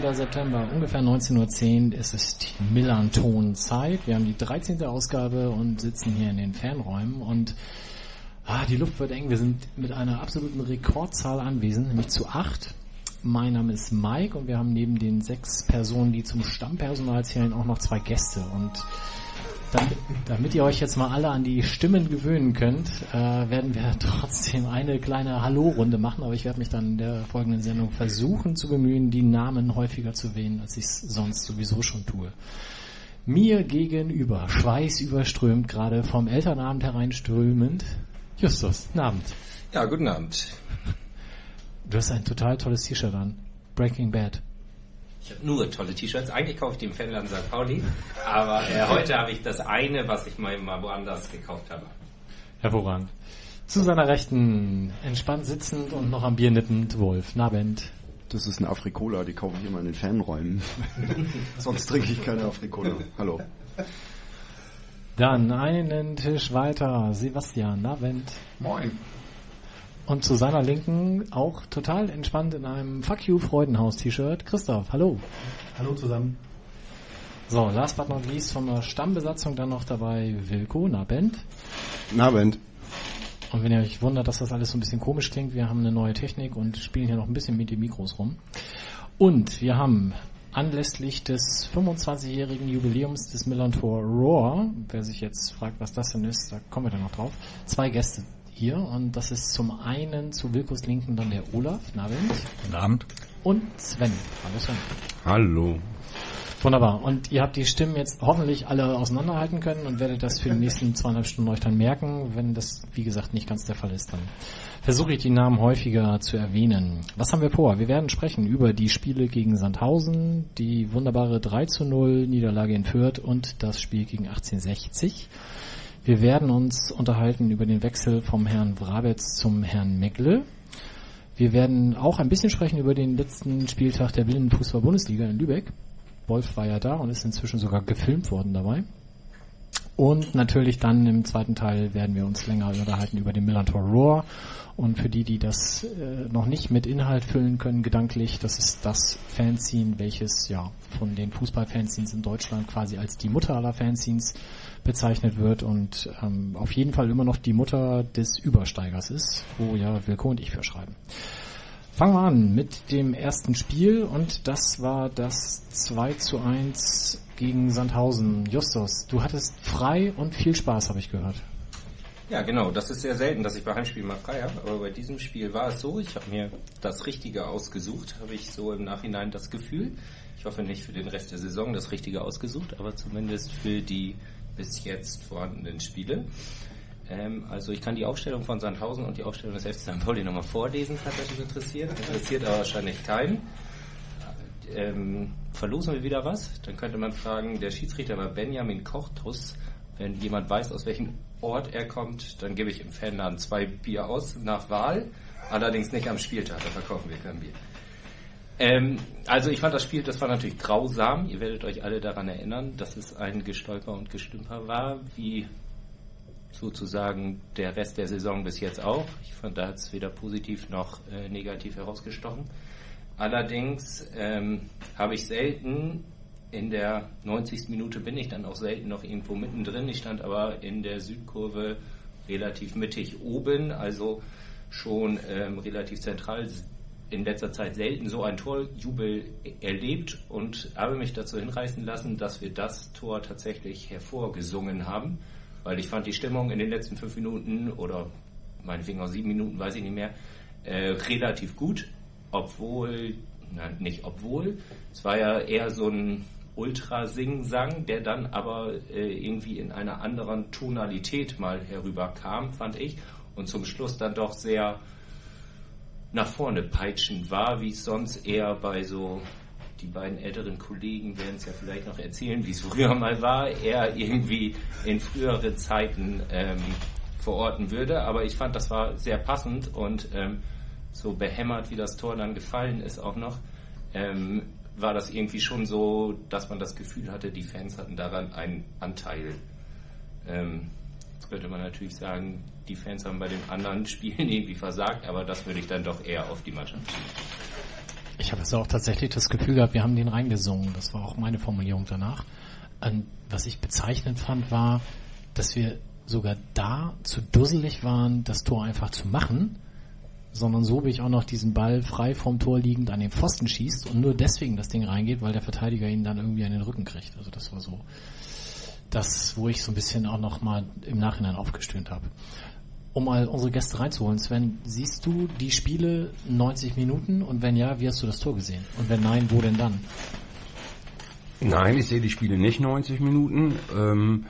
19. September, ungefähr 19.10 Uhr ist es die Millanton-Zeit. Wir haben die 13. Ausgabe und sitzen hier in den Fernräumen und ah, die Luft wird eng. Wir sind mit einer absoluten Rekordzahl anwesend, nämlich zu acht. Mein Name ist Mike und wir haben neben den sechs Personen, die zum Stammpersonal zählen, auch noch zwei Gäste und damit, damit ihr euch jetzt mal alle an die Stimmen gewöhnen könnt, äh, werden wir trotzdem eine kleine Hallo-Runde machen, aber ich werde mich dann in der folgenden Sendung versuchen zu bemühen, die Namen häufiger zu wählen, als ich es sonst sowieso schon tue. Mir gegenüber, schweißüberströmt, gerade vom Elternabend hereinströmend, Justus, guten Abend. Ja, guten Abend. Du hast ein total tolles T-Shirt an. Breaking Bad. Ich habe nur tolle T-Shirts. Eigentlich kaufe ich die im Fanland St. Pauli, aber äh, heute habe ich das eine, was ich mal, mal woanders gekauft habe. Hervorragend. Zu seiner Rechten, entspannt sitzend und noch am Bier nippend, Wolf. Nabend. Das ist ein Afrikola, die kaufe ich immer in den Fanräumen. Sonst trinke ich keine Afrikola. Hallo. Dann einen Tisch weiter, Sebastian Nabend. Moin. Und zu seiner Linken auch total entspannt in einem Fuck You Freudenhaus T-Shirt, Christoph. Hallo. Hallo zusammen. So, last but not least von der Stammbesatzung dann noch dabei Wilko, Nabend. Nabend. Und wenn ihr euch wundert, dass das alles so ein bisschen komisch klingt, wir haben eine neue Technik und spielen hier noch ein bisschen mit den Mikros rum. Und wir haben anlässlich des 25-jährigen Jubiläums des Millantor Roar, wer sich jetzt fragt, was das denn ist, da kommen wir dann noch drauf, zwei Gäste hier und das ist zum einen zu Wilkos Linken dann der Olaf, guten Abend. Guten Abend. Und Sven. Hallo Sven. Hallo. Wunderbar. Und ihr habt die Stimmen jetzt hoffentlich alle auseinanderhalten können und werdet das für die nächsten zweieinhalb Stunden euch dann merken. Wenn das, wie gesagt, nicht ganz der Fall ist, dann versuche ich die Namen häufiger zu erwähnen. Was haben wir vor? Wir werden sprechen über die Spiele gegen Sandhausen, die wunderbare 3 zu 0 Niederlage in Fürth und das Spiel gegen 1860. Wir werden uns unterhalten über den Wechsel vom Herrn Wrabetz zum Herrn Meckle. Wir werden auch ein bisschen sprechen über den letzten Spieltag der Blindenfußball-Bundesliga in Lübeck. Wolf war ja da und ist inzwischen sogar gefilmt worden dabei. Und natürlich dann im zweiten Teil werden wir uns länger unterhalten über den Millantor Roar. Und für die, die das äh, noch nicht mit Inhalt füllen können, gedanklich, das ist das Fanzine, welches ja von den Fußballfanzines in Deutschland quasi als die Mutter aller Fanzines bezeichnet wird und ähm, auf jeden Fall immer noch die Mutter des Übersteigers ist, wo ja Wilko und ich für schreiben. Fangen wir an mit dem ersten Spiel und das war das 2 zu 1 gegen Sandhausen. Justus, du hattest frei und viel Spaß, habe ich gehört. Ja, genau. Das ist sehr selten, dass ich bei Heimspielen mal frei habe. Aber bei diesem Spiel war es so. Ich habe mir das Richtige ausgesucht, habe ich so im Nachhinein das Gefühl. Ich hoffe nicht für den Rest der Saison das Richtige ausgesucht, aber zumindest für die bis jetzt vorhandenen Spiele. Ähm, also ich kann die Aufstellung von Sandhausen und die Aufstellung des FC St. Pauli nochmal vorlesen, falls euch das interessiert. Interessiert aber wahrscheinlich keinen. Ähm, verlosen wir wieder was? Dann könnte man fragen, der Schiedsrichter war Benjamin Kochtus. Wenn jemand weiß, aus welchem Ort er kommt, dann gebe ich im Fanladen zwei Bier aus nach Wahl. Allerdings nicht am Spieltag, da verkaufen wir kein Bier. Ähm, also ich fand das Spiel, das war natürlich grausam. Ihr werdet euch alle daran erinnern, dass es ein Gestolper und Gestümper war, wie sozusagen der Rest der Saison bis jetzt auch. Ich fand, da hat es weder positiv noch äh, negativ herausgestochen. Allerdings ähm, habe ich selten in der 90. Minute bin ich dann auch selten noch irgendwo mittendrin. Ich stand aber in der Südkurve relativ mittig oben, also schon ähm, relativ zentral. In letzter Zeit selten so ein Torjubel erlebt und habe mich dazu hinreißen lassen, dass wir das Tor tatsächlich hervorgesungen haben, weil ich fand die Stimmung in den letzten fünf Minuten oder meinetwegen auch sieben Minuten, weiß ich nicht mehr, äh, relativ gut, obwohl, nein, nicht obwohl, es war ja eher so ein Ultra-Sing-Sang, der dann aber äh, irgendwie in einer anderen Tonalität mal herüberkam, fand ich, und zum Schluss dann doch sehr nach vorne peitschend war, wie es sonst eher bei so, die beiden älteren Kollegen werden es ja vielleicht noch erzählen, wie es früher mal war, eher irgendwie in frühere Zeiten ähm, verorten würde. Aber ich fand, das war sehr passend und ähm, so behämmert, wie das Tor dann gefallen ist auch noch, ähm, war das irgendwie schon so, dass man das Gefühl hatte, die Fans hatten daran einen Anteil. Ähm, jetzt könnte man natürlich sagen, die Fans haben bei den anderen Spielen irgendwie versagt, aber das würde ich dann doch eher auf die Mannschaft schieben. Ich habe jetzt auch tatsächlich das Gefühl gehabt, wir haben den reingesungen. Das war auch meine Formulierung danach. Und was ich bezeichnend fand, war, dass wir sogar da zu dusselig waren, das Tor einfach zu machen, sondern so wie ich auch noch diesen Ball frei vom Tor liegend an den Pfosten schießt und nur deswegen das Ding reingeht, weil der Verteidiger ihn dann irgendwie an den Rücken kriegt. Also das war so das, wo ich so ein bisschen auch noch mal im Nachhinein aufgestöhnt habe. Um mal unsere Gäste reinzuholen, Sven, siehst du die Spiele 90 Minuten und wenn ja, wie hast du das Tor gesehen? Und wenn nein, wo denn dann? Nein, ich sehe die Spiele nicht 90 Minuten. Ähm,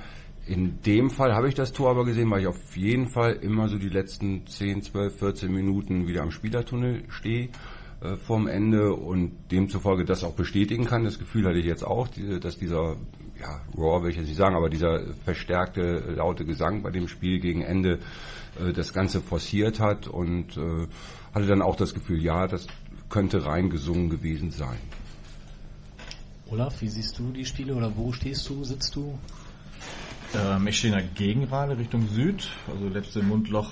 in dem Fall habe ich das Tor aber gesehen, weil ich auf jeden Fall immer so die letzten 10, 12, 14 Minuten wieder am Spielertunnel stehe äh, vorm Ende und demzufolge das auch bestätigen kann. Das Gefühl hatte ich jetzt auch, die, dass dieser, ja, Raw will ich jetzt nicht sagen, aber dieser verstärkte, laute Gesang bei dem Spiel gegen Ende äh, das Ganze forciert hat und äh, hatte dann auch das Gefühl, ja, das könnte rein gesungen gewesen sein. Olaf, wie siehst du die Spiele oder wo stehst du, sitzt du? Ähm, ich stehe in der Gegenrade Richtung Süd, also letzte Mundloch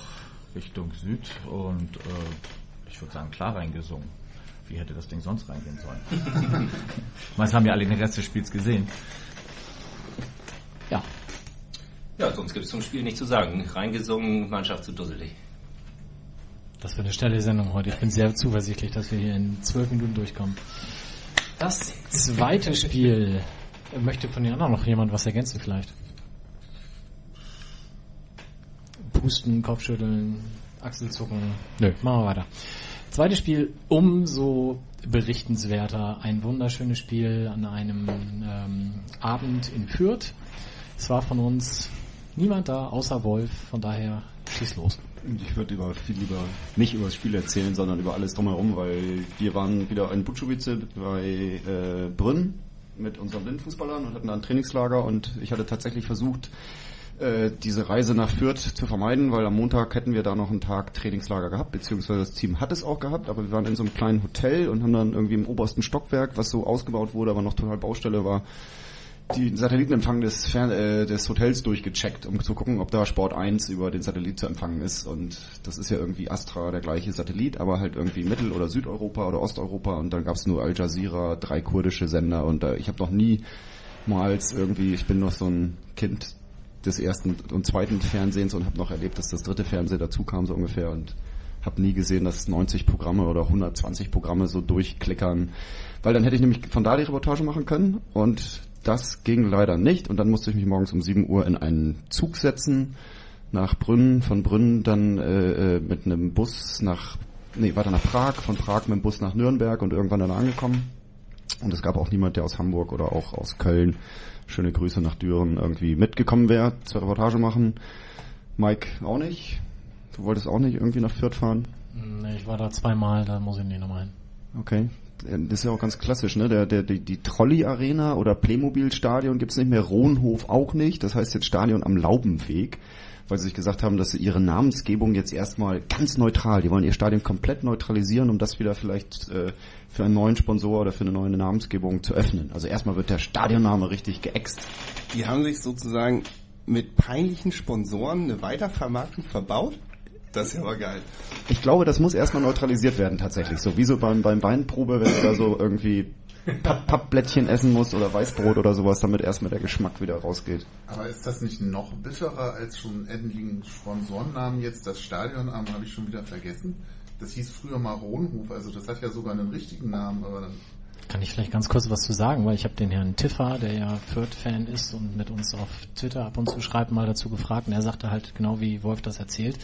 Richtung Süd und äh, ich würde sagen klar reingesungen. Wie hätte das Ding sonst reingehen sollen? Meist haben ja alle den Rest des Spiels gesehen. Ja. Ja, sonst gibt es zum Spiel nicht zu sagen. Reingesungen, Mannschaft zu dusselig. Das wird eine schnelle Sendung heute. Ich bin sehr zuversichtlich, dass wir hier in zwölf Minuten durchkommen. Das zweite Spiel. Möchte von den anderen noch jemand was ergänzen vielleicht? Pusten, Kopfschütteln, Achselzucken. Nö, machen wir weiter. Zweites Spiel umso berichtenswerter. Ein wunderschönes Spiel an einem ähm, Abend in Fürth. Es war von uns niemand da, außer Wolf. Von daher schieß los. Ich würde über viel lieber nicht über das Spiel erzählen, sondern über alles drumherum, weil wir waren wieder in Butschowice bei äh, Brünn mit unseren Blindfußballern und hatten da ein Trainingslager und ich hatte tatsächlich versucht, äh, diese Reise nach Fürth zu vermeiden, weil am Montag hätten wir da noch einen Tag Trainingslager gehabt, beziehungsweise das Team hat es auch gehabt, aber wir waren in so einem kleinen Hotel und haben dann irgendwie im obersten Stockwerk, was so ausgebaut wurde, aber noch total Baustelle war, die Satellitenempfang des, äh, des Hotels durchgecheckt, um zu gucken, ob da Sport 1 über den Satellit zu empfangen ist. Und das ist ja irgendwie Astra, der gleiche Satellit, aber halt irgendwie Mittel- oder Südeuropa oder Osteuropa. Und dann gab es nur Al Jazeera, drei kurdische Sender. Und äh, ich habe noch nie mal irgendwie, ich bin noch so ein Kind des ersten und zweiten Fernsehens und habe noch erlebt, dass das dritte Fernsehen dazu kam so ungefähr und habe nie gesehen, dass 90 Programme oder 120 Programme so durchklickern, weil dann hätte ich nämlich von da die Reportage machen können und das ging leider nicht und dann musste ich mich morgens um 7 Uhr in einen Zug setzen nach Brünn, von Brünn dann äh, äh, mit einem Bus nach, nee, weiter nach Prag, von Prag mit dem Bus nach Nürnberg und irgendwann dann angekommen. Und es gab auch niemand, der aus Hamburg oder auch aus Köln, schöne Grüße nach Düren, irgendwie mitgekommen wäre zur Reportage machen. Mike auch nicht. Du wolltest auch nicht irgendwie nach Fürth fahren? Nee, ich war da zweimal, da muss ich nicht nochmal hin. Okay. Das ist ja auch ganz klassisch, ne? Der, der, die, die Trolley-Arena oder Playmobil-Stadion gibt's nicht mehr, Rohnhof auch nicht. Das heißt jetzt Stadion am Laubenweg, weil sie sich gesagt haben, dass sie ihre Namensgebung jetzt erstmal ganz neutral, die wollen ihr Stadion komplett neutralisieren, um das wieder vielleicht äh, für einen neuen Sponsor oder für eine neue Namensgebung zu öffnen. Also erstmal wird der Stadionname richtig geäxt. Die haben sich sozusagen mit peinlichen Sponsoren eine Weitervermarktung verbaut? Das ist ja aber geil. Ich glaube, das muss erstmal neutralisiert werden tatsächlich. So wie so beim, beim Weinprobe, wenn du da so irgendwie Pappblättchen essen musst oder Weißbrot oder sowas, damit erstmal der Geschmack wieder rausgeht. Aber ist das nicht noch bitterer als schon endlichen Sponsorennamen jetzt? Das Stadionnamen habe ich schon wieder vergessen. Das hieß früher mal Rohnhof, also das hat ja sogar einen richtigen Namen, aber dann Kann ich vielleicht ganz kurz was zu sagen, weil ich habe den Herrn Tiffer, der ja Fürth-Fan ist und mit uns auf Twitter ab und zu schreibt, mal dazu gefragt und er sagte halt genau wie Wolf das erzählt,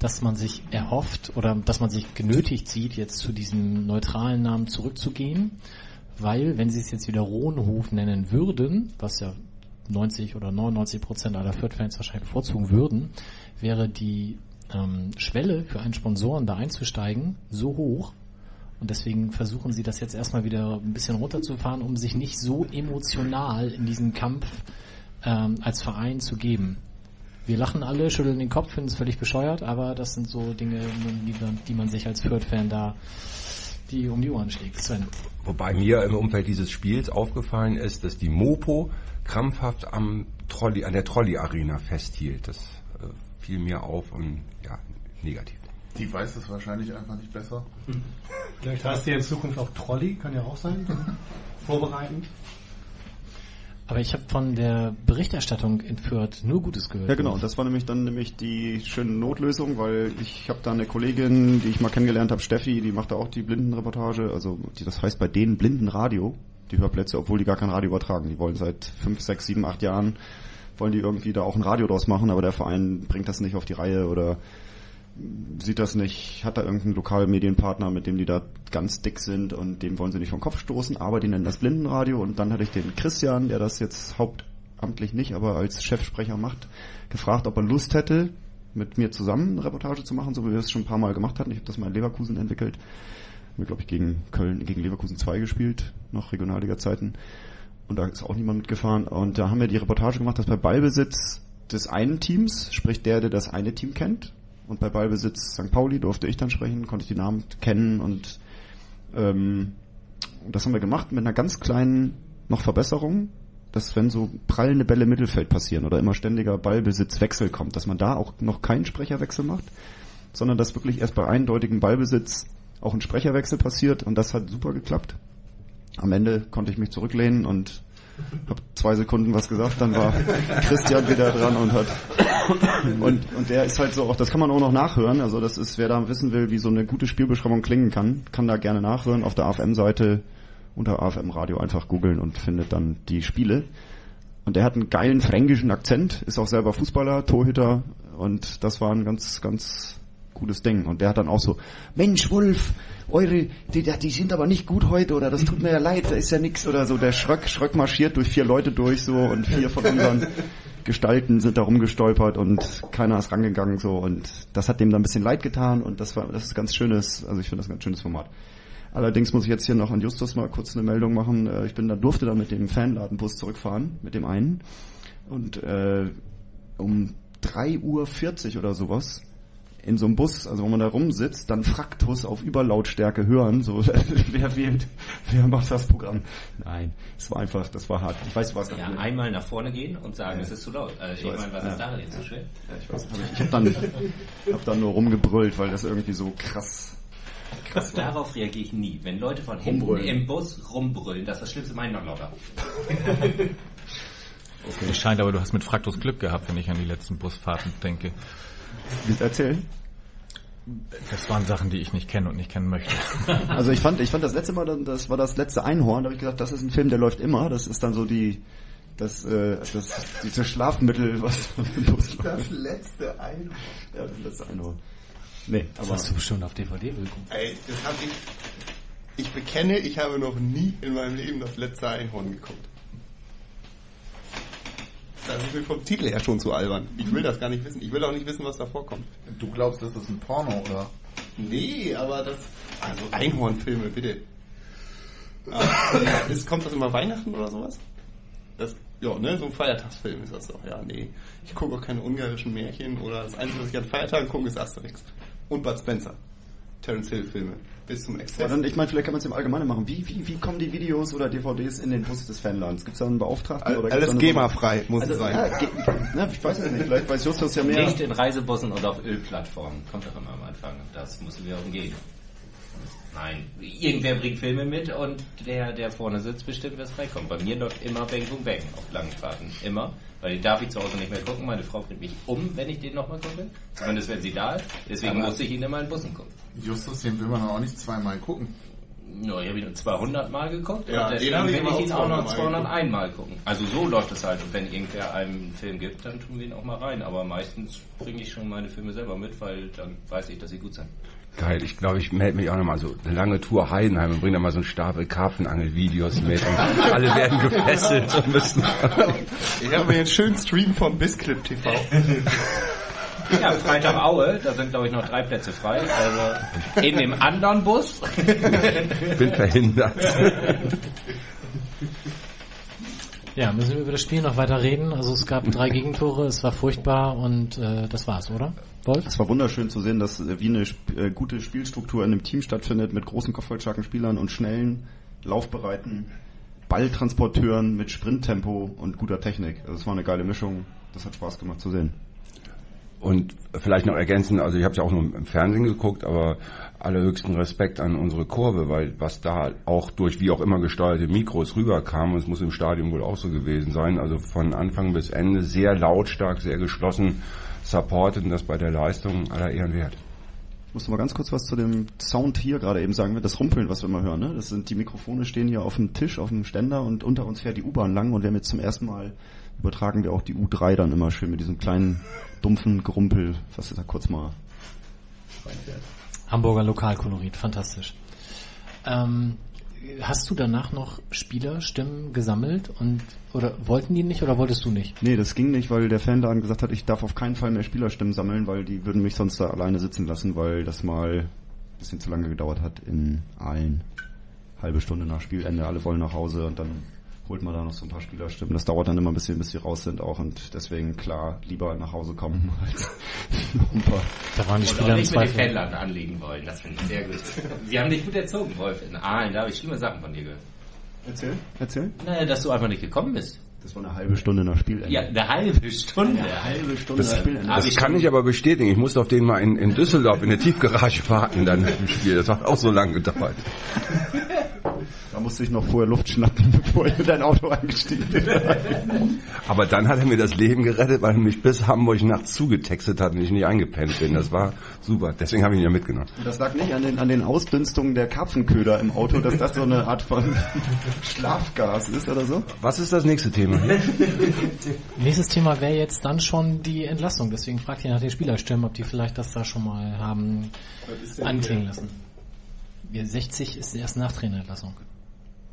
dass man sich erhofft oder dass man sich genötigt sieht, jetzt zu diesem neutralen Namen zurückzugehen, weil wenn sie es jetzt wieder Rohnhof nennen würden, was ja 90 oder 99 Prozent aller Fürth-Fans wahrscheinlich bevorzugen würden, wäre die ähm, Schwelle für einen Sponsoren da einzusteigen so hoch, und deswegen versuchen sie das jetzt erstmal wieder ein bisschen runterzufahren, um sich nicht so emotional in diesen Kampf ähm, als Verein zu geben. Wir lachen alle, schütteln den Kopf, finden es völlig bescheuert, aber das sind so Dinge, die man, die man sich als Fürth-Fan da die um die Ohren schlägt. Sven. Wobei mir im Umfeld dieses Spiels aufgefallen ist, dass die Mopo krampfhaft am Trolley, an der Trolley-Arena festhielt. Das äh, fiel mir auf und ja, negativ. Die weiß es wahrscheinlich einfach nicht besser. Vielleicht heißt die in Zukunft auch Trolley, kann ja auch sein. Vorbereitend. Aber ich habe von der Berichterstattung in Fürth nur Gutes gehört. Ja genau, das war nämlich dann nämlich die schöne Notlösung, weil ich habe da eine Kollegin, die ich mal kennengelernt habe, Steffi, die macht da auch die Blindenreportage, also die, das heißt bei denen Blindenradio, die Hörplätze, obwohl die gar kein Radio übertragen. Die wollen seit fünf, sechs, sieben, acht Jahren, wollen die irgendwie da auch ein Radio draus machen, aber der Verein bringt das nicht auf die Reihe oder sieht das nicht, hat da irgendeinen Lokalmedienpartner, mit dem die da ganz dick sind und dem wollen sie nicht vom Kopf stoßen, aber die nennen das Blindenradio und dann hatte ich den Christian, der das jetzt hauptamtlich nicht, aber als Chefsprecher macht, gefragt, ob er Lust hätte, mit mir zusammen eine Reportage zu machen, so wie wir es schon ein paar Mal gemacht hatten. Ich habe das mal in Leverkusen entwickelt. Wir, glaube ich, gegen Köln, gegen Leverkusen 2 gespielt, noch Regionalliga-Zeiten. Und da ist auch niemand mitgefahren. Und da haben wir die Reportage gemacht, dass bei Ballbesitz des einen Teams, sprich der, der das eine Team kennt, und bei Ballbesitz St. Pauli durfte ich dann sprechen, konnte ich die Namen kennen und ähm, das haben wir gemacht mit einer ganz kleinen noch Verbesserung, dass wenn so prallende Bälle im Mittelfeld passieren oder immer ständiger Ballbesitzwechsel kommt, dass man da auch noch keinen Sprecherwechsel macht, sondern dass wirklich erst bei eindeutigem Ballbesitz auch ein Sprecherwechsel passiert und das hat super geklappt. Am Ende konnte ich mich zurücklehnen und habe zwei Sekunden was gesagt, dann war Christian wieder dran und hat und, und der ist halt so auch, das kann man auch noch nachhören, also das ist, wer da wissen will, wie so eine gute Spielbeschreibung klingen kann, kann da gerne nachhören. Auf der AFM-Seite unter AFM Radio einfach googeln und findet dann die Spiele. Und der hat einen geilen fränkischen Akzent, ist auch selber Fußballer, Torhüter. Und das war ein ganz, ganz gutes Ding. Und der hat dann auch so, Mensch Wolf, eure, die, die sind aber nicht gut heute oder das tut mir ja leid, da ist ja nix oder so. Der Schröck, Schröck marschiert durch vier Leute durch so und vier von unseren Gestalten sind da rumgestolpert und keiner ist rangegangen so und das hat dem dann ein bisschen leid getan und das war, das ist ganz schönes, also ich finde das ein ganz schönes Format. Allerdings muss ich jetzt hier noch an Justus mal kurz eine Meldung machen. Äh, Ich bin da durfte da mit dem Fanladenbus zurückfahren, mit dem einen. Und äh, um 3.40 Uhr oder sowas in so einem Bus, also wo man da rumsitzt, dann Fraktus auf Überlautstärke hören, so wer wählt, wer macht das Programm? Nein, es war einfach, das war hart. Ich weiß, was Ja, einmal nach vorne gehen und sagen, es ist zu laut. Also, ich weiß, meine, was ja. ist daran jetzt so schwer? Ja, ich weiß, hab ich, ich habe dann, hab dann nur rumgebrüllt, weil das irgendwie so krass, krass. Darauf reagiere ich nie. Wenn Leute von hinten Rumbrüllen. im Bus rumbrüllen, das ist das Schlimmste, mein noch lauter. Es scheint aber, du hast mit Fraktus Glück gehabt, wenn ich an die letzten Busfahrten denke. Willst du erzählen? Das waren Sachen, die ich nicht kenne und nicht kennen möchte. Also ich fand, ich fand das letzte Mal, dann- das war das letzte Einhorn, da habe ich gesagt, das ist ein Film, der läuft immer. Das ist dann so die, das, äh, das, dieses Schlafmittel, was. Das letzte Einhorn. Ja, das letzte Einhorn. Nee, Das aber hast du bestimmt auf DVD bekommen. Ey, das hab ich. Ich bekenne, ich habe noch nie in meinem Leben das letzte Einhorn geguckt. Das ist mir vom Titel her schon zu albern. Ich will das gar nicht wissen. Ich will auch nicht wissen, was da vorkommt. Du glaubst, das ist ein Porno, oder? Nee, aber das. Also Einhornfilme, bitte. Ah, ist, kommt das immer Weihnachten oder sowas? Das, ja, ne, so ein Feiertagsfilm ist das doch. Ja, nee. Ich gucke auch keine ungarischen Märchen oder das Einzige, was ich an Feiertagen gucke, ist Asterix. Und Bud Spencer. Terence Hill Filme. Bis zum Exzess. dann, ich meine, vielleicht kann man es im Allgemeinen machen. Wie, wie, wie kommen die Videos oder DVDs in den Bus des Fanladens? Gibt es da einen Beauftragten? All- oder alles GEMA-frei, muss also, es sein. Ja, ge ne, ich weiß es nicht. Vielleicht weiß Justus ja mehr. Nicht in Reisebussen und auf Ölplattformen. Kommt doch immer am Anfang. Das müssen wir umgehen. Nein, irgendwer bringt Filme mit und der, der vorne sitzt, bestimmt, was beikommt. Bei mir läuft immer Bang Boom Bang auf langen Fahrten. Immer. Weil den darf ich zu Hause nicht mehr gucken. Meine Frau bringt mich um, wenn ich den nochmal gucke. Zumindest wenn sie da ist. Deswegen Aber- musste ich ihn immer in Bussen gucken. Justus, den will man auch nicht zweimal gucken. Ja, ich habe ihn nur 200 Mal geguckt Ja, und deswegen ich will ich ihn auch noch 200 Mal 201 Mal gucken. Also so läuft es halt. Und wenn irgendwer einen Film gibt, dann tun wir ihn auch mal rein. Aber meistens bringe ich schon meine Filme selber mit, weil dann weiß ich, dass sie gut sind. Geil, ich glaube, ich melde mich auch nochmal so eine lange Tour Heidenheim und bringe da mal so einen Stapel Karpfenangel-Videos mit und alle werden gefesselt und müssen. Ich habe mir einen schönen Stream vom Bisclip TV. Ja, Freitag Aue, da sind glaube ich noch drei Plätze frei. Also in dem anderen Bus. bin verhindert. Ja, müssen wir über das Spiel noch weiter reden. Also es gab drei Gegentore, es war furchtbar und äh, das war's, oder? Wolf? Es war wunderschön zu sehen, dass äh, wie eine sp äh, gute Spielstruktur in einem Team stattfindet mit großen kopfballstarken Spielern und schnellen, laufbereiten Balltransporteuren mit Sprinttempo und guter Technik. Also es war eine geile Mischung. Das hat Spaß gemacht zu sehen. Und vielleicht noch ergänzen, also ich habe ja auch nur im Fernsehen geguckt, aber allerhöchsten Respekt an unsere Kurve, weil was da auch durch wie auch immer gesteuerte Mikros rüberkam, und es muss im Stadion wohl auch so gewesen sein, also von Anfang bis Ende sehr lautstark, sehr geschlossen supportet und das bei der Leistung aller Ehren wert. Ich muss mal ganz kurz was zu dem Sound hier gerade eben sagen, das Rumpeln, was wir immer hören. Ne? Das sind die Mikrofone stehen hier auf dem Tisch, auf dem Ständer und unter uns fährt die U-Bahn lang und wir haben jetzt zum ersten Mal übertragen wir auch die U3 dann immer schön mit diesem kleinen dumpfen Gerumpel, was da kurz mal reinfährt. Hamburger Lokalkolorit, fantastisch. Ähm, hast du danach noch Spielerstimmen gesammelt und oder wollten die nicht oder wolltest du nicht? Nee, das ging nicht, weil der Fanladen gesagt hat, ich darf auf keinen Fall mehr Spielerstimmen sammeln, weil die würden mich sonst da alleine sitzen lassen, weil das mal ein bisschen zu lange gedauert hat in Aalen. Halbe Stunde nach Spielende, alle wollen nach Hause und dann holt man da noch so ein paar Spielerstimmen. Das dauert dann immer ein bisschen, bis sie raus sind auch und deswegen klar lieber nach Hause kommen als noch ein paar. Da waren die Spieler nicht mit den Fanladen anlegen wollen. Das finde ich sehr gut. Sie haben dich gut erzogen, Wolf. In Aalen, da habe ich schlimme Sachen von dir gehört. Erzähl, erzähl. Naja, dass du einfach nicht gekommen bist. Das war eine halbe Stunde nach Spielende. Ja, eine halbe Stunde. Eine halbe Stunde das, nach Spielende. Das kann ich aber bestätigen. Ich musste auf den mal in, in Düsseldorf in der Tiefgarage warten dann im Spiel. Das hat auch so lange gedauert. Da musste ich noch vorher Luft schnappen, bevor ich in dein Auto eingestiegen bin. Aber dann hat er mir das Leben gerettet, weil er mich bis Hamburg nachts zugetextet hat und ich nicht eingepennt bin. Das war super. Deswegen habe ich ihn ja mitgenommen. Das lag nicht an den, an den Ausdünstungen der Karpfenköder im Auto, dass das so eine Art von Schlafgas ist oder so? Was ist das nächste Thema? Nächstes Thema wäre jetzt dann schon die Entlassung. Deswegen fragt ihr nach den Spielerstimmen, ob die vielleicht das da schon mal haben anklingen lassen. 60 ist erst nach Trainerentlassung.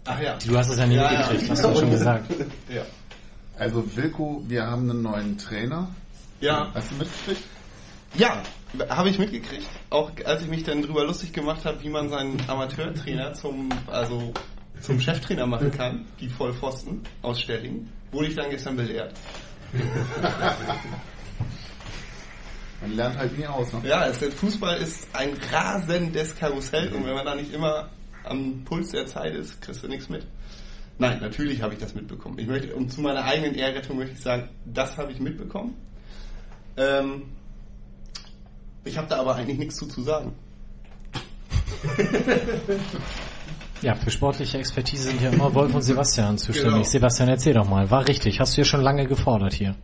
Ach ja. Du hast es ja nicht Ja, mitgekriegt, ja. hast du schon gesagt. Ja. Also Wilko, wir haben einen neuen Trainer. Ja. Hast du mitgekriegt? Ja, habe ich mitgekriegt. Auch als ich mich dann drüber lustig gemacht habe, wie man seinen Amateurtrainer zum, also zum Cheftrainer machen kann, die Vollpfosten aus Stellingen, wurde ich dann gestern belehrt. Man lernt halt nie aus, ne? Ja, es, der Fußball ist ein rasendes Karussell und wenn man da nicht immer am Puls der Zeit ist, kriegst du nichts mit. Nein, natürlich habe ich das mitbekommen. Ich möchte, und zu meiner eigenen Ehrrettung möchte ich sagen, das habe ich mitbekommen. Ähm, ich habe da aber eigentlich nichts zu, zu sagen. Ja, für sportliche Expertise sind ja immer Wolf und Sebastian zuständig. Genau. Sebastian, erzähl doch mal. War richtig. Hast du ja schon lange gefordert hier.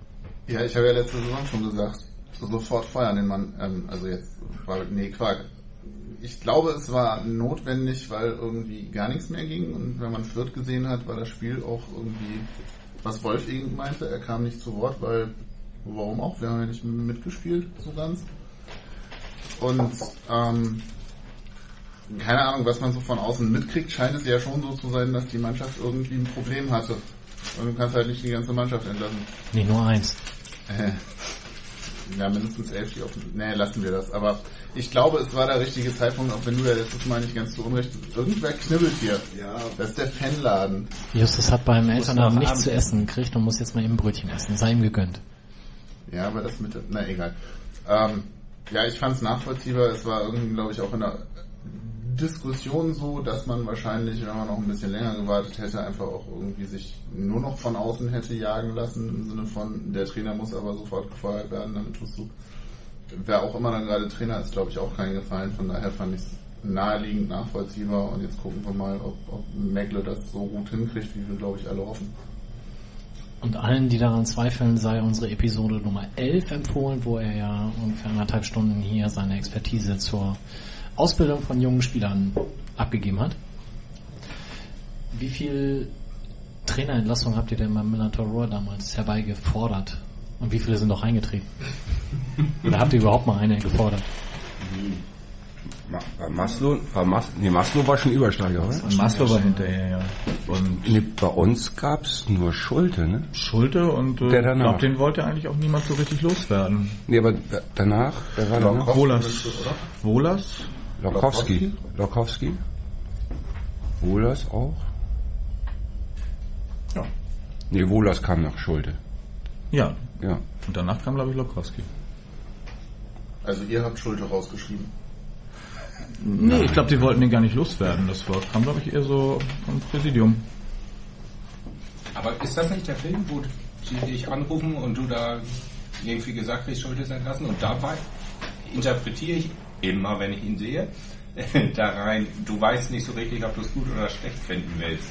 Ja, ich habe ja letzte Saison schon gesagt, sofort feuern den Mann. Ähm, also jetzt, weil, nee, Quark. Ich glaube, es war notwendig, weil irgendwie gar nichts mehr ging. Und wenn man Fürth gesehen hat, war das Spiel auch irgendwie, was Wolf eben meinte, er kam nicht zu Wort, weil, warum auch? Wir haben ja nicht mitgespielt, so ganz. Und, ähm, keine Ahnung, was man so von außen mitkriegt, scheint es ja schon so zu sein, dass die Mannschaft irgendwie ein Problem hatte. Und du kannst halt nicht die ganze Mannschaft entlassen. Nicht nur eins. Äh, ja, mindestens elf, die auf Nee, lassen wir das. Aber ich glaube, es war der richtige Zeitpunkt, auch wenn du ja letztes Mal nicht ganz zu Unrecht. Irgendwer knibbelt hier. Ja. Das ist der Fanladen. Justus hat beim Elternabend noch nichts Abend zu essen gekriegt und muss jetzt mal eben Brötchen essen. Sei ihm gegönnt. Ja, aber das mit, na egal. Ähm, ja, ich fand es nachvollziehbar. Es war irgendwie, glaube ich, auch in der Diskussion so, dass man wahrscheinlich, wenn man noch ein bisschen länger gewartet hätte, einfach auch irgendwie sich nur noch von außen hätte jagen lassen, im Sinne von, der Trainer muss aber sofort gefeuert werden, damit tust du, wer auch immer dann gerade Trainer ist, glaube ich, auch keinen Gefallen. Von daher fand ich es naheliegend nachvollziehbar und jetzt gucken wir mal, ob, ob Megle das so gut hinkriegt, wie wir, glaube ich, alle hoffen. Und allen, die daran zweifeln, sei unsere Episode Nummer 11 empfohlen, wo er ja ungefähr anderthalb Stunden hier seine Expertise zur Ausbildung von jungen Spielern abgegeben hat. Wie viel Trainerentlassung habt ihr denn beim Millantor Roar damals herbeigefordert? Und wie viele sind noch eingetreten? Oder habt ihr überhaupt mal eine gefordert? Bei Maslow, bei Mas, nee, Maslow war schon Übersteiger, oder? Maslow war hinterher, ja. Und Nee, bei uns gab's nur Schulte, ne? Schulte und äh, Der ich danach. glaube, den wollte eigentlich auch niemand so richtig loswerden. Nee, aber da- danach, wer war danach? Wohlers. Wohlers? Lokowski. Lokowski. Wohlers auch. Ja. Nee, Wohlers kam nach Schulte. Ja. Ja. Und danach kam, glaube ich, Lokowski. Also ihr habt Schulte rausgeschrieben. Nee, ich glaube, die wollten den gar nicht loswerden. Das war, kam, glaube ich, eher so vom Präsidium. Aber ist das nicht der Film, wo die dich anrufen und du da irgendwie gesagt kriegst, Schuld ist entlassen? Und dabei interpretiere ich immer, wenn ich ihn sehe, da rein, du weißt nicht so richtig, ob du es gut oder schlecht finden willst.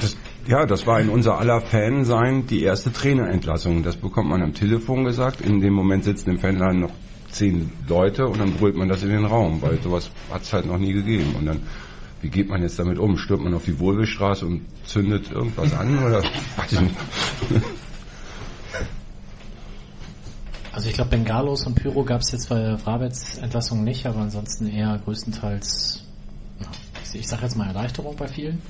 Das, ja, das war in unser aller Fansein die erste Trainerentlassung. Das bekommt man am Telefon gesagt. In dem Moment sitzen im Fanladen noch zehn Leute und dann brüllt man das in den Raum, weil sowas hat es halt noch nie gegeben. Und dann, wie geht man jetzt damit um? Stürmt man auf die Wohlbestraße und zündet irgendwas an oder? Also ich glaube Bengalos und Pyro gab es jetzt bei Brabets Entlassung nicht, aber ansonsten eher größtenteils, ich sage jetzt mal Erleichterung bei vielen.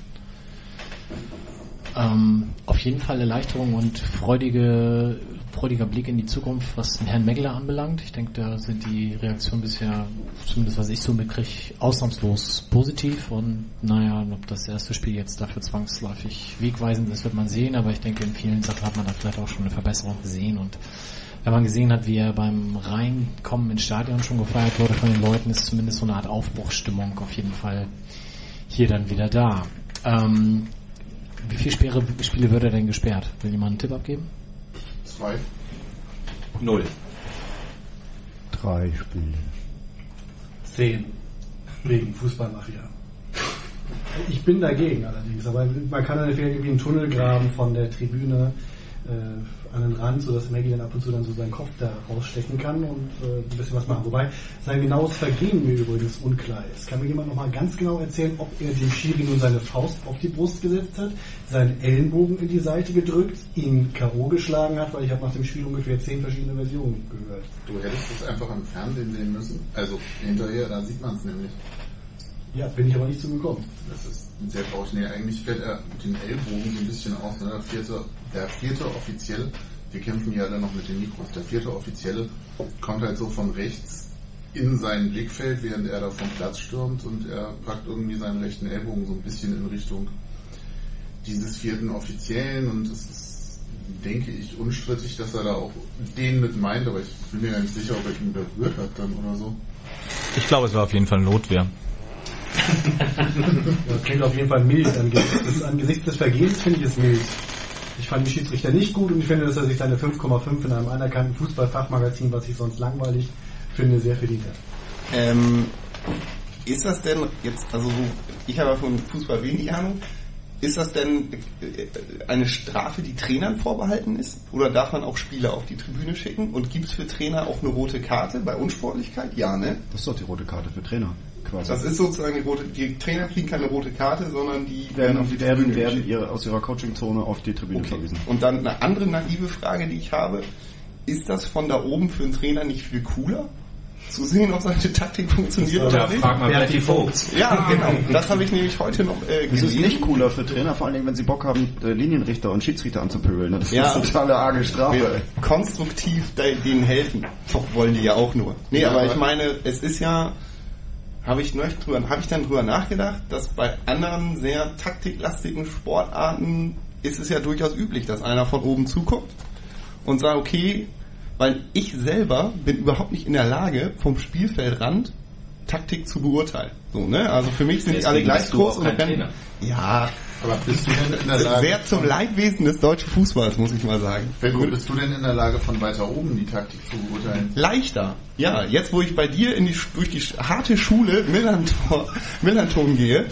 Ähm, auf jeden Fall Erleichterung und freudige, freudiger Blick in die Zukunft, was den Herrn Megler anbelangt. Ich denke, da sind die Reaktionen bisher, zumindest was ich so mitkriege, ausnahmslos positiv. Und naja, ob das erste Spiel jetzt dafür zwangsläufig wegweisend ist, wird man sehen. Aber ich denke, in vielen Sachen hat man da vielleicht auch schon eine Verbesserung gesehen. Und wenn man gesehen hat, wie er beim Reinkommen ins Stadion schon gefeiert wurde von den Leuten, ist zumindest so eine Art Aufbruchsstimmung auf jeden Fall hier dann wieder da. Ähm, wie viele Spiele, Spiele wird er denn gesperrt? Will jemand einen Tipp abgeben? Zwei. Null. Drei Spiele. Zehn. Wegen Fußballmafia. Ich bin dagegen allerdings, aber man kann dann vielleicht irgendwie einen Tunnel graben von der Tribüne äh, an den Rand, sodass Maggie dann ab und zu dann so seinen Kopf da rausstecken kann und äh, ein bisschen was machen. Wobei sein genaues Vergehen mir übrigens unklar ist. Kann mir jemand nochmal ganz genau erzählen, ob er dem Schiri nun seine Faust auf die Brust gesetzt hat, seinen Ellenbogen in die Seite gedrückt, ihn K.O. geschlagen hat, weil ich habe nach dem Spiel ungefähr zehn verschiedene Versionen gehört. Du hättest es einfach im Fernsehen sehen müssen. Also hinterher, da sieht man es nämlich. Ja, bin ich aber nicht zugekommen. Das ist sehr traurig. Nee, eigentlich fällt er mit den Ellbogen so ein bisschen aus. Ne? Der, vierte, der vierte Offizielle, wir kämpfen ja dann noch mit den Mikros, der vierte Offizielle kommt halt so von rechts in sein Blickfeld, während er da vom Platz stürmt und er packt irgendwie seinen rechten Ellbogen so ein bisschen in Richtung dieses vierten Offiziellen und es ist, denke ich, unstrittig, dass er da auch den mit meint, aber ich bin mir gar nicht sicher, ob er ihn berührt hat dann oder so. Ich glaube, es war auf jeden Fall Notwehr. Das klingt auf jeden Fall mild. Angesichts des Vergehens finde ich es mild. Ich fand den Schiedsrichter nicht gut und ich finde, dass er sich seine 5,5 in einem anerkannten Fußballfachmagazin, was ich sonst langweilig finde, sehr verdient hat. Ähm, ist das denn jetzt, also so, ich habe ja von Fußball wenig Ahnung, ist das denn äh, eine Strafe, die Trainern vorbehalten ist? Oder darf man auch Spieler auf die Tribüne schicken? Und gibt es für Trainer auch eine rote Karte bei Unsportlichkeit? Ja, ne? Das ist doch die rote Karte für Trainer, quasi. Das ist sozusagen die rote, die Trainer kriegen keine rote Karte, sondern die werden, auf die werden, Tribüne werden ihre, aus ihrer Coachingzone auf die Tribüne Okay. verwiesen. Und dann eine andere naive Frage, die ich habe. Ist das von da oben für einen Trainer nicht viel cooler? Zu sehen, ob seine Taktik funktioniert oder nicht? frag mal Berti Vogt. Ja, genau. Das habe ich nämlich heute noch äh, Es ist nicht cooler für Trainer, vor allen Dingen, wenn sie Bock haben, äh, Linienrichter und Schiedsrichter anzupöbeln. Das Ja. ist eine totale arge Strafe. Wir konstruktiv de- denen helfen. Doch wollen die ja auch nur. Nee, Ja, aber aber- ich meine, es ist ja, habe ich, neulich drüber- habe ich dann drüber nachgedacht, dass bei anderen sehr taktiklastigen Sportarten ist es ja durchaus üblich, dass einer von oben zuguckt und sagt, okay, weil ich selber bin überhaupt nicht in der Lage, vom Spielfeldrand Taktik zu beurteilen. So, ne? Also für mich sind die alle gleich groß können- Trainer. Ja, Aber bist du denn in der Lage, sehr zum Leidwesen des deutschen Fußballs, muss ich mal sagen. Benko, bist du denn in der Lage, von weiter oben die Taktik zu beurteilen? Leichter. Ja, jetzt wo ich bei dir die, durch die harte Schule Millanton, Millanton gehe,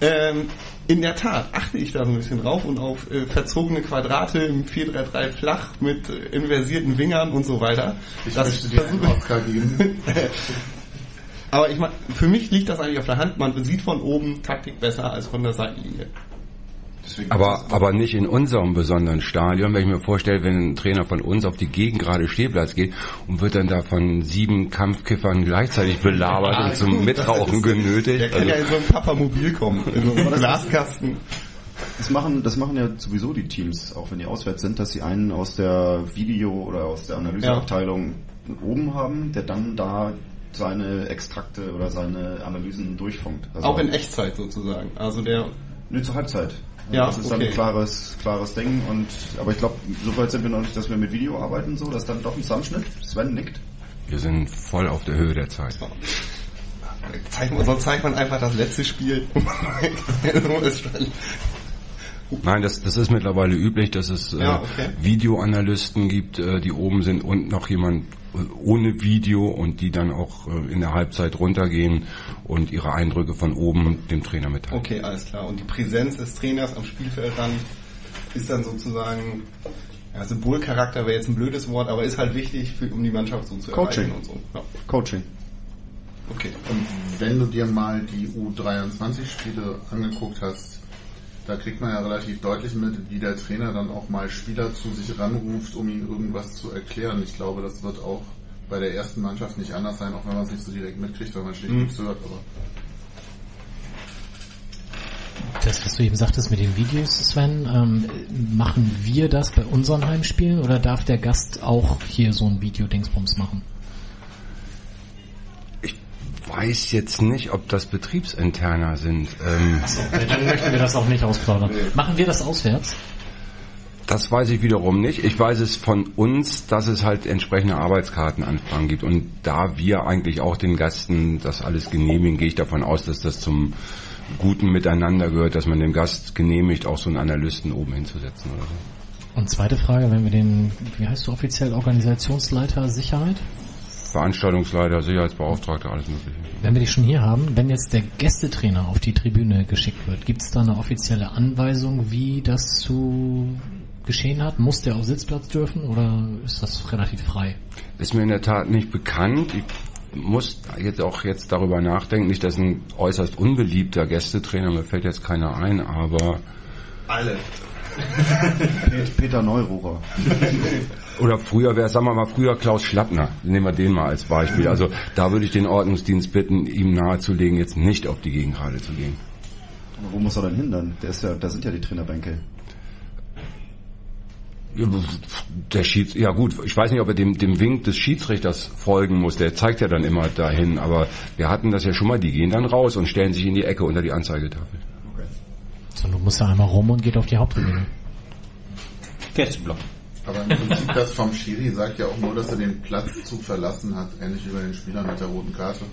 ähm, in der Tat achte ich da so ein bisschen drauf und auf äh, verzogene Quadrate im 4-3-3 flach mit äh, inversierten Wingern und so weiter. Ich Das möchte dir einen Oscar geben. Aber ich meine, für mich liegt das eigentlich auf der Hand. Man sieht von oben Taktik besser als von der Seitenlinie. Deswegen Aber, aber nicht in unserem besonderen Stadion, wenn ich mir vorstelle, wenn ein Trainer von uns auf die Gegengrade Stehplatz geht und wird dann da von sieben Kampfkiffern gleichzeitig belabert und zum Mitrauchen genötigt. Der kann Also, ja in so ein Papamobil kommen, in so einen Glaskasten. Das machen, das machen ja sowieso die Teams, auch wenn die auswärts sind, dass sie einen aus der Video- oder aus der Analyseabteilung oben haben, der dann da seine Extrakte oder seine Analysen durchfunkt. Also Auch in Echtzeit sozusagen. Also der Nee, zur Halbzeit. Ja, das ist okay. dann ein klares, klares Ding. Und aber ich glaube, so weit sind wir noch nicht, dass wir mit Video arbeiten, so, das ist dann doch ein Zusammenschnitt. Sven nickt. Wir sind voll auf der Höhe der Zeit. Zeig, sonst zeigt man einfach das letzte Spiel. Nein, das, das ist mittlerweile üblich, dass es äh, Ja, okay. Videoanalysten gibt, äh, die oben sind und noch jemand äh, ohne Video und die dann auch äh, in der Halbzeit runtergehen und ihre Eindrücke von oben dem Trainer mitteilen. Okay, alles klar. Und die Präsenz des Trainers am Spielfeld dann ist dann sozusagen, ja, Symbolcharakter wäre jetzt ein blödes Wort, aber ist halt wichtig, für, um die Mannschaft so zu Coaching. erreichen und so. Ja. Coaching. Okay. Und wenn du dir mal die U23-Spiele angeguckt hast, da kriegt man ja relativ deutlich mit, wie der Trainer dann auch mal Spieler zu sich ranruft, um ihnen irgendwas zu erklären. Ich glaube, das wird auch bei der ersten Mannschaft nicht anders sein, auch wenn man es nicht so direkt mitkriegt, weil man schlicht Mhm. nichts hört. Aber Das, was du eben sagtest mit den Videos, Sven, ähm, machen wir das bei unseren Heimspielen oder darf der Gast auch hier so ein Video-Dingsbums machen? Weiß jetzt nicht, ob das Betriebsinterner sind. Ähm, Dann möchten wir das auch nicht ausplaudern. Machen wir das auswärts? Das weiß ich wiederum nicht. Ich weiß es von uns, dass es halt entsprechende Arbeitskartenanfragen gibt. Und da wir eigentlich auch den Gästen das alles genehmigen, gehe ich davon aus, dass das zum guten Miteinander gehört, dass man dem Gast genehmigt, auch so einen Analysten oben hinzusetzen oder so. Und zweite Frage, wenn wir den, wie heißt du offiziell, Organisationsleiter Sicherheit? Veranstaltungsleiter, Sicherheitsbeauftragter, alles mögliche. Wenn wir dich schon hier haben, wenn jetzt der Gästetrainer auf die Tribüne geschickt wird, gibt es da eine offizielle Anweisung, wie das zu geschehen hat? Muss der auf Sitzplatz dürfen oder ist das relativ frei? Ist mir in der Tat nicht bekannt. Ich muss jetzt auch jetzt darüber nachdenken, nicht, dass ein äußerst unbeliebter Gästetrainer, mir fällt jetzt keiner ein, aber Alle. Peter Neururer. Oder früher wäre, sagen wir mal, früher Klaus Schlappner. Nehmen wir den mal als Beispiel. Also da würde ich den Ordnungsdienst bitten, ihm nahezulegen, jetzt nicht auf die Gegengrade zu gehen. Aber wo muss er denn hin dann? Der ist ja, da sind ja die Trainerbänke. Der Schieds, ja gut, ich weiß nicht, ob er dem, dem Wink des Schiedsrichters folgen muss. Der zeigt ja dann immer dahin. Aber wir hatten das ja schon mal. Die gehen dann raus und stellen sich in die Ecke unter die Anzeigetafel. So, du musst da einmal rum und geht auf die Haupttribüne. Gästeblock. Aber im Prinzip das vom Schiri sagt ja auch nur, dass er den Platz zu verlassen hat, ähnlich wie bei den Spielern mit der roten Karte.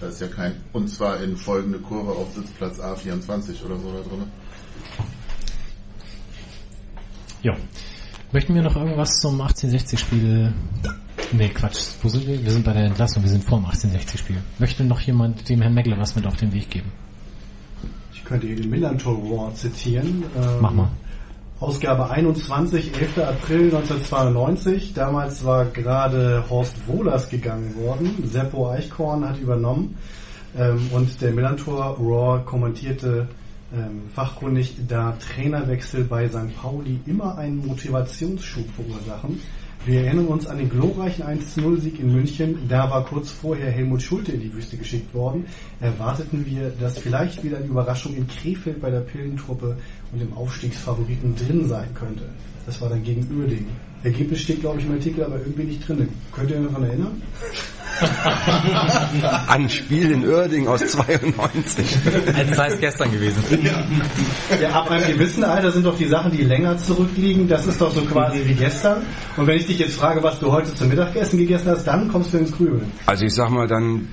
Da ist ja kein, und zwar in folgende Kurve auf Sitzplatz A24 oder so da drin. Ja. Möchten wir noch irgendwas zum 1860-Spiel? Nee, Quatsch. Wo sind wir? Wir sind bei der Entlassung. Wir sind vor dem 1860-Spiel. Möchte noch jemand dem Herrn Meckle was mit auf den Weg geben? Ich könnte hier den Millantor Award zitieren. Ähm, Mach mal. Ausgabe 21, 11. April 1992. Damals war gerade Horst Wohlers gegangen worden. Seppo Eichkorn hat übernommen. Ähm, und der Millantor Raw kommentierte ähm, fachkundig, da Trainerwechsel bei St. Pauli immer einen Motivationsschub verursachen. Wir erinnern uns an den glorreichen 1-0-Sieg in München. Da war kurz vorher Helmut Schulte in die Wüste geschickt worden. Erwarteten wir, dass vielleicht wieder eine Überraschung in Krefeld bei der Pillentruppe und dem Aufstiegsfavoriten drin sein könnte. Das war dann gegen Uerdingen. Ergebnis steht, glaube ich, im Artikel, aber irgendwie nicht drin. Könnt ihr euch daran erinnern? An Spiel in Oerding aus 92. Als sei es gestern gewesen. Ja, ab einem gewissen Alter sind doch die Sachen, die länger zurückliegen, das ist doch so quasi wie gestern. Und wenn ich dich jetzt frage, was du heute zum Mittagessen gegessen hast, dann kommst du ins Grübeln. Also ich sag mal, dann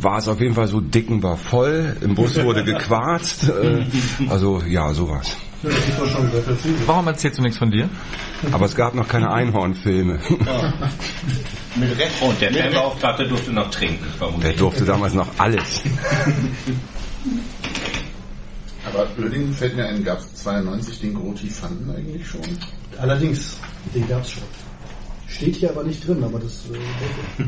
war es auf jeden Fall so, Dicken war voll, im Bus wurde gequarzt. Äh, also ja, sowas. Warum erzählst du nichts von dir? Aber es gab noch keine Einhornfilme. Mit Recht. Und der Fanbeauftragte durfte noch trinken, Der durfte damals noch alles. Aber Oerdingen fällt mir ein, gab es 92 den Groti Fanden eigentlich schon? Allerdings, den gab's schon. Steht hier aber nicht drin, aber das. Äh,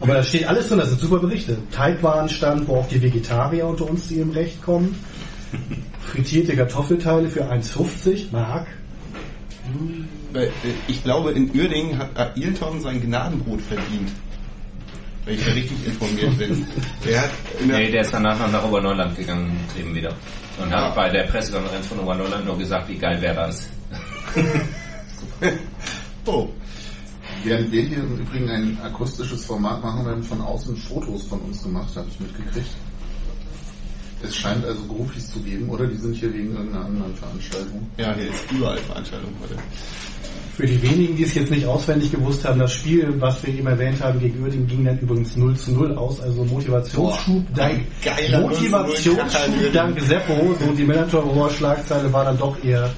aber da steht alles drin, das sind super Berichte. Teigwarenstand, wo auch die Vegetarier unter uns zu ihrem Recht kommen. Frittierte Kartoffelteile für 1,50 Mark. Äh, Ich glaube, in Uerdingen hat Ailton sein Gnadenbrot verdient. Wenn ich da richtig informiert bin. Er hat in der Nee, der ist danach noch nach Oberneuland gegangen, eben wieder. Und hat Ah. bei der Pressekonferenz von Oberneuland nur gesagt, wie geil wäre das. oh, Während wir hier im Übrigen ein akustisches Format machen, werden von außen Fotos von uns gemacht, habe ich mitgekriegt. Es scheint also Groupies zu geben, oder? Die sind hier wegen irgendeiner anderen Veranstaltung. Ja, hier ist überall Veranstaltung heute. Für die wenigen, die es jetzt nicht auswendig gewusst haben, das Spiel, was wir eben erwähnt haben, gegen Uerdingen ging dann übrigens 0 zu 0 aus, also Motivationsschub, Boah, dank, geiler 0 zu 0 Motivationsschub dank Seppo, so die Millantor Schlagzeile war dann doch eher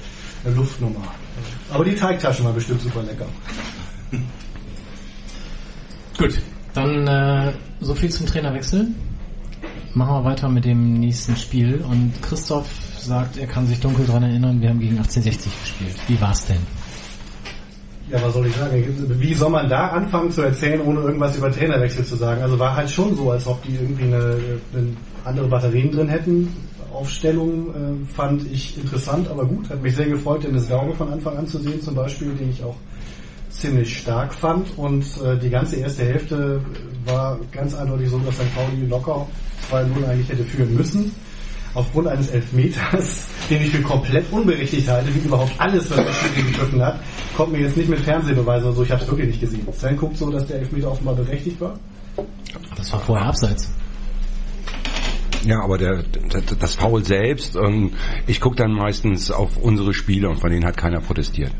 eine Luftnummer. Aber die Teigtaschen war bestimmt super lecker. Gut, dann äh, so viel zum Trainerwechsel. Machen wir weiter mit dem nächsten Spiel. Und Christoph sagt, er kann sich dunkel daran erinnern, wir haben gegen 1860 gespielt. Wie war's denn? Ja, was soll ich sagen? Wie soll man da anfangen zu erzählen, ohne irgendwas über Trainerwechsel zu sagen? Also war halt schon so, als ob die irgendwie eine, eine andere Batterien drin hätten. Aufstellung äh, fand ich interessant, aber gut. Hat mich sehr gefreut, Dennis Gauge von Anfang an zu sehen, zum Beispiel, den ich auch ziemlich stark fand. Und äh, die ganze erste Hälfte war ganz eindeutig so, dass St. Pauli locker 2-0 eigentlich hätte führen müssen. Aufgrund eines Elfmeters, den ich für komplett unberechtigt halte, wie überhaupt alles, was der Schiri gegriffen hat, kommt mir jetzt nicht mit Fernsehbeweisen oder so, ich habe es wirklich nicht gesehen. Sven guckt so, dass der Elfmeter offenbar berechtigt war. Das war vorher abseits. Ja, aber der, der, das Foul selbst, ähm, ich gucke dann meistens auf unsere Spiele und von denen hat keiner protestiert.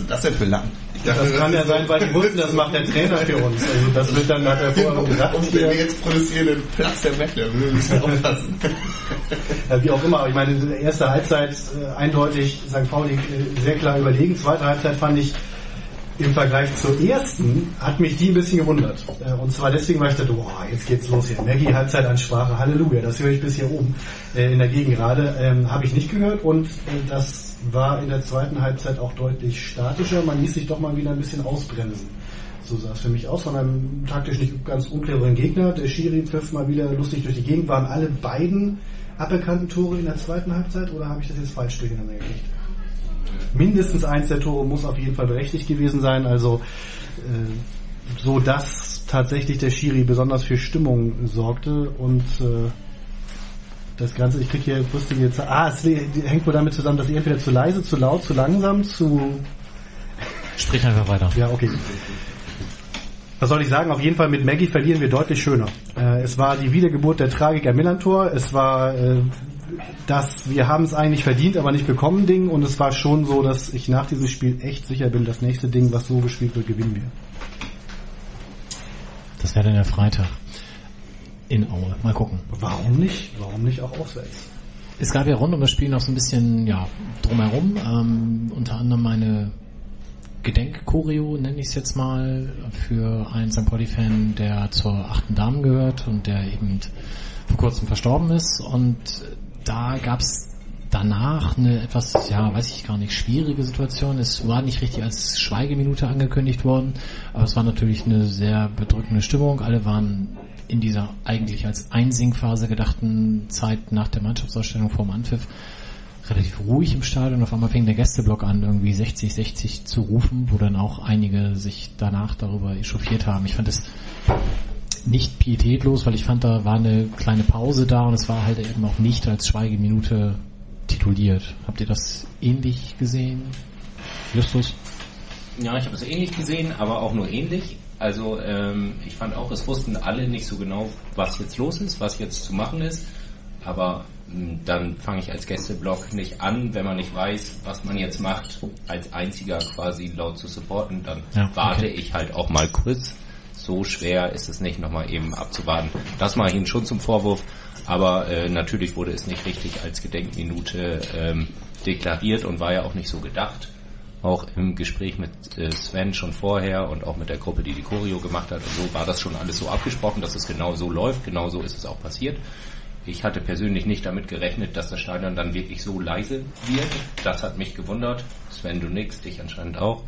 Ist das denn für lang? Das kann ja sein, weil die wussten, das macht der Trainer für uns. Also das wird dann, hat er vorher gesagt. Und wenn wir jetzt produzieren, den Platz der Meckler, wir müssen aufpassen. Ja, wie auch immer, aber ich meine, erste Halbzeit äh, eindeutig St. Pauli äh, sehr klar überlegen. Zweite Halbzeit fand ich im Vergleich zur ersten, hat mich die ein bisschen gewundert. Äh, und zwar deswegen, weil ich dachte, boah, jetzt geht's los hier. Maggie Halbzeitansprache, Halleluja, das höre ich bis hier oben äh, in der Gegengrade. Ähm, Habe ich nicht gehört und äh, das war in der zweiten Halbzeit auch deutlich statischer. Man ließ sich doch mal wieder ein bisschen ausbremsen. So sah es für mich aus von einem taktisch nicht ganz uncleveren Gegner. Der Schiri pfiff mal wieder lustig durch die Gegend. Waren alle beiden aberkannten Tore in der zweiten Halbzeit oder habe ich das jetzt falsch durcheinander gekriegt? Mindestens eins der Tore muss auf jeden Fall berechtigt gewesen sein. Also äh, so dass tatsächlich der Schiri besonders für Stimmung sorgte und äh, das Ganze, ich kriege hier lustige jetzt, ah, es hängt wohl damit zusammen, dass ich entweder zu leise, zu laut, zu langsam, zu... Sprich einfach weiter. Ja, okay. Was soll ich sagen? Auf jeden Fall mit Maggie verlieren wir deutlich schöner. Äh, es war die Wiedergeburt der Tragik am Millantor. Es war äh, das, wir haben es eigentlich verdient, aber nicht bekommen Ding. Und es war schon so, dass ich nach diesem Spiel echt sicher bin, das nächste Ding, was so gespielt wird, gewinnen wir. Das wäre dann der Freitag in Aue. Mal gucken. Warum nicht? Warum nicht auch auswärts? Es gab ja rund um das Spiel noch so ein bisschen ja, drumherum. Ähm, unter anderem eine Gedenkchoreo, nenne ich es jetzt mal, für einen St. Pauli-Fan, der zur achten Damen gehört und der eben vor kurzem verstorben ist. Und da gab es danach eine etwas, ja, weiß ich gar nicht, schwierige Situation. Es war nicht richtig als Schweigeminute angekündigt worden, aber es war natürlich eine sehr bedrückende Stimmung. Alle waren in dieser eigentlich als Einsingphase gedachten Zeit nach der Mannschaftsausstellung vorm Anpfiff relativ ruhig im Stadion. Auf einmal fing der Gästeblock an, irgendwie 60, 60 zu rufen, wo dann auch einige sich danach darüber echauffiert haben. Ich fand es nicht pietätlos, weil ich fand, da war eine kleine Pause da und es war halt eben auch nicht als Schweigeminute tituliert. Habt ihr das ähnlich gesehen? Justus? Ja, ich habe es ähnlich gesehen, aber auch nur ähnlich. Also ähm, ich fand auch, es wussten alle nicht so genau, was jetzt los ist, was jetzt zu machen ist. Aber mh, hm, dann fange ich als Gästeblock nicht an, wenn man nicht weiß, was man jetzt macht, als einziger quasi laut zu supporten. Dann Ja, okay. warte ich halt auch mal kurz. So schwer ist es nicht, nochmal eben abzuwarten. Das mache ich Ihnen schon zum Vorwurf. Aber äh, natürlich wurde es nicht richtig als Gedenkminute ähm, deklariert und war ja auch nicht so gedacht auch im Gespräch mit äh, Sven schon vorher und auch mit der Gruppe, die die Choreo gemacht hat und so, war das schon alles so abgesprochen, dass es genau so läuft. Genau so ist es auch passiert. Ich hatte persönlich nicht damit gerechnet, dass das Stadion dann wirklich so leise wird. Das hat mich gewundert. Sven, du nix, dich anscheinend auch.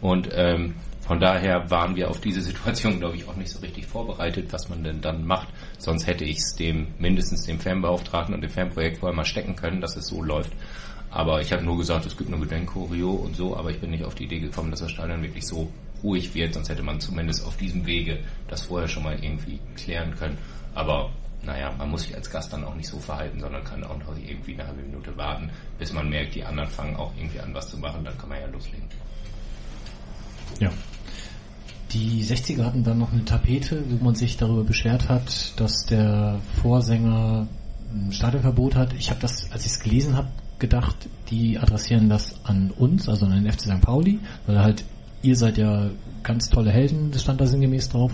Und ähm, von daher waren wir auf diese Situation, glaube ich, auch nicht so richtig vorbereitet, was man denn dann macht. Sonst hätte ich es dem, mindestens dem Fanbeauftragten und dem Fanprojekt vorher mal stecken können, dass es so läuft. Aber ich habe nur gesagt, es gibt eine Gedenkchoreo und so, aber ich bin nicht auf die Idee gekommen, dass das Stadion wirklich so ruhig wird, sonst hätte man zumindest auf diesem Wege das vorher schon mal irgendwie klären können. Aber naja, man muss sich als Gast dann auch nicht so verhalten, sondern kann auch noch irgendwie eine halbe Minute warten, bis man merkt, die anderen fangen auch irgendwie an, was zu machen, dann kann man ja loslegen. Ja. Die 60er hatten dann noch eine Tapete, wo man sich darüber beschwert hat, dass der Vorsänger ein Stadionverbot hat. Ich habe das, als ich es gelesen habe, gedacht, die adressieren das an uns, also an den FC St. Pauli, weil halt ihr seid ja ganz tolle Helden, das stand da sinngemäß drauf.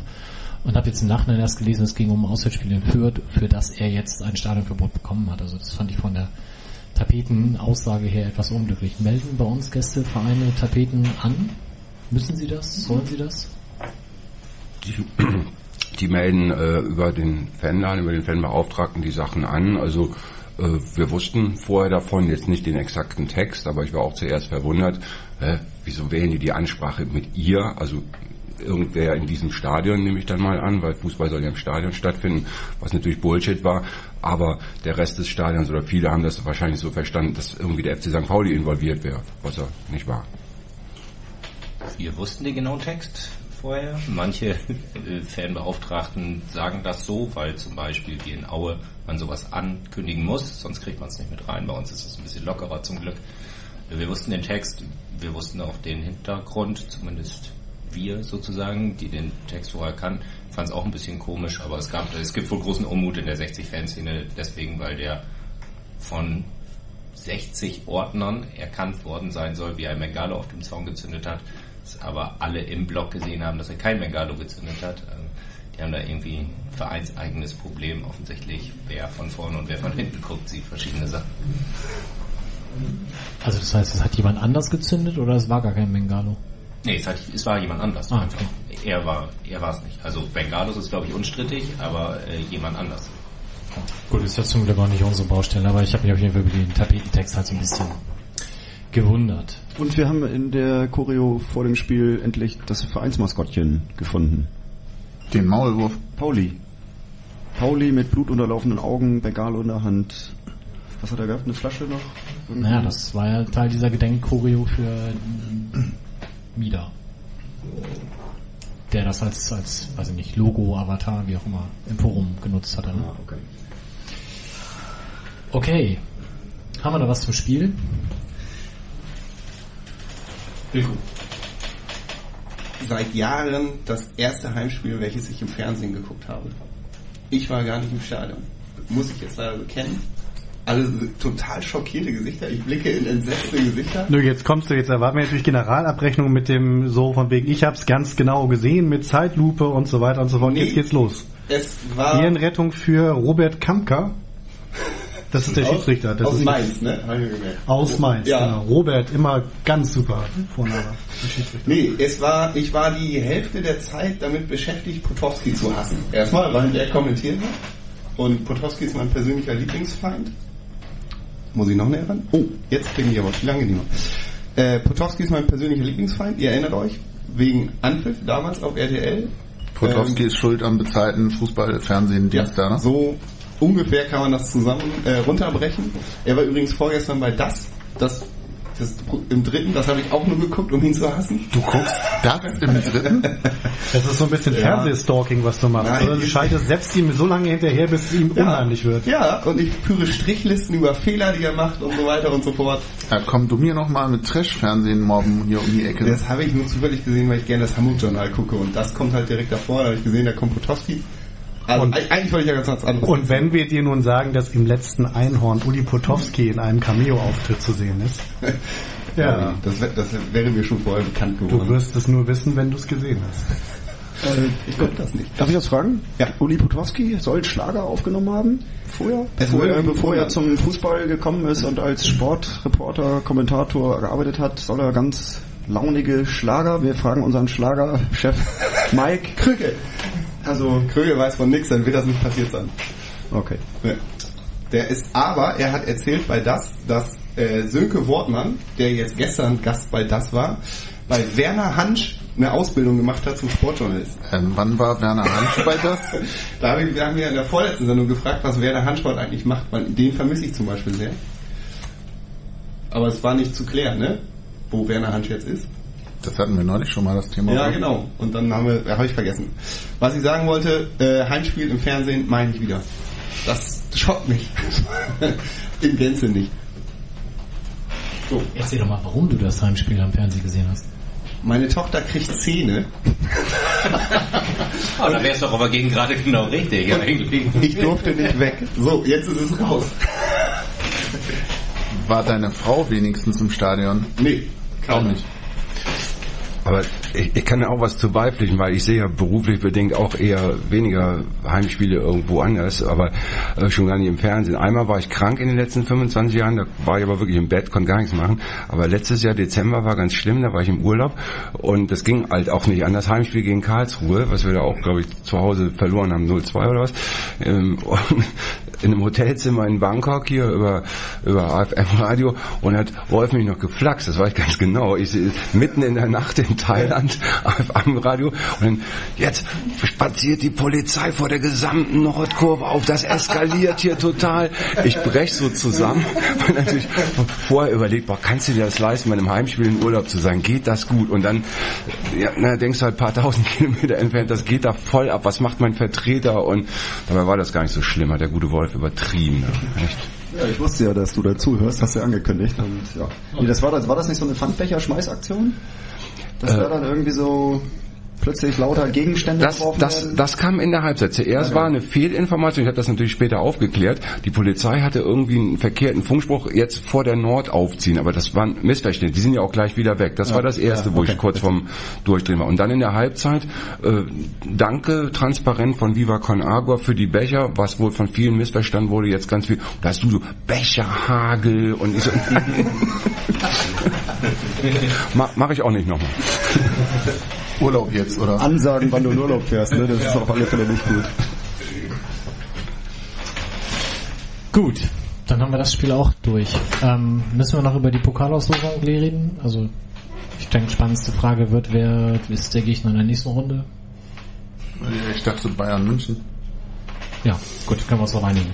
Und habe jetzt im Nachhinein erst gelesen, es ging um ein Auswärtsspiel in Fürth, für das er jetzt ein Stadionverbot bekommen hat. Also das fand ich von der Tapetenaussage her etwas unglücklich. Melden bei uns Gästevereine Tapeten an? Müssen sie das? Sollen sie das? Die, die melden äh, über den Fanladen, über den Fanbeauftragten die Sachen an. Also wir wussten vorher davon, jetzt nicht den exakten Text, aber ich war auch zuerst verwundert, äh, wieso wählen die die Ansprache mit ihr? Also irgendwer in diesem Stadion, nehme ich dann mal an, weil Fußball soll ja im Stadion stattfinden, was natürlich Bullshit war, aber der Rest des Stadions oder viele haben das wahrscheinlich so verstanden, dass irgendwie der FC St. Pauli involviert wäre, was er nicht war. Wir wussten den genauen Text vorher. Manche äh, Fanbeauftragten sagen das so, weil zum Beispiel wie in Aue man sowas ankündigen muss, sonst kriegt man es nicht mit rein. Bei uns ist es ein bisschen lockerer zum Glück. Wir wussten den Text, wir wussten auch den Hintergrund, zumindest wir sozusagen, die den Text vorher kannten, fand es auch ein bisschen komisch, aber es gab, es gibt wohl großen Unmut in der 60-Fanszene, deswegen, weil der von 60 Ordnern erkannt worden sein soll, wie ein Bengalo auf dem Zaun gezündet hat, es aber alle im Block gesehen haben, dass er kein Bengalo gezündet hat. Also, Die haben da irgendwie ein vereinseigenes Problem offensichtlich. Wer von vorne und wer von hinten guckt, sieht verschiedene Sachen. Also das heißt, es hat jemand anders gezündet oder es war gar kein Bengalo? Nee, es, hat, es war jemand anders. Ah, einfach. Er war er war es nicht. Also Bengalos ist glaube ich unstrittig, aber äh, jemand anders. Gut, ist ja zum Glück auch nicht unsere Baustelle, aber ich habe mich auf jeden Fall über den Tapetentext halt so ein bisschen gewundert. Und wir haben in der Choreo vor dem Spiel endlich das Vereinsmaskottchen gefunden. Den Maulwurf. Pauli. Pauli mit blutunterlaufenden Augen, Bengalo in der Hand. Was hat er gehabt? Eine Flasche noch? Irgendwie? Naja, das war ja Teil dieser Gedenkchoreo für Mida. Der das als, als, weiß ich nicht, Logo, Avatar, wie auch immer, im Forum genutzt hatte. Ne? Ah, okay. Okay. Haben wir da was zum Spiel? Seit Jahren das erste Heimspiel, welches ich im Fernsehen geguckt habe. Ich war gar nicht im Stadion. Muss ich jetzt leider bekennen. Alle total schockierte Gesichter. Ich blicke in entsetzte Gesichter. Nö, jetzt kommst du, jetzt erwarten wir natürlich Generalabrechnung mit dem so von wegen, ich hab's ganz genau gesehen mit Zeitlupe und so weiter und so fort. Nee. Jetzt geht's los. Es war Ehrenrettung für Robert Kampka. Das ist der aus, Schiedsrichter. Das aus ist Mainz, ne? Hab ich mir gemerkt. Aus Mainz, Ja. genau. Robert, immer ganz super Vorname. der Schiedsrichter. Nee, es war, ich war die Hälfte der Zeit damit beschäftigt, Potowski zu hassen. Erstmal, weil der kommentiert hat. Und Potowski ist mein persönlicher Lieblingsfeind. Muss ich noch näher ran? Oh, jetzt kriege ich aber viel angenehmer. Äh, Potowski ist mein persönlicher Lieblingsfeind. Ihr erinnert euch? Wegen Anpfiff damals auf RTL. Potowski ist schuld am bezahlten Fußball, Fernsehen, Ja, Dienst da, ne? so ungefähr kann man das zusammen äh, runterbrechen. Er war übrigens vorgestern bei das, das, das im dritten, das habe ich auch nur geguckt, um ihn zu hassen. Du guckst das im dritten? Das ist so ein bisschen Ja. Fernsehstalking, was du machst. Nein. Oder du schaltest, setzt ihm so lange hinterher, bis es ihm unheimlich wird. Ja, und ich führe Strichlisten über Fehler, die er macht und so weiter und so fort. Ja, komm du mir noch mal mit Trash-Fernsehen morgen hier um die Ecke. Das habe ich nur zufällig gesehen, weil ich gerne das Hamburg-Journal gucke und das kommt halt direkt davor, da habe ich gesehen, da kommt Potowski. Also Und- eig- eigentlich wollte ich ja ganz was anderes. Und wenn wir dir nun sagen, dass im letzten Einhorn Uli Potowski in einem Cameo-Auftritt zu sehen ist, ja, das, wär- das wäre mir schon vorher bekannt du geworden. wirst es nur wissen, wenn du es gesehen hast. ich glaube das nicht. Darf ich das fragen? Ja. Uli Potowski soll Schlager aufgenommen haben? Vorher? Es Bevor, wurde- er, bevor er zum Fußball gekommen ist und als Sportreporter, Kommentator gearbeitet hat, soll er ganz launige Schlager. Wir fragen unseren Schlagerchef Mike. Krüge. Also, Krüge weiß von nichts, dann wird das nicht passiert sein. okay. Ja. Der ist aber, er hat erzählt bei das, dass äh, Sönke Wortmann, der jetzt gestern Gast bei das war, bei Werner Hansch eine Ausbildung gemacht hat zum Sportjournalisten. Ähm, wann war Werner Hansch bei das? Da haben wir, wir haben ja in der vorletzten Sendung gefragt, was Werner Hanschwart eigentlich macht, weil den vermisse ich zum Beispiel sehr. Aber es war nicht zu klären, ne? Wo Werner Hansch jetzt ist. Das hatten wir neulich schon mal, das Thema. Ja, genau. Und dann haben wir, ja, habe ich vergessen. Was ich sagen wollte, äh, Heimspiel im Fernsehen meine ich wieder. Das schockt mich. In Gänze nicht. So, Erzähl doch mal, warum du das Heimspiel am Fernsehen gesehen hast. meine Tochter kriegt Zähne Oh, da wär's doch aber gegen gerade genau richtig eigentlich. Ich durfte nicht weg. So, jetzt ist es raus. War deine Frau wenigstens im Stadion? Nee, Auch nicht. Aber ich, ich kann ja auch was zu beipflichten, weil ich sehe ja beruflich bedingt auch eher weniger Heimspiele irgendwo anders, aber äh, schon gar nicht im Fernsehen. Einmal war ich krank in den letzten 25 Jahren, da war ich aber wirklich im Bett, konnte gar nichts machen. Aber letztes Jahr Dezember war ganz schlimm, da war ich im Urlaub und das ging halt auch nicht an das Heimspiel gegen Karlsruhe, was wir da auch, glaube ich, zu Hause verloren haben, 0-2 oder was. Ähm, in einem Hotelzimmer in Bangkok hier über, über AFM Radio und hat Wolf mich noch geflaxt, das weiß ich ganz genau. Ich sehe mitten in der Nacht in Thailand AFM Radio und dann, jetzt spaziert die Polizei vor der gesamten Nordkurve auf, das eskaliert hier total. Ich brech so zusammen, weil natürlich vorher überlegt, boah, kannst du dir das leisten, bei einem Heimspiel in Urlaub zu sein, geht das gut? Und dann ja, na, denkst du halt ein paar tausend Kilometer entfernt, das geht da voll ab, was macht mein Vertreter? Und dabei war das gar nicht so schlimm, hat der gute Wolf übertrieben. Ne? Echt. Ja, ich wusste ja, dass du dazu hörst, hast du ja angekündigt. Und, ja. Nee, das war, das, war das nicht so eine Pfandbecher-Schmeißaktion? Das Äh. war dann irgendwie so plötzlich lauter Gegenstände Das, das, werden? das kam in der Halbzeit. Zuerst Ja, war eine Fehlinformation, ich habe das natürlich später aufgeklärt. Die Polizei hatte irgendwie einen verkehrten Funkspruch, jetzt vor der Nord aufziehen, aber das waren Missverständnisse. Die sind ja auch gleich wieder weg. Das Ja, war das Erste, ja, wo okay. ich kurz vorm Durchdrehen war. Und dann in der Halbzeit, äh, danke transparent von Viva Con Agua für die Becher, was wohl von vielen missverstanden wurde, jetzt ganz viel. Da hast du so Becherhagel und ich so, Ma, mach ich auch nicht nochmal. Urlaub jetzt, oder? Ansagen, wann du in Urlaub fährst, ne? Das ist auf alle Fälle nicht gut. Gut, dann haben wir das Spiel auch durch. Ähm, müssen wir noch über die Pokalauslosung reden? Also, ich denke, spannendste Frage wird, wer ist der Gegner in der nächsten Runde? Ich dachte Bayern München. Ja, gut, können wir uns drauf einigen.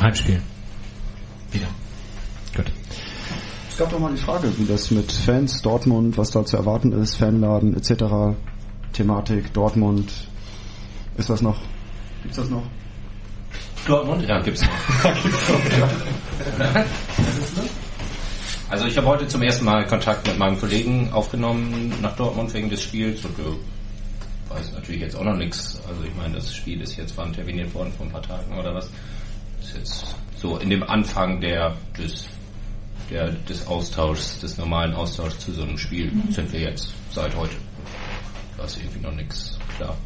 Heimspiel. Wieder. Gut. Es gab doch mal die Frage, wie das mit Fans, Dortmund, was da zu erwarten ist, Fanladen etc. Thematik, Dortmund. Ist das noch? Gibt's das noch? Dortmund? Ja, gibt's noch. Also ich habe heute zum ersten Mal Kontakt mit meinem Kollegen aufgenommen nach Dortmund wegen des Spiels und äh, weiß natürlich jetzt auch noch nichts. Also ich meine, das Spiel ist jetzt wann terminiert worden vor ein paar Tagen oder was. Ist jetzt so in dem Anfang der des der, des Austauschs, des normalen Austauschs zu so einem Spiel sind wir jetzt seit heute. Da ist irgendwie noch nichts klar.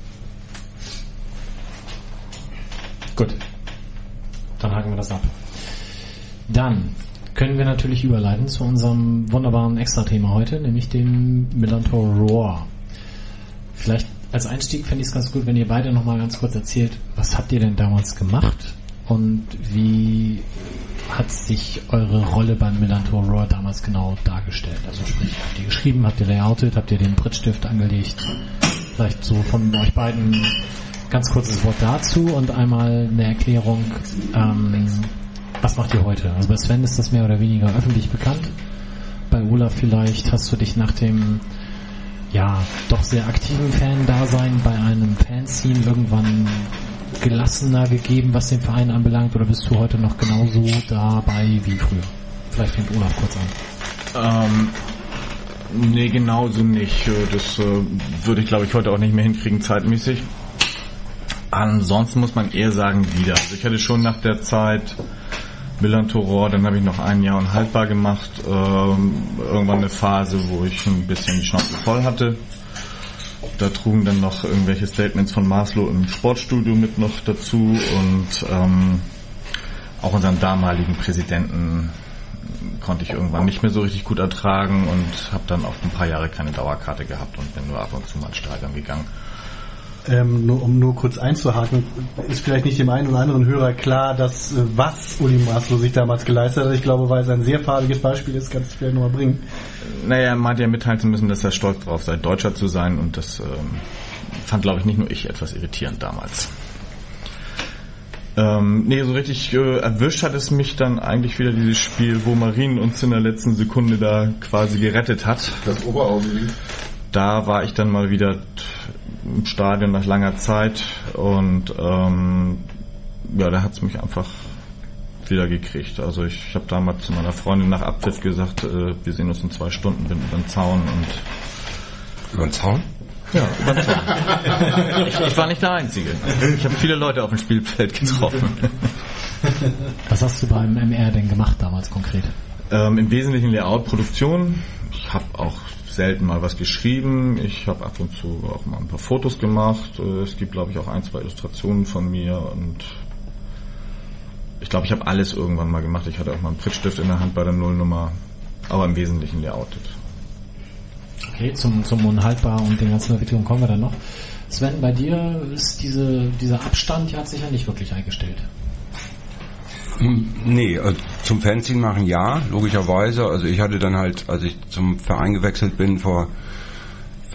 Gut. Dann haken wir das ab. Dann können wir natürlich überleiten zu unserem wunderbaren Extra-Thema heute, nämlich dem Millantor Roar. Vielleicht als Einstieg fände ich es ganz gut, wenn ihr beide nochmal ganz kurz erzählt, was habt ihr denn damals gemacht und wie hat sich eure Rolle beim Millantor Roar damals genau dargestellt? Also sprich, habt ihr geschrieben, habt ihr layoutet, habt ihr den Brittstift angelegt? Vielleicht so von euch beiden ganz kurzes Wort dazu und einmal eine Erklärung, ähm, was macht ihr heute? Also bei Sven ist das mehr oder weniger öffentlich bekannt. Bei Olaf vielleicht hast du dich nach dem ja doch sehr aktiven Fan-Dasein bei einem Fanzine irgendwann gelassener gegeben, was den Verein anbelangt, oder bist du heute noch genauso dabei wie früher? Vielleicht fängt Olaf kurz an. Ähm, nee, genauso nicht. Das äh, würde ich, glaube ich, heute auch nicht mehr hinkriegen, zeitmäßig. Ansonsten muss man eher sagen, wieder. Also ich hatte schon nach der Zeit Milan Toror, dann habe ich noch ein Jahr unhaltbar gemacht. Ähm, irgendwann eine Phase, wo ich ein bisschen die Schnauze voll hatte. Da trugen dann noch irgendwelche Statements von Maslow im Sportstudio mit noch dazu und ähm, auch unseren damaligen Präsidenten konnte ich irgendwann nicht mehr so richtig gut ertragen und habe dann auch ein paar Jahre keine Dauerkarte gehabt und bin nur ab und zu mal ins Stadion gegangen. Ähm, nur, um nur kurz einzuhaken, ist vielleicht nicht dem einen oder anderen Hörer klar, dass äh, was Uli Maslow sich damals geleistet hat. Ich glaube, weil es ein sehr farbiges Beispiel ist, kannst du vielleicht nochmal bringen. Naja, er meinte ja mitteilen zu müssen, dass er stolz drauf sei, Deutscher zu sein und das ähm, fand, glaube ich, nicht nur ich etwas irritierend damals. Ähm, nee, so richtig äh, erwischt hat es mich dann eigentlich wieder dieses Spiel, wo Marien uns in der letzten Sekunde da quasi gerettet hat. Das Oberhausen Da war ich dann mal wieder im Stadion nach langer Zeit und ähm, ja, da hat's mich einfach wieder gekriegt. Also ich habe damals zu meiner Freundin nach Abpfiff gesagt, äh, wir sehen uns in zwei Stunden bin über den Zaun und Über den Zaun? Ja, ich, ich war nicht der Einzige. Ich habe viele Leute auf dem Spielfeld getroffen. Was hast du beim MR denn gemacht damals konkret? Ähm, Im Wesentlichen Layout, Produktion. Ich habe auch selten mal was geschrieben. Ich habe ab und zu auch mal ein paar Fotos gemacht. Äh, Es gibt, glaube ich, auch ein, zwei Illustrationen von mir und ich glaube, ich habe alles irgendwann mal gemacht. Ich hatte auch mal einen Prittstift in der Hand bei der Nullnummer, aber im Wesentlichen layoutet. Okay, zum, zum Unhaltbar und den ganzen Entwicklungen kommen wir dann noch. Sven, bei dir ist diese, dieser Abstand, ja, hat sich ja nicht wirklich eingestellt. Hm, Nee, äh, zum Fanzine machen ja, logischerweise. Also ich hatte dann halt, als ich zum Verein gewechselt bin vor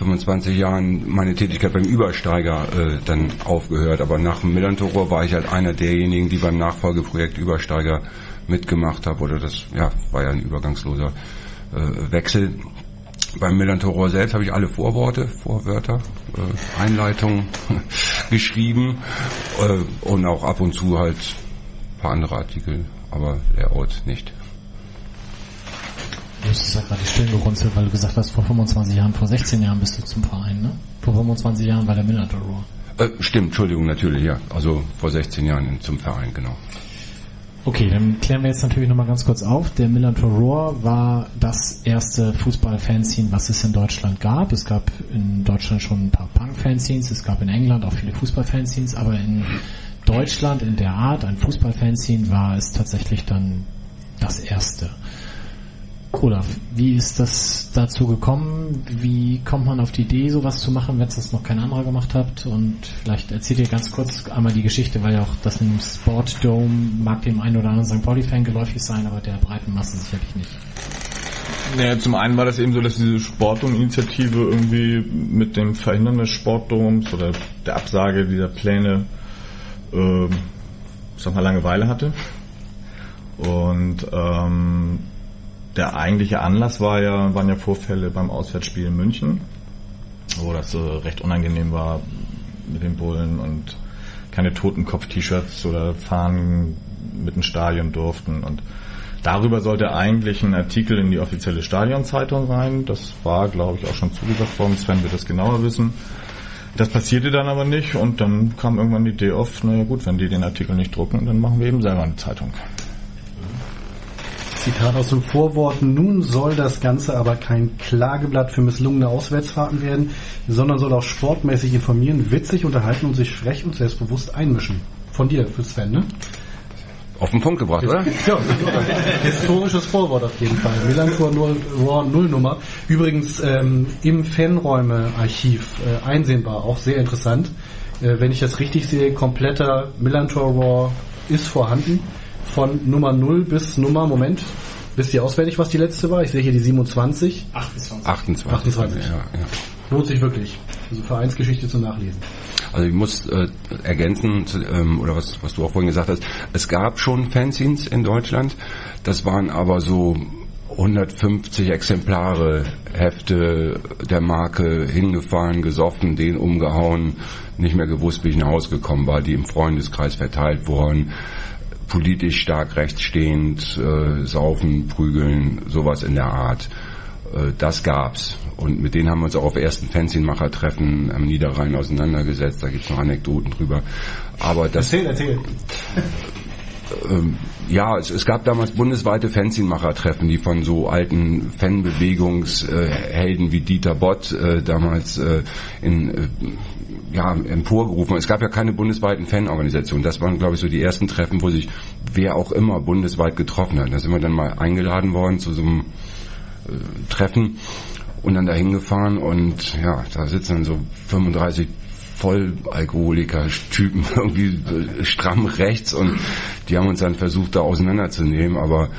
25 Jahren, meine Tätigkeit beim Übersteiger äh, dann aufgehört. Aber nach dem Millantor war ich halt einer derjenigen, die beim Nachfolgeprojekt Übersteiger mitgemacht habe. Oder das ja, war ja ein übergangsloser äh, Wechsel. Beim Millantor selbst habe ich alle Vorworte, Vorwörter, äh, Einleitungen geschrieben äh, und auch ab und zu halt ein paar andere Artikel, aber Layout nicht. Du hast ja gerade die Stirn gerunzelt, weil du gesagt hast, vor 25 Jahren, vor 16 Jahren bist du zum Verein, ne? Vor 25 Jahren war der Minotaur Roar. Äh, stimmt, Entschuldigung, natürlich, ja. Also vor 16 Jahren zum Verein, genau. Okay, dann klären wir jetzt natürlich nochmal ganz kurz auf. Der Minotaur Roar war das erste Fußball-Fanzine, was es in Deutschland gab. Es gab in Deutschland schon ein paar Punk-Fanzines, es gab in England auch viele Fußball-Fanzines, aber in Deutschland in der Art, ein Fußball-Fanzine, war es tatsächlich dann das erste. Olaf, wie ist das dazu gekommen? Wie kommt man auf die Idee, sowas zu machen, wenn es das noch kein anderer gemacht hat? Und vielleicht erzählt ihr ganz kurz einmal die Geschichte, weil ja auch das im Sportdome mag dem einen oder anderen St. Pauli-Fan geläufig sein, aber der breiten Masse sicherlich nicht. Naja, zum einen war das eben so, dass diese Sportdom-Initiative irgendwie mit dem Verhindern des Sportdoms oder der Absage dieser Pläne, ähm, sag mal, Langeweile hatte. Und ähm, der eigentliche Anlass war ja, waren ja Vorfälle beim Auswärtsspiel in München, wo das so recht unangenehm war mit den Bullen und keine Totenkopf-T-Shirts oder Fahnen mit dem Stadion durften und Darüber sollte eigentlich ein Artikel in die offizielle Stadionzeitung rein. Das war, glaube ich, auch schon zugesagt worden. Sven wird das genauer wissen. Das passierte dann aber nicht und dann kam irgendwann die Idee auf, naja gut, wenn die den Artikel nicht drucken, dann machen wir eben selber eine Zeitung. Zitat aus dem Vorwort, nun soll das Ganze aber kein Klageblatt für misslungene Auswärtsfahrten werden, sondern soll auch sportmäßig informieren, witzig unterhalten und sich frech und selbstbewusst einmischen. Von dir, für Sven, ne? Auf den Punkt gebracht, oder? Ja, historisches Vorwort auf jeden Fall. Null- Raw Nullnummer. Übrigens ähm, im Fanräume-Archiv äh, einsehbar, auch sehr interessant. Äh, wenn ich das richtig sehe, kompletter Millantor Raw ist vorhanden. Von Nummer 0 bis Nummer, Moment, wisst ihr auswendig, was die letzte war? Ich sehe hier die 27. 28. 28. 28. Ja, ja. Lohnt sich wirklich. Also Vereinsgeschichte zum Nachlesen. Also ich muss äh, ergänzen, zu, ähm, oder was, was du auch vorhin gesagt hast, es gab schon Fanzines in Deutschland, das waren aber so 150 Exemplare, Hefte der Marke hingefahren, gesoffen, den umgehauen, nicht mehr gewusst, wie ich nach Hause gekommen war, die im Freundeskreis verteilt wurden, politisch stark rechtsstehend, äh, saufen, prügeln, sowas in der Art. Äh, das gab's. Und mit denen haben wir uns auch auf ersten Fanzinmacher-Treffen am Niederrhein auseinandergesetzt. Da gibt's noch Anekdoten drüber. Aber das, Erzähl, erzähl. ähm, ja, es, es gab damals bundesweite Fanzinmacher-Treffen, die von so alten Fanbewegungshelden wie Dieter Bott äh, damals äh, in äh, ja, emporgerufen. Es gab ja keine bundesweiten Fanorganisationen. Das waren, glaube ich, so die ersten Treffen, wo sich wer auch immer bundesweit getroffen hat. Da sind wir dann mal eingeladen worden zu so einem äh, Treffen und dann dahin gefahren und ja, da sitzen dann so 35 Vollalkoholiker-Typen irgendwie äh, stramm rechts und die haben uns dann versucht, da auseinanderzunehmen, aber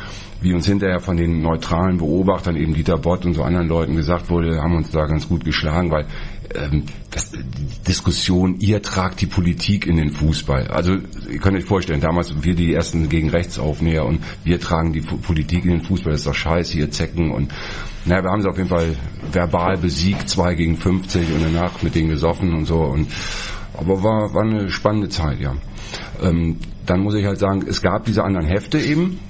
wie uns hinterher von den neutralen Beobachtern, eben Dieter Bott und so anderen Leuten gesagt wurde, haben uns da ganz gut geschlagen, weil ähm, das, die Diskussion, ihr tragt die Politik in den Fußball. Also ihr könnt euch vorstellen, damals wir die ersten gegen Rechtsaufnäher und wir tragen die Politik in den Fußball, das ist doch scheiße, ihr Zecken und naja, wir haben sie auf jeden Fall verbal besiegt, 2 gegen 50 und danach mit denen gesoffen und so und aber war, war eine spannende Zeit, ja. Ähm, dann muss ich halt sagen, es gab diese anderen Hefte eben,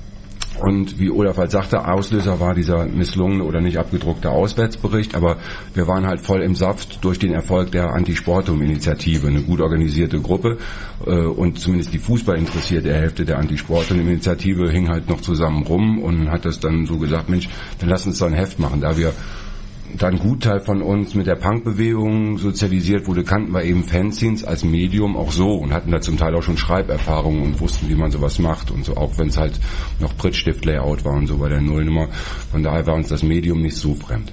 Und wie Olaf halt sagte, Auslöser war dieser misslungene oder nicht abgedruckte Auswärtsbericht, aber wir waren halt voll im Saft durch den Erfolg der Anti-Sportum-Initiative, eine gut organisierte Gruppe. Äh, und zumindest die fußballinteressierte Hälfte der Anti-Sportum-Initiative hing halt noch zusammen rum und hat das dann so gesagt, Mensch, dann lass uns da ein Heft machen, da wir dann Gutteil von uns mit der Punkbewegung sozialisiert wurde, kannten wir eben Fanzines als Medium auch so und hatten da zum Teil auch schon Schreiberfahrungen und wussten, wie man sowas macht und so, auch wenn es halt noch Prittstift-Layout war und so bei der Nullnummer. Von daher war uns das Medium nicht so fremd.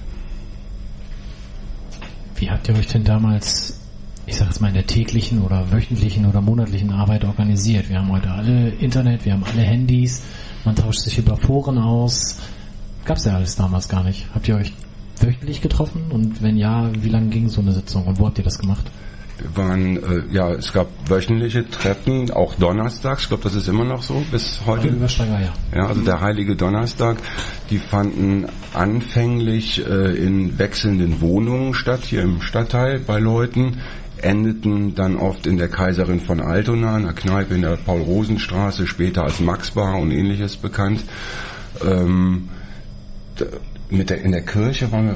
Wie habt ihr euch denn damals, ich sag jetzt mal in der täglichen oder wöchentlichen oder monatlichen Arbeit organisiert? Wir haben heute alle Internet, wir haben alle Handys, man tauscht sich über Foren aus. Gab's ja alles damals gar nicht. Habt ihr euch wöchentlich getroffen? Und wenn ja, wie lange ging so eine Sitzung und wo habt ihr das gemacht? Wir waren, äh, ja, es gab wöchentliche Treffen, auch donnerstags, ich glaube, das ist immer noch so bis heute. Übersteiger, ja. Ja, also der heilige Donnerstag, die fanden anfänglich äh, in wechselnden Wohnungen statt, hier im Stadtteil bei Leuten, endeten dann oft in der Kaiserin von Altona, einer Kneipe in der Paul-Rosen-Straße, später als Max-Bar und ähnliches bekannt. Ähm, mit der, in der Kirche waren wir,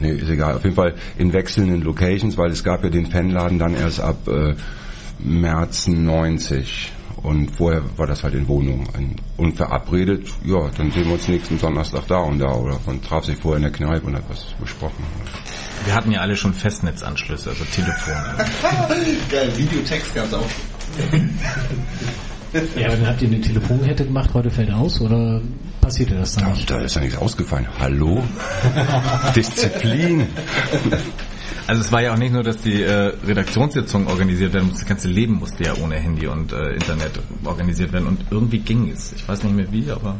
nee, ist egal, auf jeden Fall in wechselnden Locations, weil es gab ja den Fanladen dann erst ab äh, März 90 und vorher war das halt in Wohnungen. Ein- Und verabredet, ja, dann sehen wir uns nächsten Donnerstag da und da oder man traf sich vorher in der Kneipe und hat was besprochen. Wir hatten ja alle schon Festnetzanschlüsse, also Telefone. Geil, Videotext gab's auch. Ja, aber dann habt ihr eine Telefonkette gemacht, heute fällt aus oder passierte das dann Da, nicht? da ist ja nichts ausgefallen. Hallo? Disziplin. Also es war ja auch nicht nur, dass die äh, Redaktionssitzungen organisiert werden mussten, das ganze Leben musste ja ohne Handy und äh, Internet organisiert werden und irgendwie ging es. Ich weiß nicht mehr wie, aber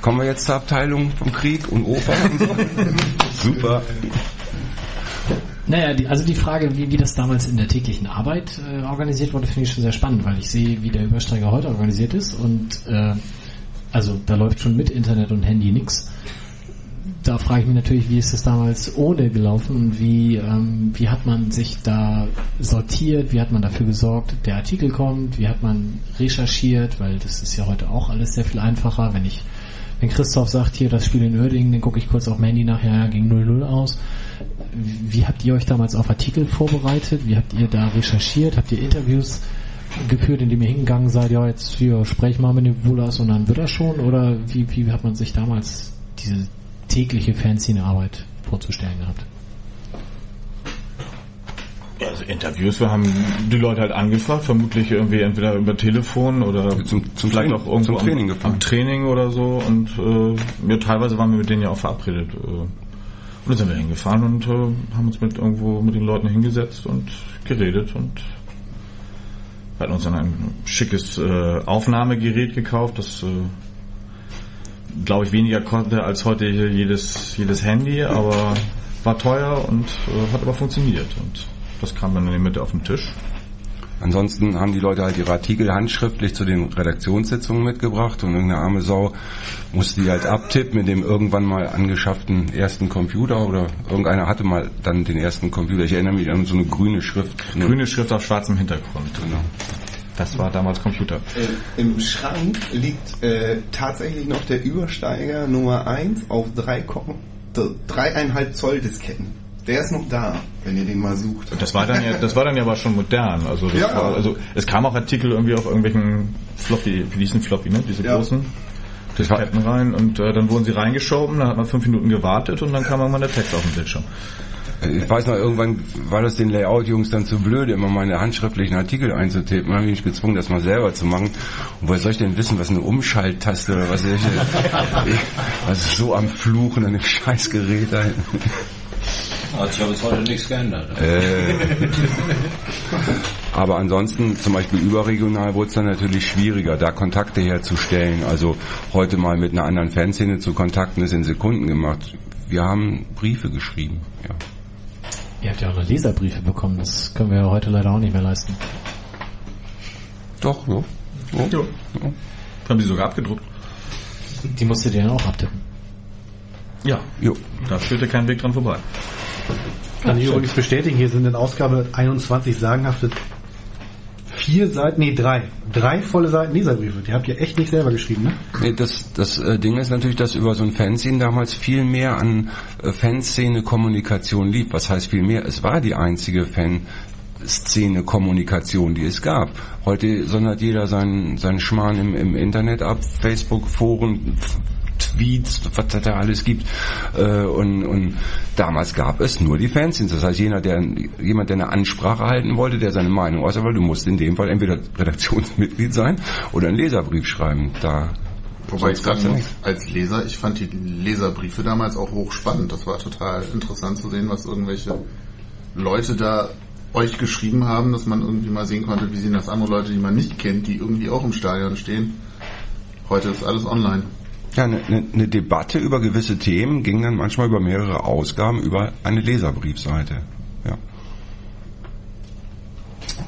Kommen wir jetzt zur Abteilung vom Krieg und Oper und so? Super. Naja, die, also die Frage, wie, wie das damals in der täglichen Arbeit äh, organisiert wurde, finde ich schon sehr spannend, weil ich sehe, wie der Übersteiger heute organisiert ist und äh, also da läuft schon mit Internet und Handy nix. Da frage ich mich natürlich, wie ist das damals ohne gelaufen und wie, ähm, wie hat man sich da sortiert, wie hat man dafür gesorgt, der Artikel kommt, wie hat man recherchiert, weil das ist ja heute auch alles sehr viel einfacher, wenn ich wenn Christoph sagt, hier das Spiel in Uerdingen, dann gucke ich kurz auf dem Handy nachher ja, ging 0-0 aus. Wie habt ihr euch damals auf Artikel vorbereitet? Wie habt ihr da recherchiert? Habt ihr Interviews geführt, indem ihr hingegangen seid, ja, jetzt hier, sprech mal mit dem Wulas und dann wird er schon? Oder wie, wie hat man sich damals diese tägliche Fanzine-Arbeit vorzustellen gehabt? Ja, also Interviews, wir haben die Leute halt angefragt, vermutlich irgendwie entweder über Telefon oder Zum- zum vielleicht Training- auch irgendwo zum Training am, gefahren. am Training oder so und äh, ja, teilweise waren wir mit denen ja auch verabredet. Äh, und dann sind wir hingefahren und äh, haben uns mit irgendwo mit den Leuten hingesetzt und geredet und wir hatten uns dann ein schickes äh, Aufnahmegerät gekauft, das äh, glaube ich weniger konnte als heute jedes jedes Handy, aber war teuer und äh, hat aber funktioniert und das kam dann in die Mitte auf den Tisch. Ansonsten haben die Leute halt ihre Artikel handschriftlich zu den Redaktionssitzungen mitgebracht und irgendeine arme Sau musste die halt abtippen mit dem irgendwann mal angeschafften ersten Computer oder irgendeiner hatte mal dann den ersten Computer. Ich erinnere mich an so eine grüne Schrift. Eine- Grüne Schrift auf schwarzem Hintergrund. Genau. Das war damals Computer. Äh, Im Schrank liegt äh, tatsächlich noch der Übersteiger Nummer 1 auf 3, dreieinhalb Zoll Disketten. Der ist noch da, wenn ihr den mal sucht. Das war dann ja, das war dann ja aber schon modern. Also, das Ja. war, also es kam auch Artikel irgendwie auf irgendwelchen Floppy, wie hießen Floppy, ne? Diese Ja. großen Disketten rein und äh, dann wurden sie reingeschoben, dann hat man fünf Minuten gewartet und dann kam irgendwann der Text auf dem Bildschirm. Ich weiß noch, irgendwann war das den Layout-Jungs dann zu blöd, immer meine handschriftlichen Artikel einzutippen. Dann habe ich mich gezwungen, das mal selber zu machen. Und woher soll ich denn wissen, was eine Umschalttaste oder was ich, was so am Fluchen an dem Scheißgerät da hinten. Hat sich aber bis heute nichts geändert. Äh, aber ansonsten, zum Beispiel überregional, wurde es dann natürlich schwieriger, da Kontakte herzustellen. Also heute mal mit einer anderen Fanszene zu kontakten, ist in Sekunden gemacht. Wir haben Briefe geschrieben. Ja. Ihr habt ja auch noch Leserbriefe bekommen, das können wir ja heute leider auch nicht mehr leisten. Doch, ja. Jo. Haben sie sogar abgedruckt. Die musstet ihr dann auch abtippen. Ja, Jo. da führte kein Weg dran vorbei. Kann ich übrigens bestätigen, hier sind in Ausgabe 21 sagenhafte vier Seiten, nee, drei. Drei volle Seiten Leserbriefe. Die habt ihr echt nicht selber geschrieben, ne? Nee, das, das äh, Ding ist natürlich, dass über so ein Fanzine damals viel mehr an äh, Fanszene-Kommunikation lief. Was heißt viel mehr? Es war die einzige Fanszene-Kommunikation, die es gab. Heute sondert jeder seinen, seinen Schmarrn im, im Internet ab, Facebook, Foren, Tweets, was es da alles gibt. Äh, und, und damals gab es nur die Fanzines. Das heißt, jener, der, jemand, der eine Ansprache halten wollte, der seine Meinung äußern wollte, du musst in dem Fall entweder Redaktionsmitglied sein oder einen Leserbrief schreiben. Da Wobei ich sagen muss, als Leser, ich fand die Leserbriefe damals auch hochspannend. Das war total interessant zu sehen, was irgendwelche Leute da euch geschrieben haben, dass man irgendwie mal sehen konnte, wie sehen das andere Leute, die man nicht kennt, die irgendwie auch im Stadion stehen. Heute ist alles online. Ja, eine, eine, Debatte über gewisse Themen ging dann manchmal über mehrere Ausgaben über eine Leserbriefseite. Ja.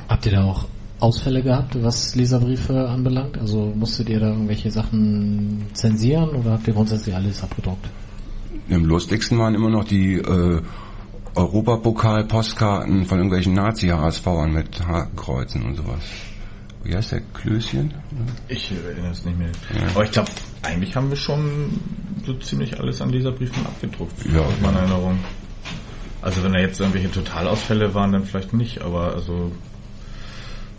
Habt ihr da auch Ausfälle gehabt, was Leserbriefe anbelangt? Also musstet ihr da irgendwelche Sachen zensieren oder habt ihr grundsätzlich alles abgedruckt? Am lustigsten waren immer noch die äh, Europapokal-Postkarten von irgendwelchen Nazi-HSVern mit Hakenkreuzen und sowas. Wie heißt der? Klößchen? Ich erinnere es nicht mehr. Aber ich glaube, eigentlich haben wir schon so ziemlich alles an Leserbriefen abgedruckt. Ja, aus meiner Erinnerung. Also wenn da jetzt irgendwelche Totalausfälle waren, dann vielleicht nicht, aber also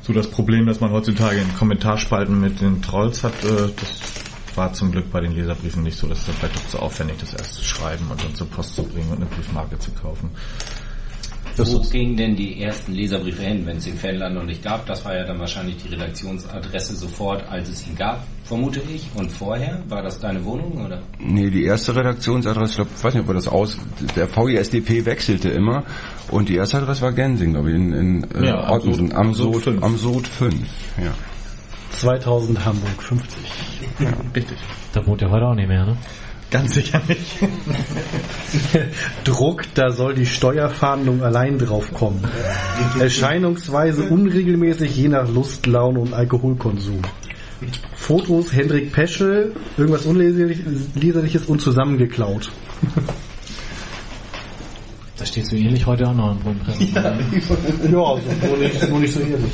so das Problem, dass man heutzutage in Kommentarspalten mit den Trolls hat, äh, das war zum Glück bei den Leserbriefen nicht so. Das ist dann vielleicht doch zu aufwendig, das erst zu schreiben und dann zur Post zu bringen und eine Briefmarke zu kaufen. Wo gingen denn die ersten Leserbriefe hin, wenn es den Fanland noch nicht gab? Das war ja dann wahrscheinlich die Redaktionsadresse sofort, als es ihn gab, vermute ich. Und vorher? War das deine Wohnung oder? Nee, die erste Redaktionsadresse, ich glaub, ich weiß nicht, ob wir das aus, der VISDP wechselte immer und die erste Adresse war Gensing, glaube ich, in, in äh, Ja, Sod- am Sod Sod, 5. am Sod 5. Ja. 2000 Hamburg 50. Richtig. Da wohnt ihr heute auch nicht mehr, ne? Ganz sicher nicht. Druck, da soll die Steuerfahndung allein drauf kommen. Erscheinungsweise unregelmäßig, je nach Lust, Laune und Alkoholkonsum. Fotos Hendrik Peschel, irgendwas Unleserliches und zusammengeklaut. Da steht so ähnlich heute auch noch im Rundpresse. Ja, also nur nicht, nur nicht so ehrlich.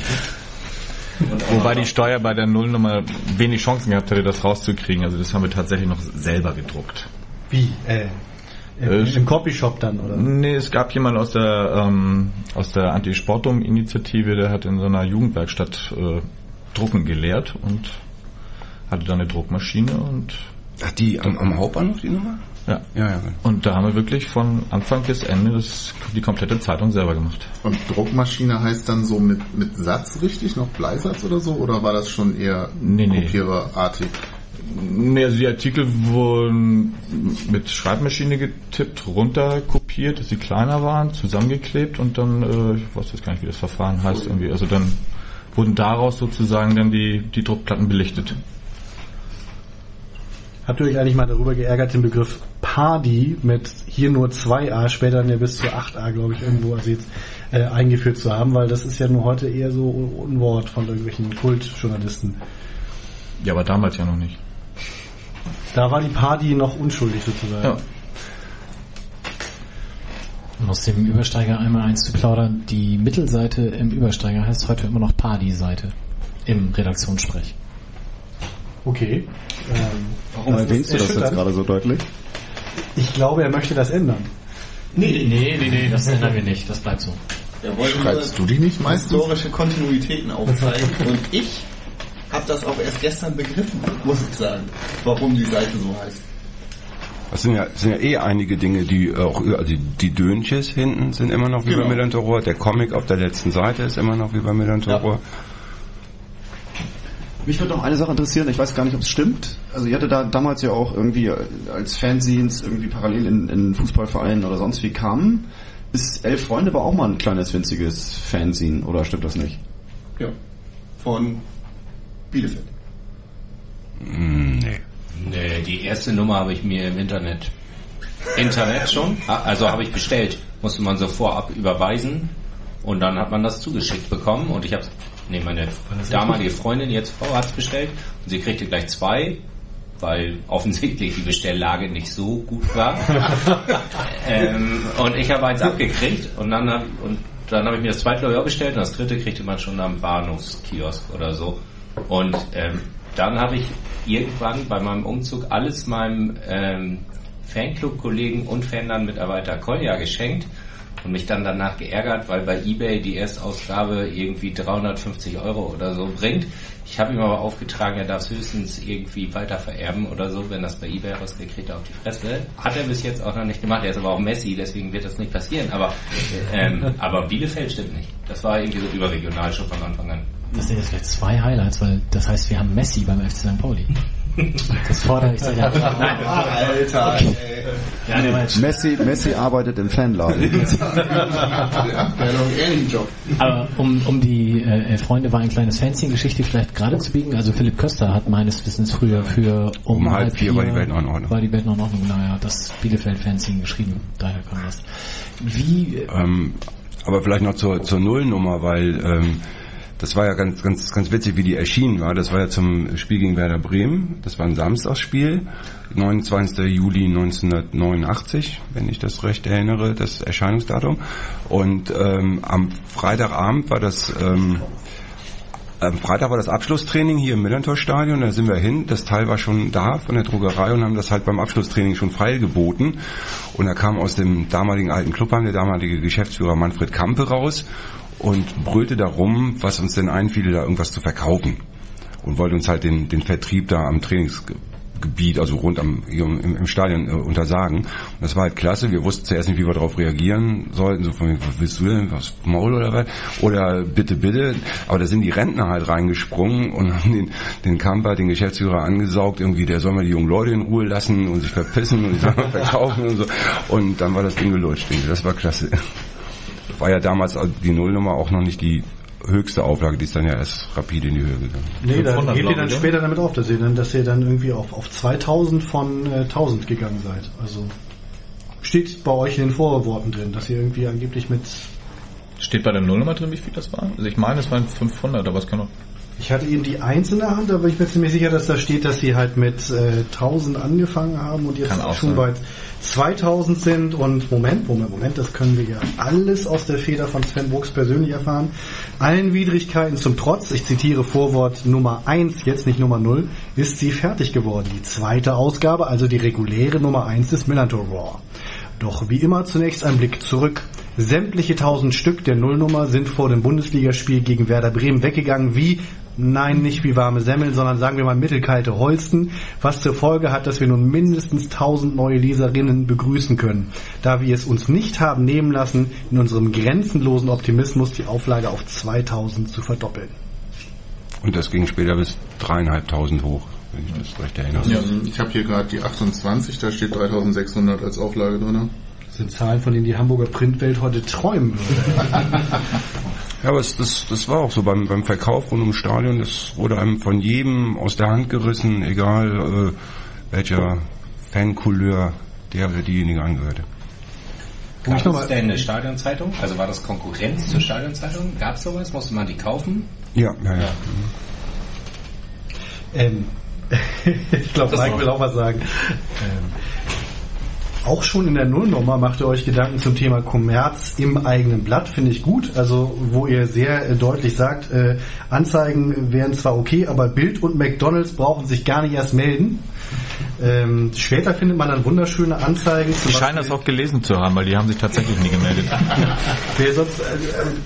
Wobei die Steuer bei der Nullnummer wenig Chancen gehabt hätte, das rauszukriegen. Also das haben wir tatsächlich noch selber gedruckt. Wie? Äh, im, Äh, Im Copyshop dann, oder? Nee, es gab jemand aus der ähm, aus der Anti-Sportum-Initiative, der hat in so einer Jugendwerkstatt äh, Drucken gelehrt und hatte da eine Druckmaschine und Ach, die am, am Hauptbahnhof, die Nummer? Ja. Ja, ja. Und da haben wir wirklich von Anfang bis Ende das, die komplette Zeitung selber gemacht. Und Druckmaschine heißt dann so mit, mit Satz richtig, noch Bleisatz oder so? Oder war das schon eher Nee, nee. kopiererartig? Nee, also die Artikel wurden mit Schreibmaschine getippt, runterkopiert, dass sie kleiner waren, zusammengeklebt und dann, äh, ich weiß jetzt gar nicht, wie das Verfahren heißt irgendwie, also dann wurden daraus sozusagen dann die, die Druckplatten belichtet. Habt ihr euch eigentlich mal darüber geärgert, den Begriff Party mit hier nur 2a, später dann ja bis zu 8a, glaube ich, irgendwo also jetzt, äh, eingeführt zu haben, weil das ist ja nur heute eher so ein Wort von irgendwelchen Kultjournalisten. Ja, aber damals ja noch nicht. Da war die Party noch unschuldig sozusagen. Ja. Um aus dem Übersteiger einmal eins zu plaudern, die Mittelseite im Übersteiger heißt heute immer noch Party-Seite im Redaktionssprech. Okay. Ähm, Warum erwähnst du das jetzt gerade so deutlich? Ich glaube, er möchte das ändern. Nee, Nee, nee, nee, das ändern wir nicht, das bleibt so. Schreibst du die nicht meistens? historische Kontinuitäten aufzeigen und ich habe das auch erst gestern begriffen, muss ich sagen, warum die Seite so heißt. Das sind ja, sind ja eh einige Dinge, die auch, also die, Dönches hinten sind immer noch wie Genau. bei Millantor, der Comic auf der letzten Seite ist immer noch wie bei Millantor. Mich würde noch eine Sache interessieren, ich weiß gar nicht, ob es stimmt. Also ihr hatte da damals ja auch irgendwie als Fanzines irgendwie parallel in, in Fußballvereinen oder sonst wie kamen. Ist Elf Freunde war auch mal ein kleines winziges Fanzine, oder stimmt das nicht? Ja. Von Bielefeld. Hm, nee. Nee, die erste Nummer habe ich mir im Internet. Internet schon? Also habe ich bestellt. Musste man so vorab überweisen und dann hat man das zugeschickt bekommen und ich habe, nee, meine damalige Freundin, jetzt Frau, hat es bestellt und sie kriegte gleich zwei, weil offensichtlich die Bestelllage nicht so gut war. ähm, und ich habe eins abgekriegt und dann hab, und dann habe ich mir das zweite auch bestellt und das dritte kriegte man schon am Bahnhofskiosk oder so. Und ähm, dann habe ich irgendwann bei meinem Umzug alles meinem ähm, Fanclub-Kollegen und Fandern Mitarbeiter Kolja geschenkt und mich dann danach geärgert, weil bei eBay die Erstausgabe irgendwie 350 Euro oder so bringt. Ich habe ihm aber aufgetragen, er darf es höchstens irgendwie weiter vererben oder so, wenn das bei eBay rausgeht, kriegt er auf die Fresse. Hat er bis jetzt auch noch nicht gemacht. Er ist aber auch Messi, deswegen wird das nicht passieren. Aber, ähm, aber Bielefeld stimmt nicht. Das war irgendwie so überregional schon von Anfang an. Das sind jetzt vielleicht zwei Highlights, weil das heißt, wir haben Messi beim FC St. Pauli. Das fordere ich seit Jahren. Nein. Alter, ey. Ja, Messi, Messi arbeitet im Fanladen. Aber um, um die äh, Freunde war ein kleines Fanzine-Geschichte vielleicht gerade zu biegen. Also Philipp Köster hat meines Wissens früher für um, Um halb vier war die Welt noch in Ordnung. War die Welt noch in Ordnung, genau, ja. Das Bielefeld-Fanzine geschrieben. Daher kam das. Wie, äh, Ähm, aber vielleicht noch zur, zur Nullnummer, weil ähm, das war ja ganz, ganz, ganz witzig, wie die erschienen war. Das war ja zum Spiel gegen Werder Bremen. Das war ein Samstagsspiel, 29. Juli 1989, wenn ich das recht erinnere, das Erscheinungsdatum. Und ähm, am Freitagabend war das ähm, am Freitag war das Abschlusstraining hier im Millantor-Stadion, da sind wir hin. Das Teil war schon da von der Druckerei und haben das halt beim Abschlusstraining schon feilgeboten. Und da kam aus dem damaligen alten Clubheim der damalige Geschäftsführer Manfred Kampe raus und brüllte darum, was uns denn einfiele, da irgendwas zu verkaufen. Und wollte uns halt den, den Vertrieb da am Trainingsgebiet, also rund am im, im Stadion äh, untersagen. Und das war halt klasse. Wir wussten zuerst nicht, wie wir darauf reagieren sollten. So von, was willst du denn? Was Maul oder was? Oder bitte, bitte. Aber da sind die Rentner halt reingesprungen und haben den, den Kamper, den Geschäftsführer angesaugt. Irgendwie, der soll mal die jungen Leute in Ruhe lassen und sich verpissen und die soll mal verkaufen und so. Und dann war das Ding gelutscht. Das war klasse. War ja damals die Nullnummer auch noch nicht die höchste Auflage, die ist dann ja erst rapide in die Höhe gegangen. Nee, da 500, geht ihr dann ne? später damit auf, dass ihr dann, dass ihr dann irgendwie auf, auf 2000 von äh, 1000 gegangen seid. Also steht bei euch in den Vorworten drin, dass ihr irgendwie angeblich mit Steht bei der Nullnummer drin, wie viel das war? Also ich meine, es waren 500, aber es kann auch... Ich hatte eben die Eins in der Hand, aber ich bin ziemlich sicher, dass da steht, dass sie halt mit äh, 1000 angefangen haben und jetzt schon sein. bei 2000 sind. Und Moment, Moment, Moment, das können wir ja alles aus der Feder von Sven Brooks persönlich erfahren. Allen Widrigkeiten zum Trotz, ich zitiere Vorwort Nummer 1, jetzt nicht Nummer 0, ist sie fertig geworden. Die zweite Ausgabe, also die reguläre Nummer 1 des Millantor Raw. Doch wie immer zunächst ein Blick zurück. Sämtliche tausend Stück der Nullnummer sind vor dem Bundesligaspiel gegen Werder Bremen weggegangen wie, nein, nicht wie warme Semmeln, sondern sagen wir mal mittelkalte Holsten, was zur Folge hat, dass wir nun mindestens tausend neue Leserinnen begrüßen können. Da wir es uns nicht haben nehmen lassen, in unserem grenzenlosen Optimismus die Auflage auf 2000 zu verdoppeln. Und das ging später bis dreieinhalbtausend hoch, wenn ich das recht erinnere. Ähm, Ich habe hier gerade die 28, da steht 3600 als Auflage drin. Das sind Zahlen, von denen die Hamburger Printwelt heute träumen würde. Ja, aber es, das, das war auch so beim, beim Verkauf rund ums Stadion. Das wurde einem von jedem aus der Hand gerissen, egal äh, welcher Fancouleur der oder diejenige angehörte. Gab es denn eine Stadionzeitung? Also war das Konkurrenz zur Stadionzeitung? Gab es sowas? Musste man die kaufen? Ja, ja, ja. Ähm, ich glaube, Das Mike will auch was sagen. Ähm, auch schon in der Nullnummer macht ihr euch Gedanken zum Thema Kommerz im eigenen Blatt, finde ich gut. Also wo ihr sehr äh, deutlich sagt, äh, Anzeigen wären zwar okay, aber Bild und McDonalds brauchen sich gar nicht erst melden. Ähm, später findet man dann wunderschöne Anzeigen. Die scheinen das auch gelesen zu haben, weil die haben sich tatsächlich nie gemeldet. Wer sonst,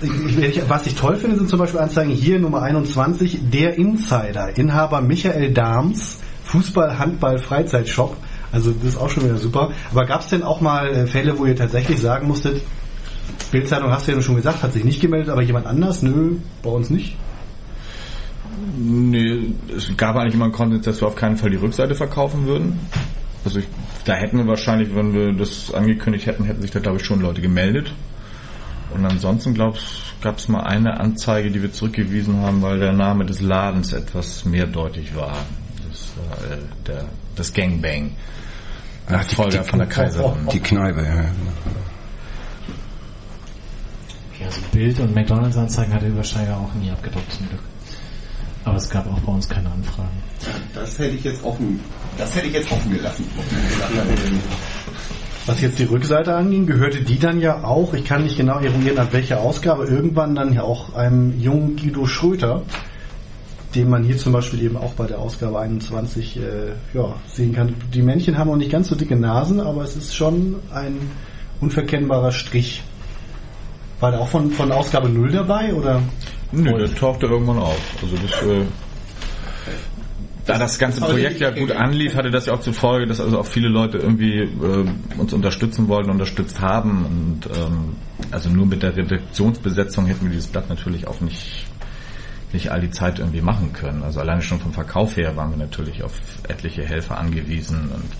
äh, äh, was ich toll finde, sind zum Beispiel Anzeigen hier Nummer 21, der Insider, Inhaber Michael Dahms, Fußball, Handball, Freizeitshop. Also das ist auch schon wieder super. Aber gab es denn auch mal äh, Fälle, wo ihr tatsächlich sagen musstet, Bildzeitung hast du ja schon gesagt, hat sich nicht gemeldet, aber jemand anders? Nö, bei uns nicht. Nee, es gab eigentlich immer einen Konsens, dass wir auf keinen Fall die Rückseite verkaufen würden. Also ich, da hätten wir wahrscheinlich, wenn wir das angekündigt hätten, hätten sich da glaube ich schon Leute gemeldet. Und ansonsten glaube ich, gab es mal eine Anzeige, die wir zurückgewiesen haben, weil der Name des Ladens etwas mehrdeutig war. Das war äh, der, das Gangbang. Nachfolger von der Kaiserin. Die Kneipe, ja. Ja, also Bild und McDonalds Anzeigen hatte Übersteiger auch nie abgedruckt zum Glück. Aber es gab auch bei uns keine Anfragen. Das hätte ich jetzt offen, das hätte ich jetzt offen gelassen. Was jetzt die Rückseite anging, gehörte die dann ja auch, ich kann nicht genau eruieren, ab welcher Ausgabe, irgendwann dann ja auch einem jungen Guido Schröter, den man hier zum Beispiel eben auch bei der Ausgabe 21 äh, ja, sehen kann. Die Männchen haben auch nicht ganz so dicke Nasen, aber es ist schon ein unverkennbarer Strich. War der auch von, von Ausgabe 0 dabei oder? Nö, der tauchte irgendwann auf. Also das, äh, da das ganze Projekt ja gut anlief, hatte das ja auch zur Folge, dass also auch viele Leute irgendwie äh, uns unterstützen wollten, unterstützt haben. Und ähm, also nur mit der Redaktionsbesetzung hätten wir dieses Blatt natürlich auch nicht nicht all die Zeit irgendwie machen können. Also alleine schon vom Verkauf her waren wir natürlich auf etliche Helfer angewiesen und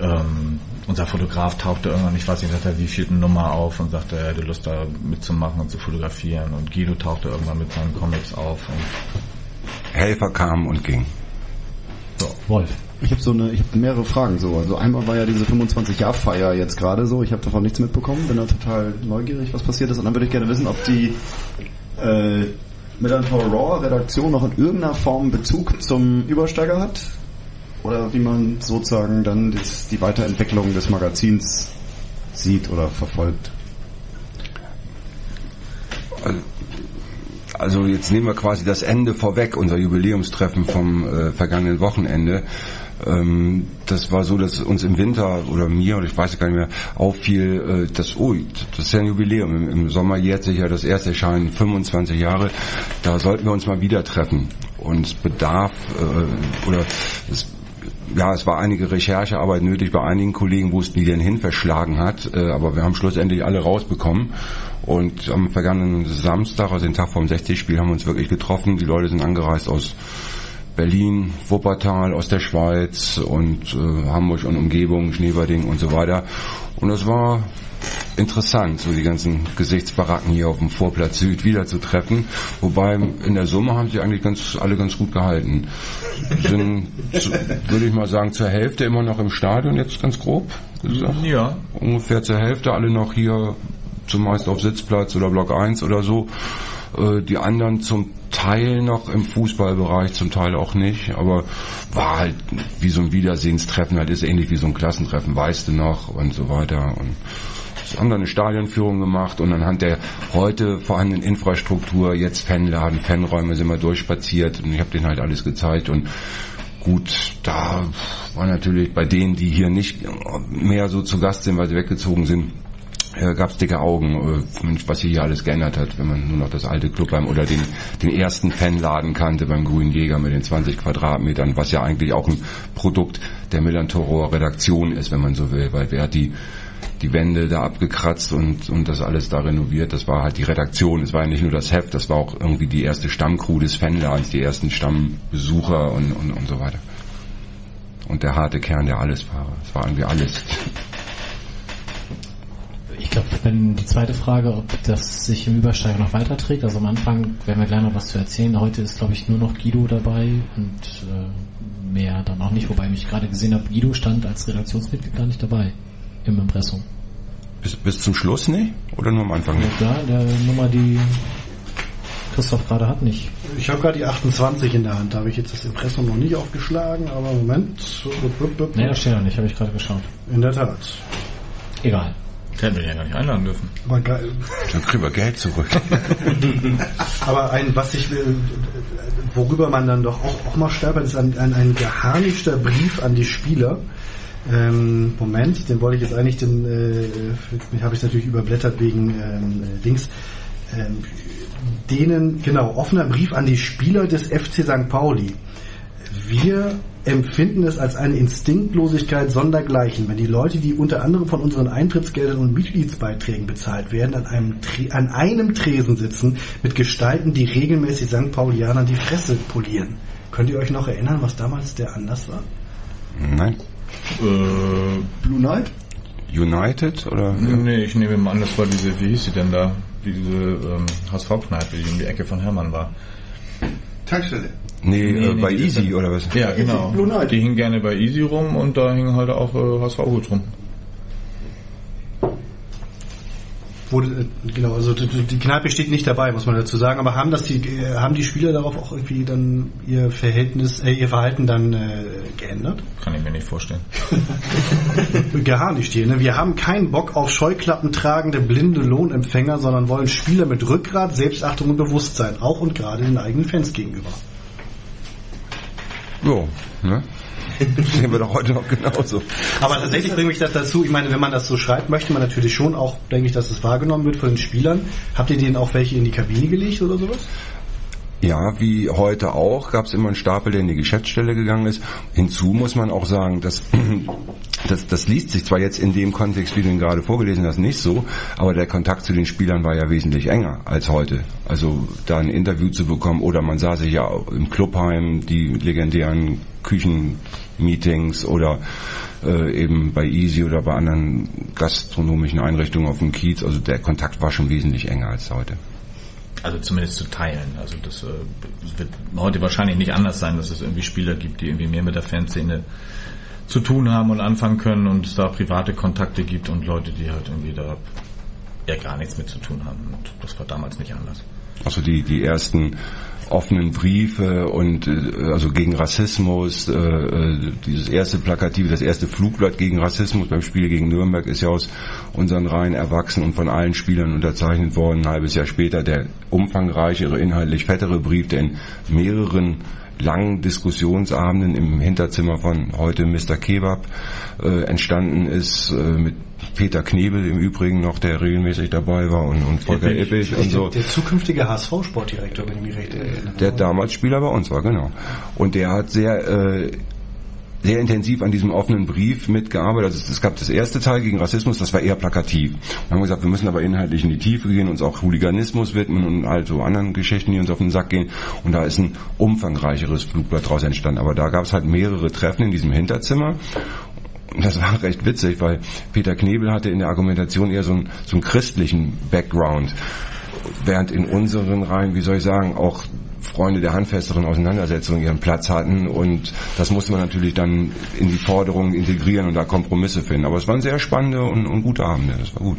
ähm, unser Fotograf tauchte irgendwann, ich weiß nicht, sagte, wie viel Nummer auf und sagte, er hätte Lust da mitzumachen und zu fotografieren und Guido tauchte irgendwann mit seinen Comics auf und Helfer kamen und gingen. So, Wolf. Ich habe so eine, ich habe mehrere Fragen so. Also einmal war ja diese 25 Jahr Feier jetzt gerade so. Ich habe davon nichts mitbekommen, bin da total neugierig, was passiert ist. Und dann würde ich gerne wissen, ob die äh, Millantor Raw Redaktion noch in irgendeiner Form Bezug zum Übersteiger hat? Oder wie man sozusagen dann das, die Weiterentwicklung des Magazins sieht oder verfolgt? Also jetzt nehmen wir quasi das Ende vorweg, unser Jubiläumstreffen vom äh, vergangenen Wochenende. Ähm, das war so, dass uns im Winter oder mir oder ich weiß gar nicht mehr auffiel, äh, dass oh, das ist ja ein Jubiläum. Im, Im, Sommer jährt sich ja das erste Erscheinen 25 Jahre. Da sollten wir uns mal wieder treffen. Und es bedarf äh, oder es ja, es war einige Recherchearbeit nötig bei einigen Kollegen, wo es die denn hin verschlagen hat, äh, aber wir haben schlussendlich alle rausbekommen. Und am vergangenen Samstag, also den Tag vom 60-Spiel, haben wir uns wirklich getroffen. Die Leute sind angereist aus Berlin, Wuppertal, aus der Schweiz und äh, Hamburg und Umgebung, Schneeberding und so weiter. Und es war interessant, so die ganzen Gesichtsbaracken hier auf dem Vorplatz Süd wiederzutreffen. Wobei in der Summe haben sie eigentlich ganz, alle ganz gut gehalten. Sind, zu, würde ich mal sagen, zur Hälfte immer noch im Stadion, jetzt ganz grob gesagt. Ja. Ungefähr zur Hälfte, alle noch hier zumeist auf Sitzplatz oder Block 1 oder so. Äh, die anderen zum Teil noch im Fußballbereich, zum Teil auch nicht, aber war halt wie so ein Wiedersehenstreffen, halt ist ähnlich wie so ein Klassentreffen, weißt du noch und so weiter. Und haben dann eine Stadionführung gemacht und anhand der heute vorhandenen Infrastruktur, jetzt Fanladen, Fanräume sind wir durchspaziert und ich habe denen halt alles gezeigt. Und gut, da war natürlich bei denen, die hier nicht mehr so zu Gast sind, weil sie weggezogen sind, äh, gab es dicke Augen, äh, was sich hier alles geändert hat, wenn man nur noch das alte Clubheim oder den, den ersten Fanladen kannte beim Grünen Jäger mit den 20 Quadratmetern, was ja eigentlich auch ein Produkt der Millantoro Redaktion ist, wenn man so will, weil wer hat die die Wände da abgekratzt und, und das alles da renoviert. Das war halt die Redaktion. Es war ja nicht nur das Heft, das war auch irgendwie die erste Stammcrew des Fanladens, die ersten Stammbesucher und, und, und so weiter. Und der harte Kern der Allesfahrer. Es war irgendwie alles. Ich glaube, wenn die zweite Frage, ob das sich im Übersteiger noch weiterträgt, also am Anfang werden wir gleich noch was zu erzählen. Heute ist, glaube ich, nur noch Guido dabei und äh, mehr dann auch nicht, wobei ich gerade gesehen habe, Guido stand als Redaktionsmitglied gar nicht dabei im Impressum. Bis, bis zum Schluss nicht? Oder nur am Anfang nicht? Ja, der Nummer, die Christoph gerade hat, nicht. Ich habe gerade die 28 in der Hand. Da habe ich jetzt das Impressum noch nicht aufgeschlagen, aber Moment. Nee, das steht noch nicht, habe ich gerade geschaut. In der Tat. Egal. Hätten wir den ja gar nicht einladen dürfen. Aber geil. Dann kriegen wir Geld zurück. Aber ein, was ich will, worüber man dann doch auch, auch mal stolpert, ist ein, ein, ein geharnischter Brief an die Spieler. Ähm, Moment, den wollte ich jetzt eigentlich, den äh, habe ich natürlich überblättert wegen ähm, Dings. Ähm, denen, genau, offener Brief an die Spieler des FC St. Pauli. Wir empfinden es als eine Instinktlosigkeit sondergleichen, wenn die Leute, die unter anderem von unseren Eintrittsgeldern und Mitgliedsbeiträgen bezahlt werden, an einem, an einem Tresen sitzen mit Gestalten, die regelmäßig St. Paulianern die Fresse polieren. Könnt ihr euch noch erinnern, was damals der Anlass war? Nein. Äh, Blue Knight? United oder? Nee, ich nehme mal an, das war diese, wie hieß sie denn da? Diese ähm, HSV-Kneipe, die um die Ecke von Hermann war. Tankstelle. Nee, Nee, äh, nee, bei Easy oder was? Ja, genau. Die hing gerne bei Easy rum und da hing halt auch äh, HSV-Hut rum. wurde, äh, genau, also die, die Kneipe steht nicht dabei, muss man dazu sagen, aber haben das die, äh, haben die Spieler darauf auch irgendwie dann ihr Verhältnis, äh, ihr Verhalten dann äh, geändert? Kann ich mir nicht vorstellen. Gar nicht hier. Ne? Wir haben keinen Bock auf Scheuklappen tragende blinde Lohnempfänger, sondern wollen Spieler mit Rückgrat, Selbstachtung und Bewusstsein, auch und gerade den eigenen Fans gegenüber. So, ne? Sehen wir doch heute noch genauso. Aber tatsächlich bringt mich das dazu, ich meine, wenn man das so schreibt, möchte man natürlich schon auch, denke ich, dass es wahrgenommen wird von den Spielern. Habt ihr denen auch welche in die Kabine gelegt oder sowas? Ja, wie heute auch, gab es immer einen Stapel, der in die Geschäftsstelle gegangen ist. Hinzu muss man auch sagen, dass das, das liest sich zwar jetzt in dem Kontext, wie du ihn gerade vorgelesen hast, nicht so, aber der Kontakt zu den Spielern war ja wesentlich enger als heute. Also da ein Interview zu bekommen oder man sah sich ja im Clubheim, die legendären Küchenmeetings oder äh, eben bei Easy oder bei anderen gastronomischen Einrichtungen auf dem Kiez. Also der Kontakt war schon wesentlich enger als heute. Also zumindest zu teilen. Also das äh, wird heute wahrscheinlich nicht anders sein, dass es irgendwie Spieler gibt, die irgendwie mehr mit der Fanszene zu tun haben und anfangen können und es da private Kontakte gibt und Leute, die halt irgendwie da ja gar nichts mit zu tun haben. Und das war damals nicht anders. Also die, die ersten offenen Briefe und äh, also gegen Rassismus, äh, äh, dieses erste Plakative, das erste Flugblatt gegen Rassismus beim Spiel gegen Nürnberg ist ja aus unseren Reihen erwachsen und von allen Spielern unterzeichnet worden. Ein halbes Jahr später der umfangreichere, inhaltlich fettere Brief, der in mehreren langen Diskussionsabenden im Hinterzimmer von heute Mr. Kebab äh, entstanden ist, äh, mit Peter Knebel im Übrigen noch, der regelmäßig dabei war und, und Volker der, Ippich und so. Der, der zukünftige HSV-Sportdirektor, wenn ich mich recht erinnere. Der damals Spieler bei uns war, genau. Und der hat sehr äh, sehr intensiv an diesem offenen Brief mitgearbeitet. Also es gab das erste Teil gegen Rassismus, das war eher plakativ. Wir haben gesagt, wir müssen aber inhaltlich in die Tiefe gehen, uns auch Hooliganismus widmen und all so anderen Geschichten, die uns auf den Sack gehen. Und da ist ein umfangreicheres Flugblatt daraus entstanden. Aber da gab es halt mehrere Treffen in diesem Hinterzimmer das war recht witzig, weil Peter Knebel hatte in der Argumentation eher so einen, so einen christlichen Background. Während in unseren Reihen, wie soll ich sagen, auch Freunde der handfesteren Auseinandersetzung ihren Platz hatten und das musste man natürlich dann in die Forderungen integrieren und da Kompromisse finden. Aber es waren sehr spannende und, und gute Abende, das war gut.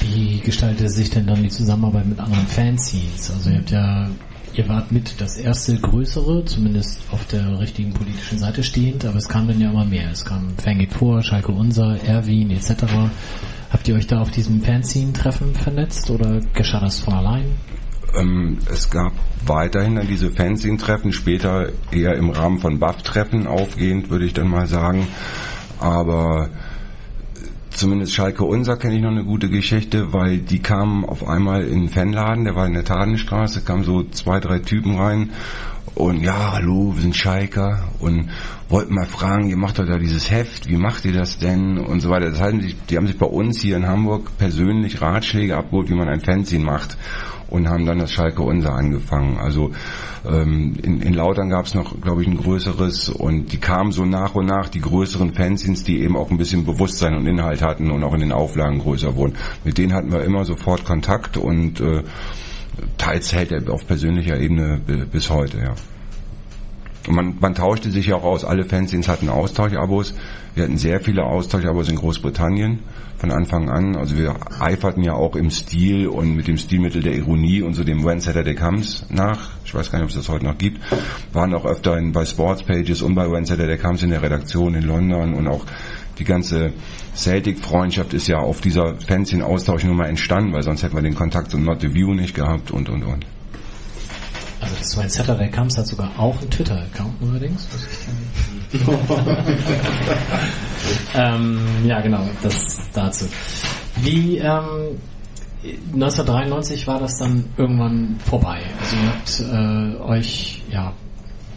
Wie gestaltet sich denn dann die Zusammenarbeit mit anderen Fanzines? Also ihr habt ja, ihr wart mit das erste größere, zumindest auf der richtigen politischen Seite stehend, aber es kam dann ja immer mehr. Es kam Fan vor, Schalke Unser, Erwin etc. Habt ihr euch da auf diesem Fanzine-Treffen vernetzt oder geschah das von allein? Ähm, es gab weiterhin dann diese Fanzine-Treffen, später eher im Rahmen von Buff-Treffen aufgehend, würde ich dann mal sagen. Aber zumindest Schalke Unser kenne ich noch eine gute Geschichte, weil die kamen auf einmal in den Fanladen, der war in der Tadenstraße, kamen so zwei, drei Typen rein und ja, hallo, wir sind Schalker und wollten mal fragen, ihr macht doch da dieses Heft, wie macht ihr das denn und so weiter. Das heißt, die, haben sich bei uns hier in Hamburg persönlich Ratschläge abgeholt, wie man ein Fanzine macht und haben dann das Schalke Unser angefangen. Also ähm, in, in Lautern gab es noch, glaube ich, ein größeres und die kamen so nach und nach, die größeren Fanzines, die eben auch ein bisschen Bewusstsein und Inhalt hatten und auch in den Auflagen größer wurden. Mit denen hatten wir immer sofort Kontakt und äh, teils hält er auf persönlicher Ebene bis heute, ja. Und man, man tauschte sich ja auch aus. Alle Fanzines hatten Austauschabos. Wir hatten sehr viele Austauschabos in Großbritannien von Anfang an. Also wir eiferten ja auch im Stil und mit dem Stilmittel der Ironie und so dem When Saturday Comes nach. Ich weiß gar nicht, ob es das heute noch gibt. Waren auch öfter in, bei Sportspages und bei When Saturday Comes in der Redaktion in London und auch die ganze Celtic-Freundschaft ist ja auf dieser Fanzine-Austauschnummer entstanden, weil sonst hätten wir den Kontakt zum Not the View nicht gehabt und und und. Also das Sven Saturday Comes hat sogar auch einen Twitter-Account neuerdings. ähm, ja, genau, das dazu. Wie ähm, 1993 war das dann irgendwann vorbei. Also ihr habt äh, euch, ja,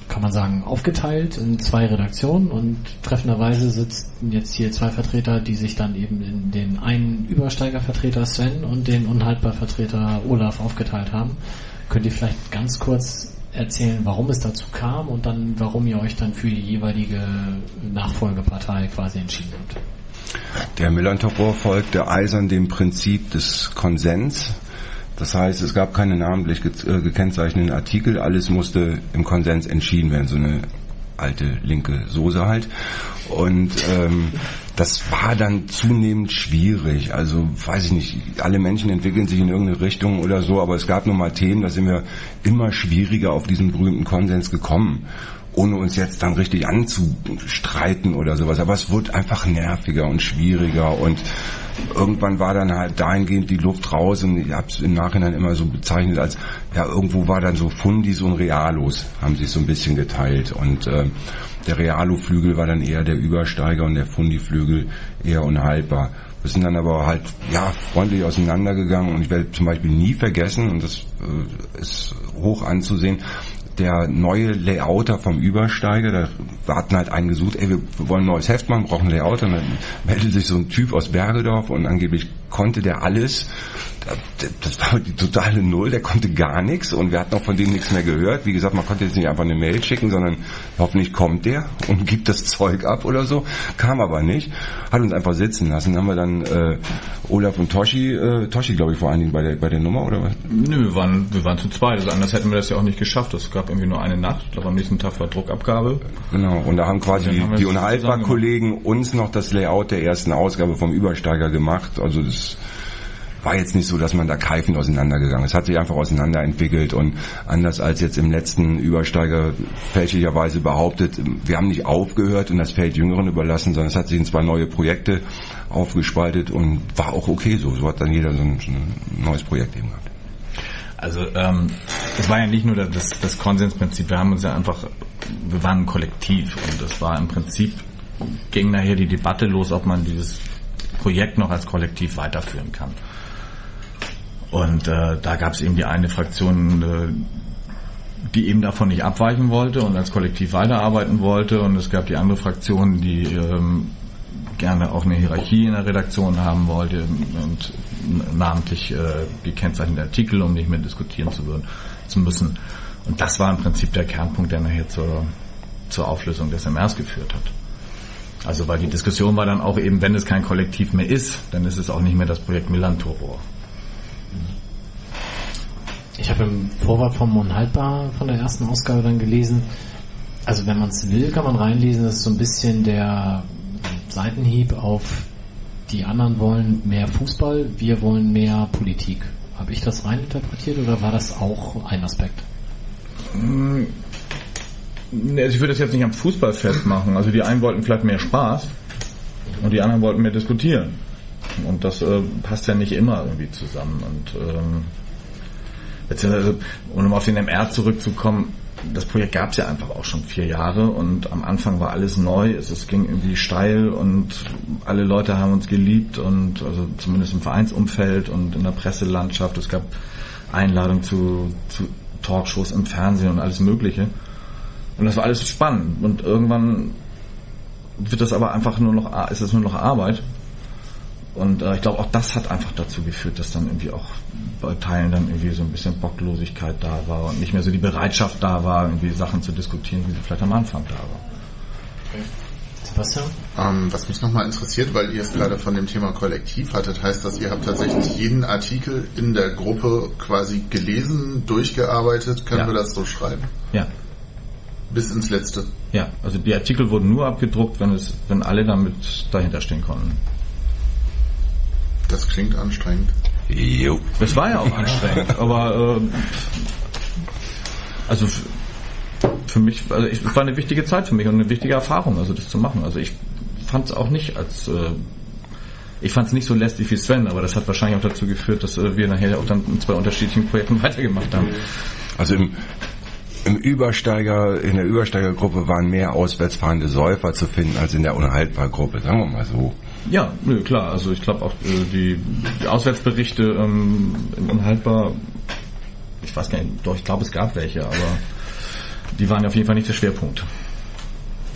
kann man sagen, aufgeteilt in zwei Redaktionen und treffenderweise sitzen jetzt hier zwei Vertreter, die sich dann eben in den einen Übersteigervertreter Sven und den Unhaltbarvertreter Olaf aufgeteilt haben. Könnt ihr vielleicht ganz kurz erzählen, warum es dazu kam und dann, warum ihr euch dann für die jeweilige Nachfolgepartei quasi entschieden habt? Der Millantor folgte eisern dem Prinzip des Konsens. Das heißt, es gab keine namentlich äh, gekennzeichneten Artikel, alles musste im Konsens entschieden werden, so eine alte linke Soße halt. Und ähm, das war dann zunehmend schwierig. Also weiß ich nicht, alle Menschen entwickeln sich in irgendeine Richtung oder so, aber es gab nun mal Themen, da sind wir immer schwieriger auf diesen berühmten Konsens gekommen ohne uns jetzt dann richtig anzustreiten oder sowas. Aber es wurde einfach nerviger und schwieriger und irgendwann war dann halt dahingehend die Luft raus und ich habe es im Nachhinein immer so bezeichnet als, ja, irgendwo war dann so Fundis und Realos, haben sich so ein bisschen geteilt und äh, der Realo-Flügel war dann eher der Übersteiger und der Fundi-Flügel eher unhaltbar. Wir sind dann aber halt ja freundlich auseinandergegangen und ich werde zum Beispiel nie vergessen und das äh, ist hoch anzusehen, der neue Layouter vom Übersteiger, da hatten halt einen gesucht, ey, wir wollen ein neues Heft machen, brauchen Layouter, und dann meldet sich so ein Typ aus Bergedorf und angeblich konnte der alles das war die totale Null, der konnte gar nichts und wir hatten auch von dem nichts mehr gehört. Wie gesagt, man konnte jetzt nicht einfach eine Mail schicken, sondern hoffentlich kommt der und gibt das Zeug ab oder so. Kam aber nicht, hat uns einfach sitzen lassen. Dann haben wir dann äh, Olaf und Toshi, äh, Toshi glaube ich vor allen Dingen bei der, bei der Nummer oder was? Nö, wir waren, wir waren zu zweit, also anders hätten wir das ja auch nicht geschafft. Es gab irgendwie nur eine Nacht, glaube am nächsten Tag war Druckabgabe. Genau, und da haben quasi die, haben die Unhaltbar-Kollegen uns noch das Layout der ersten Ausgabe vom Übersteiger gemacht. Also das war jetzt nicht so, dass man da keifend auseinandergegangen ist. Es hat sich einfach auseinanderentwickelt und anders als jetzt im letzten Übersteiger fälschlicherweise behauptet, wir haben nicht aufgehört und das Feld Jüngeren überlassen, sondern es hat sich in zwei neue Projekte aufgespaltet und war auch okay so. So hat dann jeder so ein, so ein neues Projekt eben gehabt. Also ähm, es war ja nicht nur das, das Konsensprinzip, wir haben uns ja einfach, wir waren ein Kollektiv und es war im Prinzip, ging nachher die Debatte los, ob man dieses Projekt noch als Kollektiv weiterführen kann. Und äh, da gab es eben die eine Fraktion, äh, die eben davon nicht abweichen wollte und als Kollektiv weiterarbeiten wollte. Und es gab die andere Fraktion, die ähm, gerne auch eine Hierarchie in der Redaktion haben wollte und namentlich äh, gekennzeichnete Artikel, um nicht mehr diskutieren zu, würden, zu müssen. Und das war im Prinzip der Kernpunkt, der nachher zur, zur Auflösung des MRs geführt hat. Also weil die Diskussion war dann auch eben, wenn es kein Kollektiv mehr ist, dann ist es auch nicht mehr das Projekt Milan Turbo. Ich habe im Vorwort vom Unhaltbar von der ersten Ausgabe dann gelesen, also wenn man es will, kann man reinlesen, das ist so ein bisschen der Seitenhieb auf die anderen wollen mehr Fußball, wir wollen mehr Politik. Habe ich das reininterpretiert oder war das auch ein Aspekt? Nee, Also ich würde das jetzt nicht am Fußball festmachen. Also die einen wollten vielleicht mehr Spaß und die anderen wollten mehr diskutieren. Und das äh, passt ja nicht immer irgendwie zusammen. Und ähm, beziehungsweise, um auf den MR zurückzukommen, das Projekt gab es ja einfach auch schon vier Jahre und am Anfang war alles neu, es, es ging irgendwie steil und alle Leute haben uns geliebt und also zumindest im Vereinsumfeld und in der Presselandschaft. Es gab Einladungen zu, zu Talkshows im Fernsehen und alles Mögliche. Und das war alles spannend. Und irgendwann wird das aber einfach nur noch, ist es nur noch Arbeit. Und äh, ich glaube, auch das hat einfach dazu geführt, dass dann irgendwie auch bei Teilen dann irgendwie so ein bisschen Bocklosigkeit da war und nicht mehr so die Bereitschaft da war, irgendwie Sachen zu diskutieren, wie sie vielleicht am Anfang da war. Sebastian? Ähm, was mich nochmal interessiert, weil ihr es gerade von dem Thema Kollektiv hattet, heißt das, ihr habt tatsächlich jeden Artikel in der Gruppe quasi gelesen, durchgearbeitet, können Ja. wir das so schreiben? Ja. Bis ins Letzte. Ja, also die Artikel wurden nur abgedruckt, wenn es, wenn alle damit dahinter stehen konnten. Das klingt anstrengend. Jo. Das war ja auch anstrengend, aber äh, also für mich, also ich, es war eine wichtige Zeit für mich und eine wichtige Erfahrung, also das zu machen. Also ich fand es auch nicht als äh, ich fand es nicht so lästig wie Sven, aber das hat wahrscheinlich auch dazu geführt, dass äh, wir nachher auch dann in zwei unterschiedlichen Projekten weitergemacht haben. Also im, im Übersteiger, in der Übersteigergruppe waren mehr auswärtsfahrende Säufer zu finden als in der Unhaltbar-Gruppe, sagen wir mal so. Ja, nö, klar. Also ich glaube auch äh, die, die Auswärtsberichte ähm, Unhaltbar, ich weiß gar nicht, doch, ich glaube es gab welche, aber die waren auf jeden Fall nicht der Schwerpunkt.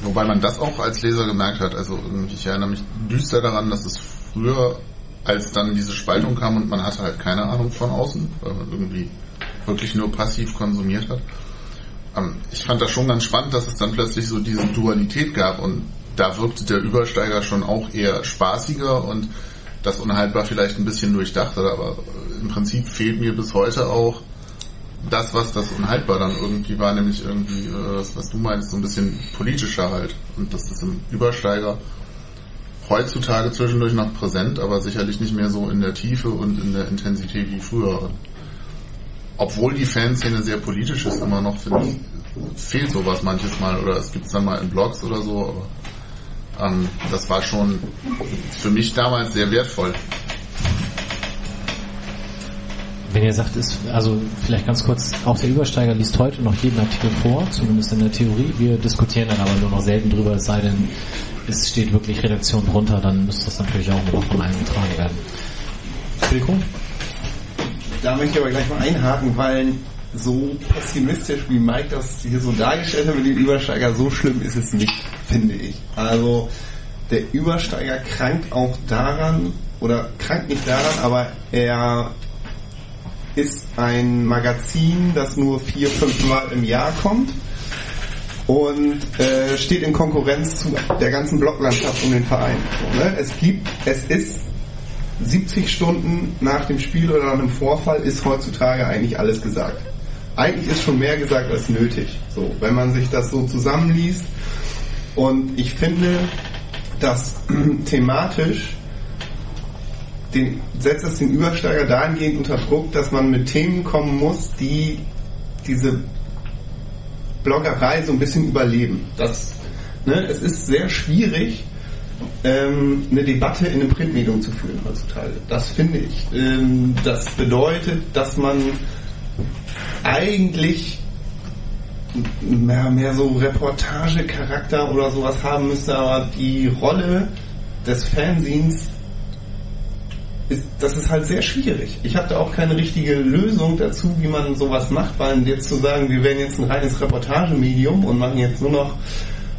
Wobei man das auch als Leser gemerkt hat. Also irgendwie, ich erinnere mich düster daran, dass es früher, als dann diese Spaltung kam und man hatte halt keine Ahnung von außen, weil man irgendwie wirklich nur passiv konsumiert hat. Ähm, Ich fand das schon ganz spannend, dass es dann plötzlich so diese Dualität gab und da wirkte der Übersteiger schon auch eher spaßiger und das unhaltbar vielleicht ein bisschen durchdachter, aber im Prinzip fehlt mir bis heute auch das, was das unhaltbar dann irgendwie war, nämlich irgendwie, äh, was du meinst, so ein bisschen politischer halt. Und das ist im Übersteiger heutzutage zwischendurch noch präsent, aber sicherlich nicht mehr so in der Tiefe und in der Intensität wie früher. Obwohl die Fanszene sehr politisch ist, immer noch, finde ich, fehlt sowas manches Mal oder es gibt es dann mal in Blogs oder so, aber ähm, das war schon für mich damals sehr wertvoll. Wenn ihr sagt, ist, also vielleicht ganz kurz, auch der Übersteiger liest heute noch jeden Artikel vor, zumindest in der Theorie. Wir diskutieren dann aber nur noch selten drüber, es sei denn, es steht wirklich Redaktion drunter, dann müsste das natürlich auch noch von allen getragen werden. Wilko? Da möchte ich aber gleich mal einhaken, weil so pessimistisch wie Mike das hier so dargestellt hat mit dem Übersteiger, so schlimm ist es nicht, finde ich. Also der Übersteiger krankt auch daran, oder krankt nicht daran, aber er ist ein Magazin, das nur vier, fünf Mal im Jahr kommt und äh, steht in Konkurrenz zu der ganzen Blocklandschaft um den Verein. Ne? Es gibt, es ist 70 Stunden nach dem Spiel oder nach einem Vorfall ist heutzutage eigentlich alles gesagt. Eigentlich ist schon mehr gesagt als nötig. So, wenn man sich das so zusammenliest. Und ich finde, dass thematisch den, setzt es den Übersteiger dahingehend unter Druck, dass man mit Themen kommen muss, die diese Bloggerei so ein bisschen überleben. Das, ne, es ist sehr schwierig, ähm, eine Debatte in einem Printmedium zu führen heutzutage. Das finde ich. Ähm, das bedeutet, dass man eigentlich mehr, mehr so Reportagecharakter oder sowas haben müsste, aber die Rolle des Fanzines ist, das ist halt sehr schwierig. Ich habe da auch keine richtige Lösung dazu, wie man sowas macht, weil jetzt zu sagen, wir werden jetzt ein reines Reportagemedium und machen jetzt nur noch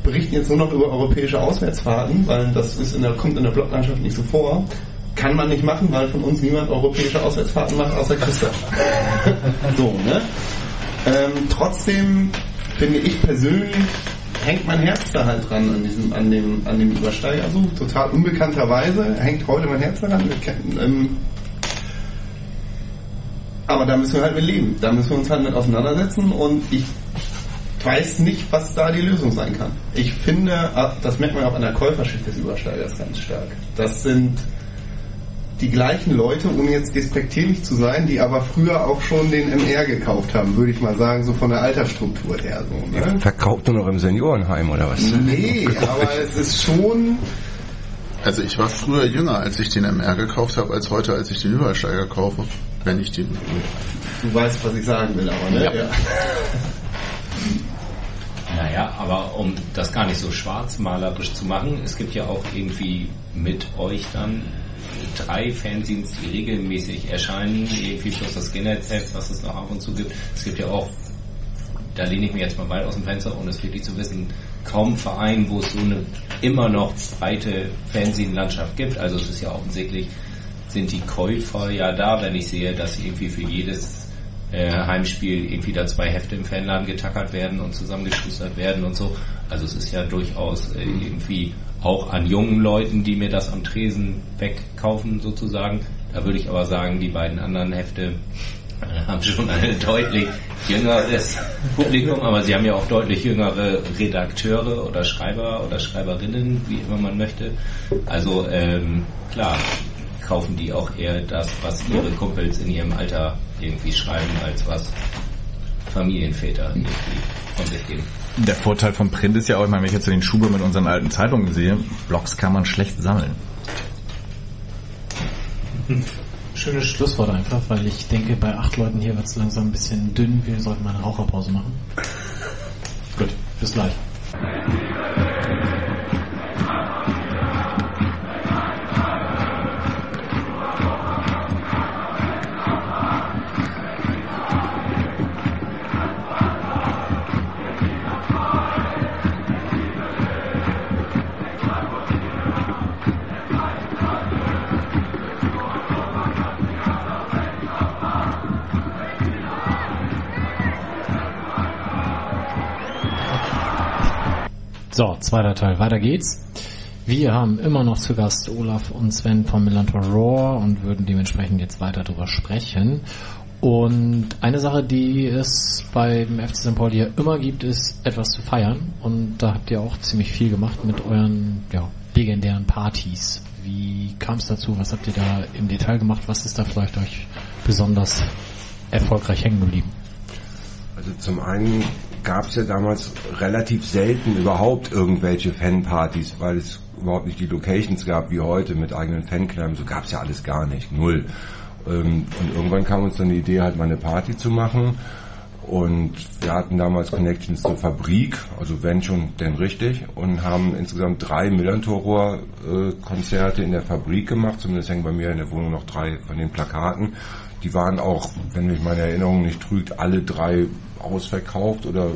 berichten jetzt nur noch über europäische Auswärtsfahrten, weil das ist in der, kommt in der Bloglandschaft nicht so vor. Kann man nicht machen, weil von uns niemand europäische Auswärtsfahrten macht, außer Christoph. so, ne? Ähm, trotzdem finde ich persönlich hängt mein Herz da halt dran an diesem, an dem, an dem Übersteiger. Total unbekannterweise hängt heute mein Herz daran. Ähm, aber da müssen wir halt mit leben. Da müssen wir uns halt mit auseinandersetzen und ich weiß nicht, was da die Lösung sein kann. Ich finde, das merkt man auch an der Käuferschicht des Übersteigers ganz stark. Das sind die gleichen Leute, um jetzt despektierlich zu sein, die aber früher auch schon den MR gekauft haben, würde ich mal sagen, so von der Altersstruktur her. So, ne? Verkauft nur noch im Seniorenheim oder was? Nee, aber es ist schon... Also ich war früher jünger, als ich den MR gekauft habe, als heute, als ich den Übersteiger kaufe. Wenn ich den... Du weißt, was ich sagen will, aber ne? Ja. ja. Naja, aber um das gar nicht so schwarzmalerisch zu machen, es gibt ja auch irgendwie mit euch dann drei Fanzines, die regelmäßig erscheinen, irgendwie plus das Skinhead-Heft, was es noch ab und zu gibt. Es gibt ja auch, da lehne ich mir jetzt mal weit aus dem Fenster, ohne es wirklich zu wissen, kaum Verein, wo es so eine immer noch breite Fanzine-Landschaft gibt. Also es ist ja offensichtlich, sind die Käufer ja da, wenn ich sehe, dass irgendwie für jedes äh, Heimspiel irgendwie da zwei Hefte im Fanladen getackert werden und zusammengeschustert werden und so. Also es ist ja durchaus äh, irgendwie auch an jungen Leuten, die mir das am Tresen wegkaufen sozusagen. Da würde ich aber sagen, die beiden anderen Hefte äh, haben schon ein deutlich jüngeres Publikum, aber sie haben ja auch deutlich jüngere Redakteure oder Schreiber oder Schreiberinnen, wie immer man möchte. Also ähm, klar, kaufen die auch eher das, was ihre Kumpels in ihrem Alter irgendwie schreiben, als was Familienväter irgendwie von sich geben. Der Vorteil vom Print ist ja auch, ich meine, wenn ich jetzt den Schuber mit unseren alten Zeitungen sehe, Blogs kann man schlecht sammeln. Schönes Schlusswort einfach, weil ich denke, bei acht Leuten hier wird es langsam ein bisschen dünn. Wir sollten mal eine Raucherpause machen. Gut, bis gleich. So, zweiter Teil, weiter geht's. Wir haben immer noch zu Gast Olaf und Sven von Melantor Raw und würden dementsprechend jetzt weiter darüber sprechen. Und eine Sache, die es beim FC St. Pauli ja immer gibt, ist etwas zu feiern. Und da habt ihr auch ziemlich viel gemacht mit euren ja, legendären Partys. Wie kam es dazu? Was habt ihr da im Detail gemacht? Was ist da vielleicht euch besonders erfolgreich hängen geblieben? Also zum einen gab es ja damals relativ selten überhaupt irgendwelche Fanpartys, weil es überhaupt nicht die Locations gab wie heute mit eigenen Fankneipen. So gab es ja alles gar nicht, null. Ähm, und irgendwann kam uns dann die Idee, halt mal eine Party zu machen. Und wir hatten damals Connections zur Fabrik, also wenn schon, denn richtig, und haben insgesamt drei Millantor-Konzerte in der Fabrik gemacht. Zumindest hängen bei mir in der Wohnung noch drei von den Plakaten. Die waren auch, wenn mich meine Erinnerung nicht trügt, alle drei ausverkauft oder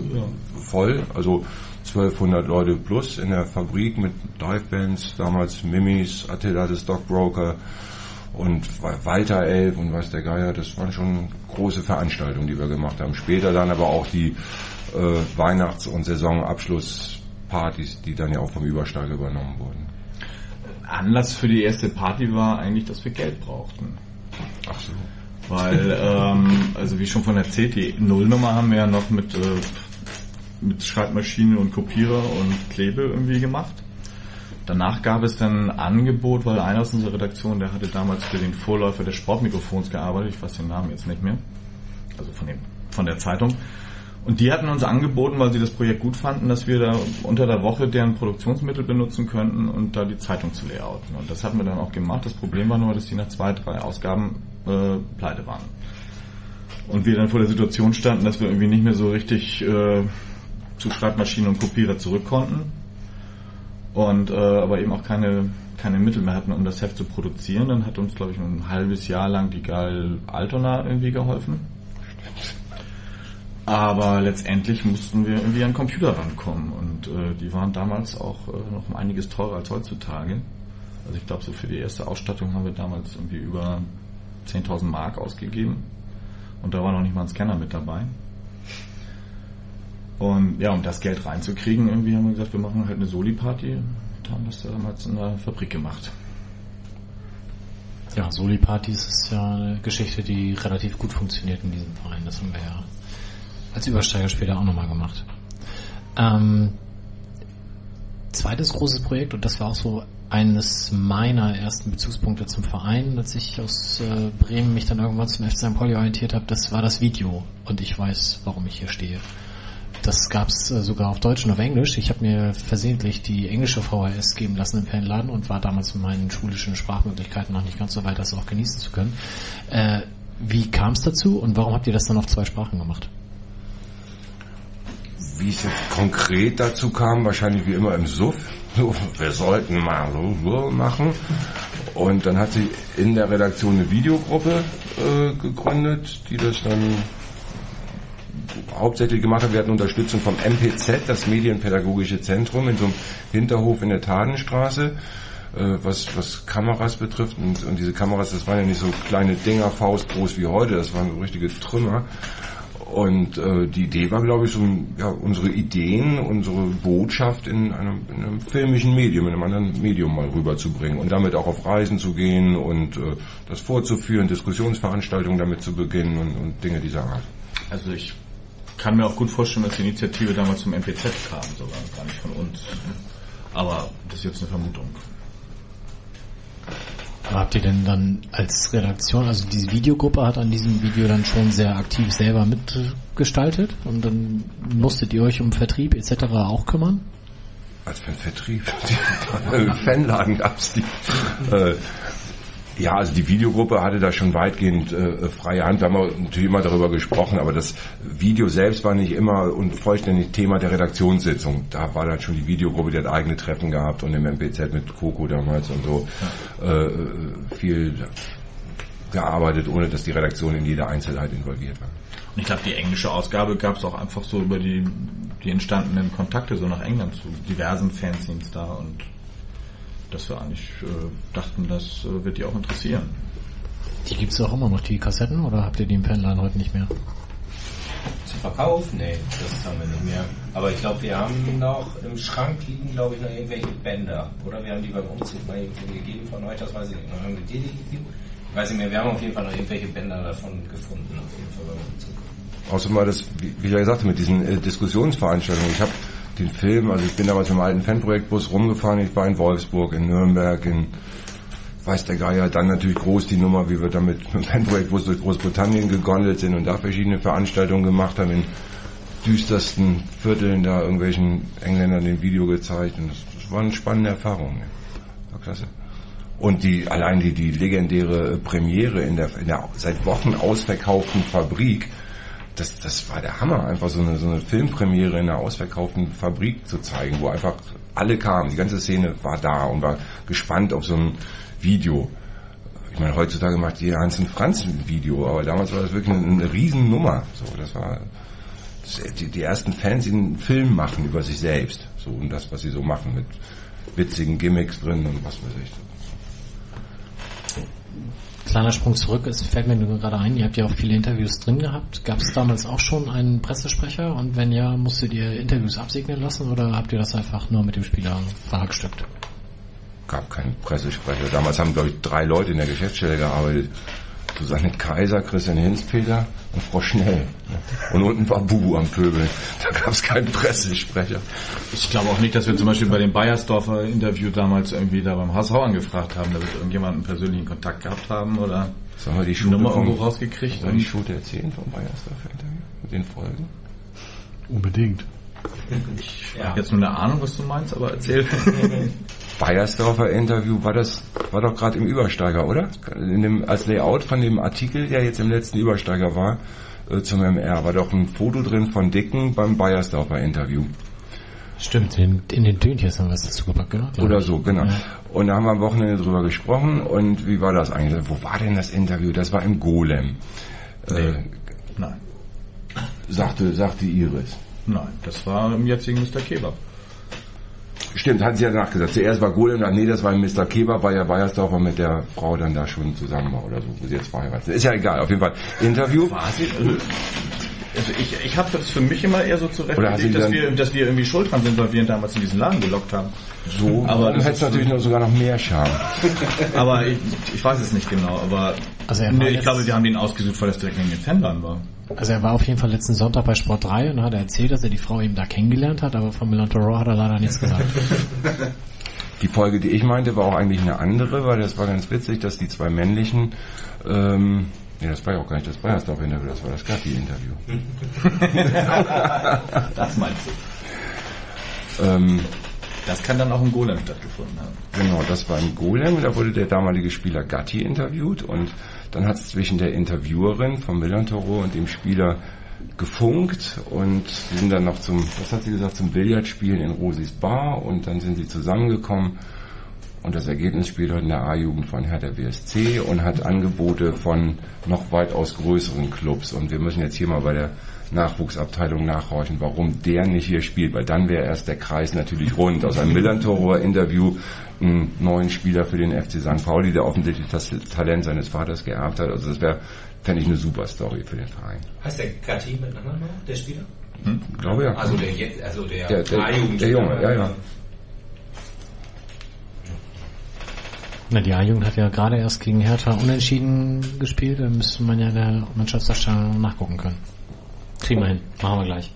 voll. Also 1200 Leute plus in der Fabrik mit Divebands, damals Mimis, Attila the Stockbroker und Walter Elf und was der Geier, das waren schon große Veranstaltungen, die wir gemacht haben. Später dann aber auch die äh, Weihnachts- und Saisonabschlusspartys, die dann ja auch vom Übersteiger übernommen wurden. Anlass für die erste Party war eigentlich, dass wir Geld brauchten. Ach so. Weil, ähm, also wie schon von erzählt, die Nullnummer haben wir ja noch mit, äh, mit Schreibmaschine und Kopierer und Klebe irgendwie gemacht. Danach gab es dann ein Angebot, weil einer aus unserer Redaktion, der hatte damals für den Vorläufer des Sportmikrofons gearbeitet, ich weiß den Namen jetzt nicht mehr, also von, dem, von der Zeitung. Und die hatten uns angeboten, weil sie das Projekt gut fanden, dass wir da unter der Woche deren Produktionsmittel benutzen könnten und da die Zeitung zu layouten. Und das hatten wir dann auch gemacht. Das Problem war nur, dass die nach zwei, drei Ausgaben äh, pleite waren. Und wir dann vor der Situation standen, dass wir irgendwie nicht mehr so richtig äh, zu Schreibmaschinen und Kopierer zurück konnten und äh, aber eben auch keine keine Mittel mehr hatten, um das Heft zu produzieren. Dann hat uns, glaube ich, ein halbes Jahr lang die Gal Altona irgendwie geholfen. Aber letztendlich mussten wir irgendwie an Computer rankommen und äh, die waren damals auch äh, noch einiges teurer als heutzutage. Also ich glaube, so für die erste Ausstattung haben wir damals irgendwie über 10.000 Mark ausgegeben und da war noch nicht mal ein Scanner mit dabei. Und ja, um das Geld reinzukriegen, irgendwie haben wir gesagt, wir machen halt eine Soli-Party und haben das damals in der Fabrik gemacht. Ja, Soli-Partys ist ja eine Geschichte, die relativ gut funktioniert in diesem Verein. Das haben wir ja als Übersteiger später auch nochmal gemacht. Ähm, zweites großes Projekt, und das war auch so eines meiner ersten Bezugspunkte zum Verein, als ich aus äh, Bremen mich dann irgendwann zum FC St. Pauli orientiert habe, das war das Video. Und ich weiß, warum ich hier stehe. Das gab es äh, sogar auf Deutsch und auf Englisch. Ich habe mir versehentlich die englische VHS geben lassen im Fanladen und war damals mit meinen schulischen Sprachmöglichkeiten noch nicht ganz so weit, das auch genießen zu können. Äh, wie kam es dazu und warum habt ihr das dann auf zwei Sprachen gemacht? Wie es jetzt konkret dazu kam, wahrscheinlich wie immer im Suff. So, wir sollten mal so, so machen. Und dann hat sie in der Redaktion eine Videogruppe äh, gegründet, die das dann hauptsächlich gemacht hat. Wir hatten Unterstützung vom MPZ, das Medienpädagogische Zentrum, in so einem Hinterhof in der Tadenstraße, äh, was, was Kameras betrifft. Und, und diese Kameras, das waren ja nicht so kleine Dinger, faustgroß wie heute, das waren so richtige Trümmer. Und äh, die Idee war, glaube ich, so ja, unsere Ideen, unsere Botschaft in einem, in einem filmischen Medium, in einem anderen Medium mal rüberzubringen und damit auch auf Reisen zu gehen und äh, das vorzuführen, Diskussionsveranstaltungen damit zu beginnen und, und Dinge dieser Art. Also ich kann mir auch gut vorstellen, dass die Initiative damals zum MPZ kam, sogar gar nicht von uns. Aber das ist jetzt eine Vermutung. Habt ihr denn dann als Redaktion, also diese Videogruppe hat an diesem Video dann schon sehr aktiv selber mitgestaltet und dann musstet ihr euch um Vertrieb etc. auch kümmern? Für ein Vertrieb? Fanladen gab's die. Ja, also die Videogruppe hatte da schon weitgehend äh, freie Hand. Wir haben natürlich immer darüber gesprochen, aber das Video selbst war nicht immer und vollständig Thema der Redaktionssitzung. Da war dann schon die Videogruppe, die hat eigene Treffen gehabt und im MPZ mit Coco damals und so äh, viel gearbeitet, ohne dass die Redaktion in jede Einzelheit involviert war. Und ich glaube, die englische Ausgabe gab es auch einfach so über die, die entstandenen Kontakte so nach England zu diversen Fanzines da und dass wir eigentlich äh, dachten, das äh, wird die auch interessieren. Die gibt es auch immer noch, die Kassetten, oder habt ihr die im Fanladen heute nicht mehr? Zu Verkauf? Nee, das haben wir nicht mehr. Aber ich glaube, wir haben noch im Schrank liegen, glaube ich, noch irgendwelche Bänder. Oder wir haben die beim Umzug mal gegeben von euch, das weiß ich nicht. Noch haben wir die gegeben? Ich weiß nicht mehr, wir haben auf jeden Fall noch irgendwelche Bänder davon gefunden, auf jeden Fall beim Umzug. Außer mal das, wie, wie ich ja gesagt habe, mit diesen äh, Diskussionsveranstaltungen. Ich habe den Film, also ich bin damals im alten Fanprojektbus rumgefahren, ich war in Wolfsburg, in Nürnberg, in weiß der Geier, dann natürlich groß die Nummer, wie wir damit mit dem Fanprojektbus durch Großbritannien gegondelt sind und da verschiedene Veranstaltungen gemacht haben, in düstersten Vierteln da irgendwelchen Engländern den Video gezeigt und das, das war eine spannende Erfahrung. War klasse. Und die, allein die, die legendäre Premiere in der, in der seit Wochen ausverkauften Fabrik, das, das war der Hammer, einfach so eine, so eine Filmpremiere in einer ausverkauften Fabrik zu zeigen, wo einfach alle kamen, die ganze Szene war da und war gespannt auf so ein Video. Ich meine, heutzutage macht jeder Franz ein Video, aber damals war das wirklich eine, eine Riesennummer. So, das war die, die ersten Fans, die einen Film machen über sich selbst, so und das, was sie so machen mit witzigen Gimmicks drin und was weiß ich. Kleiner Sprung zurück, es fällt mir nur gerade ein, ihr habt ja auch viele Interviews drin gehabt. Gab es damals auch schon einen Pressesprecher und wenn ja, musstet ihr Interviews absegnen lassen oder habt ihr das einfach nur mit dem Spieler verhackstückt? Gab keinen Pressesprecher. Damals haben, glaube ich, drei Leute in der Geschäftsstelle gearbeitet. Susanne Kaiser, Christian Hinspeter und Frau Schnell. Und unten war Bubu am Pöbel. Da gab es keinen Pressesprecher. Ich glaube auch nicht, dass wir zum Beispiel bei dem Bayersdorfer Interview damals irgendwie da beim HSV angefragt haben, da wird irgendjemand einen persönlichen Kontakt gehabt haben oder Sollen wir die Schule Nummer irgendwo rausgekriegt. Sollen wir die Und Schute erzählen vom Bayersdorfer Interview? Mit den Folgen? Unbedingt. ich habe jetzt nur eine Ahnung, was du meinst, aber erzähl. Bayersdorfer Interview war das, war doch gerade im Übersteiger, oder? In dem, als Layout von dem Artikel, der jetzt im letzten Übersteiger war, äh, zum MR, war doch ein Foto drin von Dicken beim Bayersdorfer Interview. Stimmt, in, in den Tönchen haben wir es dazu gepackt, genau. Oder so, genau. Ja. Und da haben wir am Wochenende drüber gesprochen und wie war das eigentlich? Wo war denn das Interview? Das war im Golem. Äh, Nein, sagte, sagte Iris. nein, das war im jetzigen Mr. Kebab. Stimmt, hat sie ja nachgesagt. Zuerst war Golem, dann nee, das war Mr. Kebab, weil ja Bayersdorfer mit der Frau dann da schon zusammen war oder so, wo sie jetzt verheiratet sind. Ist ja egal, auf jeden Fall. Interview. Sie? Also, also ich, ich habe das für mich immer eher so zurechtgelegt, dass wir, dass wir irgendwie schuld dran sind, weil wir ihn damals in diesen Laden gelockt haben. So, Aber dann hätte es natürlich noch sogar noch mehr Charme. Aber ich, ich weiß es nicht genau, aber Also er nee, ich glaube, wir haben den ausgesucht, weil das direkt neben den Fanladen war. Also er war auf jeden Fall letzten Sonntag bei Sport 3 und hat erzählt, dass er die Frau eben da kennengelernt hat, aber von Milan Toro hat er leider nichts gesagt. Die Folge, die ich meinte, war auch eigentlich eine andere, weil das war ganz witzig, dass die zwei männlichen, ähm, nee, das war ja auch gar nicht das Bayersdorf-Interview, das war das Gatti-Interview. Das meinst du? ähm, Das kann dann auch im Golem stattgefunden haben. Genau, das war im Golem, da wurde der damalige Spieler Gatti interviewt und dann hat es zwischen der Interviewerin von Milan Toro und dem Spieler gefunkt und sind dann noch zum, was hat sie gesagt, zum Billardspielen in Rosis Bar und dann sind sie zusammengekommen und das Ergebnis spielt heute in der A-Jugend von Hertha BSC und hat Angebote von noch weitaus größeren Clubs und wir müssen jetzt hier mal bei der Nachwuchsabteilung nachhorchen, warum der nicht hier spielt, weil dann wäre erst der Kreis natürlich rund. Aus einem Millantorer Interview einen neuen Spieler für den FC St. Pauli, der offensichtlich das Talent seines Vaters geerbt hat. Also das wäre, fände ich eine super Story für den Verein. Heißt der Gatti mit Nachnamen noch, der Spieler? Ich glaube ja. Also der jetzt, also der, Der- der- A-Jugend- der Junge, ja, ja. Na, die A-Jugend hat ja gerade erst gegen Hertha unentschieden gespielt, da müsste man ja der Mannschaftsdarstellung nachgucken können. Kriegen wir hin, machen wir gleich.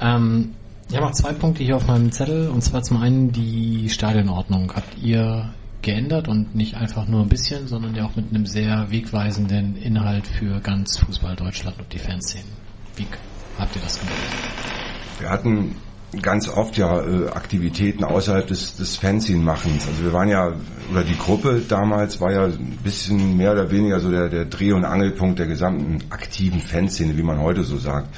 Ähm, ich habe noch zwei Punkte hier auf meinem Zettel, und zwar zum einen die Stadionordnung. Habt ihr geändert und nicht einfach nur ein bisschen, sondern ja auch mit einem sehr wegweisenden Inhalt für ganz Fußball Deutschland und die Fanszenen. Wie habt ihr das gemacht? Wir hatten ganz oft ja äh, Aktivitäten außerhalb des, des Fanzine-Machens. Also wir waren ja, oder die Gruppe damals war ja ein bisschen mehr oder weniger so der, der Dreh- und Angelpunkt der gesamten aktiven Fanszene, wie man heute so sagt.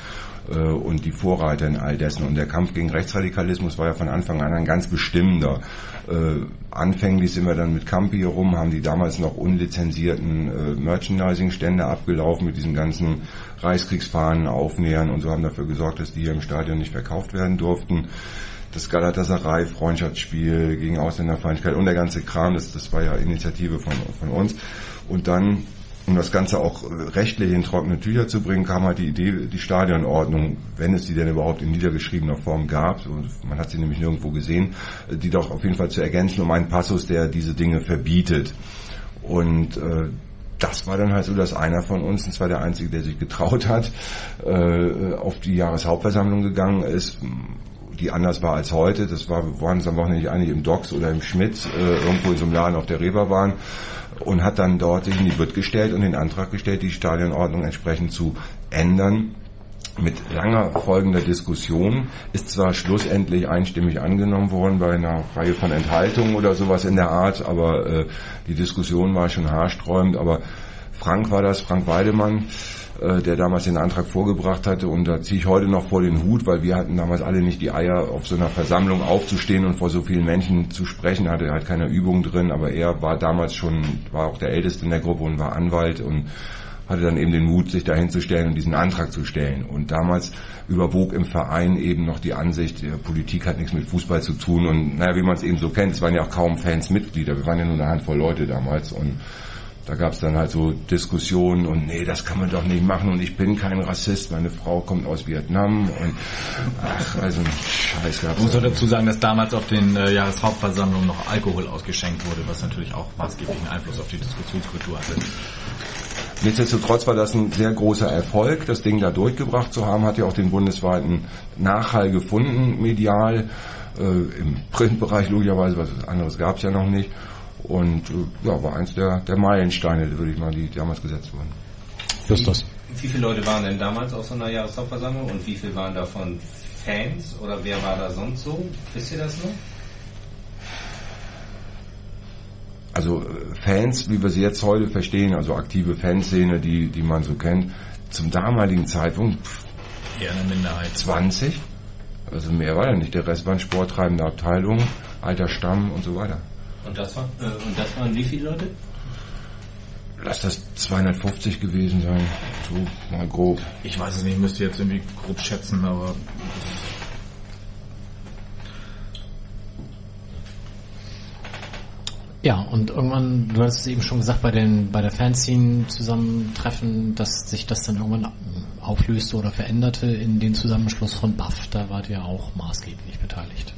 Äh, und die Vorreiter in all dessen. Und der Kampf gegen Rechtsradikalismus war ja von Anfang an ein ganz bestimmender. Äh, anfänglich sind wir dann mit Campi rum, haben die damals noch unlizenzierten äh, Merchandising-Stände abgelaufen mit diesen ganzen Reichskriegsfahnen, Aufnähern und so haben dafür gesorgt, dass die hier im Stadion nicht verkauft werden durften. Das Galatasaray Freundschaftsspiel gegen Ausländerfeindlichkeit und der ganze Kram, das, das war ja Initiative von, von uns. Und dann, um das Ganze auch äh, rechtlich in trockene Tücher zu bringen, kam halt die Idee, die Stadionordnung, wenn es die denn überhaupt in niedergeschriebener Form gab, man hat sie nämlich nirgendwo gesehen, äh, die doch auf jeden Fall zu ergänzen um einen Passus, der diese Dinge verbietet. Und äh, das war dann halt so, dass einer von uns, und zwar der Einzige, der sich getraut hat, äh, auf die Jahreshauptversammlung gegangen ist, die anders war als heute. Das war, wir waren uns am Wochenende einig im Docks oder im Schmitz, äh, irgendwo in so einem Laden auf der Reeperbahn und hat dann dort sich in die Bütt gestellt und den Antrag gestellt, die Stadionordnung entsprechend zu ändern. Mit langer folgender Diskussion ist zwar schlussendlich einstimmig angenommen worden bei einer Reihe von Enthaltungen oder sowas in der Art, aber äh, die Diskussion war schon haarsträubend. Aber Frank war das, Frank Weidemann, der damals den Antrag vorgebracht hatte. Und da ziehe ich heute noch vor den Hut, weil wir hatten damals alle nicht die Eier, auf so einer Versammlung aufzustehen und vor so vielen Menschen zu sprechen, hatte halt keine Übung drin, aber er war damals schon, war auch der Älteste in der Gruppe und war Anwalt und hatte dann eben den Mut, sich dahin zu stellen und diesen Antrag zu stellen. Und damals überwog im Verein eben noch die Ansicht, Politik hat nichts mit Fußball zu tun. Und naja, wie man es eben so kennt, es waren ja auch kaum Fans Mitglieder, wir waren ja nur eine Handvoll Leute damals. Und da gab es dann halt so Diskussionen und nee, das kann man doch nicht machen und ich bin kein Rassist, meine Frau kommt aus Vietnam und ach, also ein Scheiß gab's. Ich muss auch dazu sagen, dass damals auf den äh, Jahreshauptversammlungen noch Alkohol ausgeschenkt wurde, was natürlich auch maßgeblichen Einfluss auf die Diskussionskultur hatte. Nichtsdestotrotz war das ein sehr großer Erfolg, das Ding da durchgebracht zu haben, hat ja auch den bundesweiten Nachhall gefunden, medial, äh, im Printbereich logischerweise, was anderes gab es ja noch nicht. Und äh, ja, war eins der, der Meilensteine, würde ich mal, die damals gesetzt wurden. Justus. Wie, wie viele Leute waren denn damals auf so einer Jahreshauptversammlung und wie viele waren davon Fans oder wer war da sonst so? Wisst ihr das noch? Also äh, Fans, wie wir sie jetzt heute verstehen, also aktive Fanszene, die, die man so kennt, zum damaligen Zeitpunkt pff, Eher eine Minderheit. 20. Also mehr war ja nicht. Der Rest waren sporttreibende Abteilungen, alter Stamm und so weiter. Und das, war, äh, und das waren wie viele Leute? Lass das 250 gewesen sein. So mal grob. Ich weiß es nicht, müsste jetzt irgendwie grob schätzen, aber Ja, und irgendwann, du hast es eben schon gesagt, bei den bei der Fanzine-Zusammentreffen, dass sich das dann irgendwann auflöste oder veränderte in den Zusammenschluss von Buff. Da wart ihr auch maßgeblich beteiligt.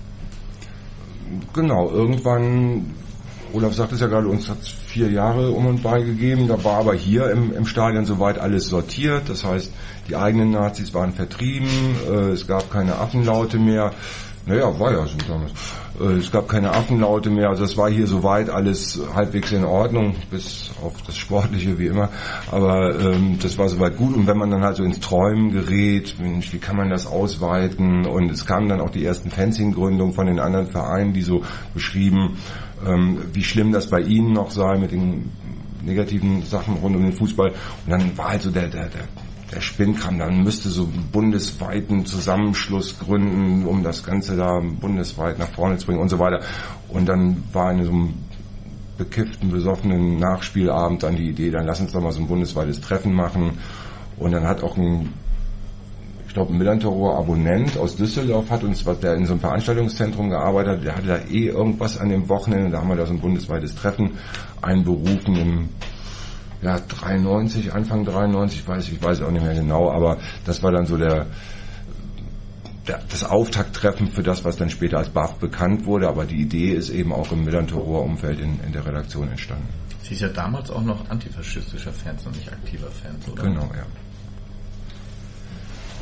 Genau, irgendwann, Olaf sagt es ja gerade, uns hat es vier Jahre um und bei gegeben. Da war aber hier im, im Stadion soweit alles sortiert. Das heißt, die eigenen Nazis waren vertrieben, äh, es gab keine Affenlaute mehr. Naja, war ja so damals. Äh, Es gab keine Affenlaute mehr, also es war hier soweit alles halbwegs in Ordnung, bis auf das Sportliche wie immer. Aber ähm, das war soweit gut. Und wenn man dann halt so ins Träumen gerät, Mensch, wie kann man das ausweiten? Und es kamen dann auch die ersten Fanzine-Gründungen von den anderen Vereinen, die so beschrieben, ähm, wie schlimm das bei ihnen noch sei mit den negativen Sachen rund um den Fußball. Und dann war halt so der, der, der der Spinnkram, dann müsste so einen bundesweiten Zusammenschluss gründen, um das Ganze da bundesweit nach vorne zu bringen und so weiter. Und dann war in so einem bekifften, besoffenen Nachspielabend dann die Idee, dann lass uns doch mal so ein bundesweites Treffen machen. Und dann hat auch ein, ich glaube, ein Millantorer Abonnent aus Düsseldorf hat uns, der in so einem Veranstaltungszentrum gearbeitet hat, der hatte da eh irgendwas an dem Wochenende, da haben wir da so ein bundesweites Treffen einberufen im ja, 93, Anfang 93, weiß ich, weiß auch nicht mehr genau, aber das war dann so der, der das Auftakttreffen für das, was dann später als BAF bekannt wurde, aber die Idee ist eben auch im Millantorer Umfeld in, in der Redaktion entstanden. sie ist ja damals auch noch antifaschistischer Fans und nicht aktiver Fans, oder? Genau, ja.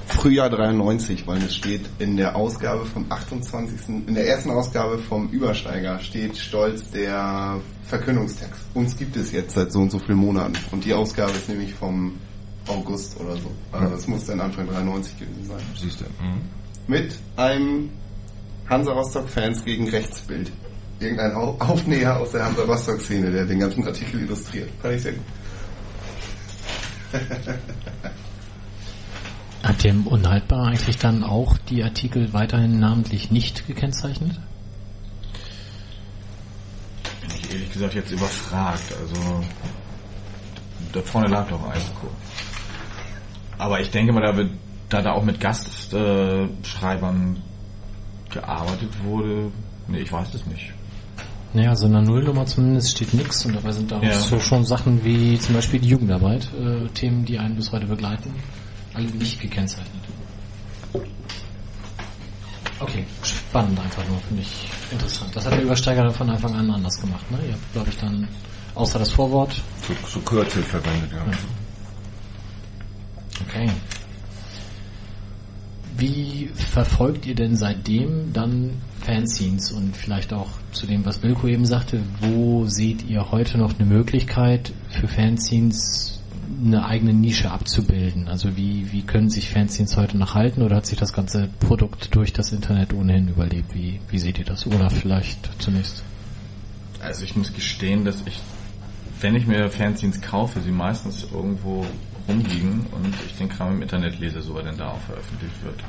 Frühjahr 93, weil es steht in der Ausgabe vom 28. in der ersten Ausgabe vom Übersteiger steht stolz der Verkündungstext. Uns gibt es jetzt seit so und so vielen Monaten und die Ausgabe ist nämlich vom August oder so. Also es muss dann Anfang 93 gewesen sein. Siehst du. Mhm. Mit einem Hansa Rostock Fans gegen Rechtsbild. Irgendein Au- Aufnäher aus der Hansa Rostock Szene, der den ganzen Artikel illustriert. Fand ich sehr gut. Ihr im Unhaltbar eigentlich dann auch die Artikel weiterhin namentlich nicht gekennzeichnet? Bin ich ehrlich gesagt jetzt überfragt. Also da vorne lag doch Eisco. Aber ich denke mal, da, wird, da da auch mit Gastschreibern äh, Schreibern gearbeitet wurde, nee, ich weiß es nicht. Naja, so in der Nullnummer zumindest steht nichts und dabei sind da auch Ja. so schon Sachen wie zum Beispiel die Jugendarbeit, äh, Themen, die einen bis heute begleiten, alle nicht gekennzeichnet. Okay, spannend einfach nur, finde ich interessant. Das hat der Übersteiger von Anfang an anders gemacht, ne? Ihr habt, glaube ich, dann außer das Vorwort. So, so Kürzel verwendet, ja. Okay. Wie verfolgt ihr denn seitdem dann Fanzines und vielleicht auch zu dem, was Wilko eben sagte, wo seht ihr heute noch eine Möglichkeit für Fanzines eine eigene Nische abzubilden? Also wie, wie können sich Fanzines heute noch halten oder hat sich das ganze Produkt durch das Internet ohnehin überlebt? Wie, wie seht ihr das? Oder vielleicht zunächst? Also ich muss gestehen, dass ich, wenn ich mir Fanzines kaufe, sie meistens irgendwo rumliegen und ich den Kram im Internet lese, so er denn da auch veröffentlicht wird.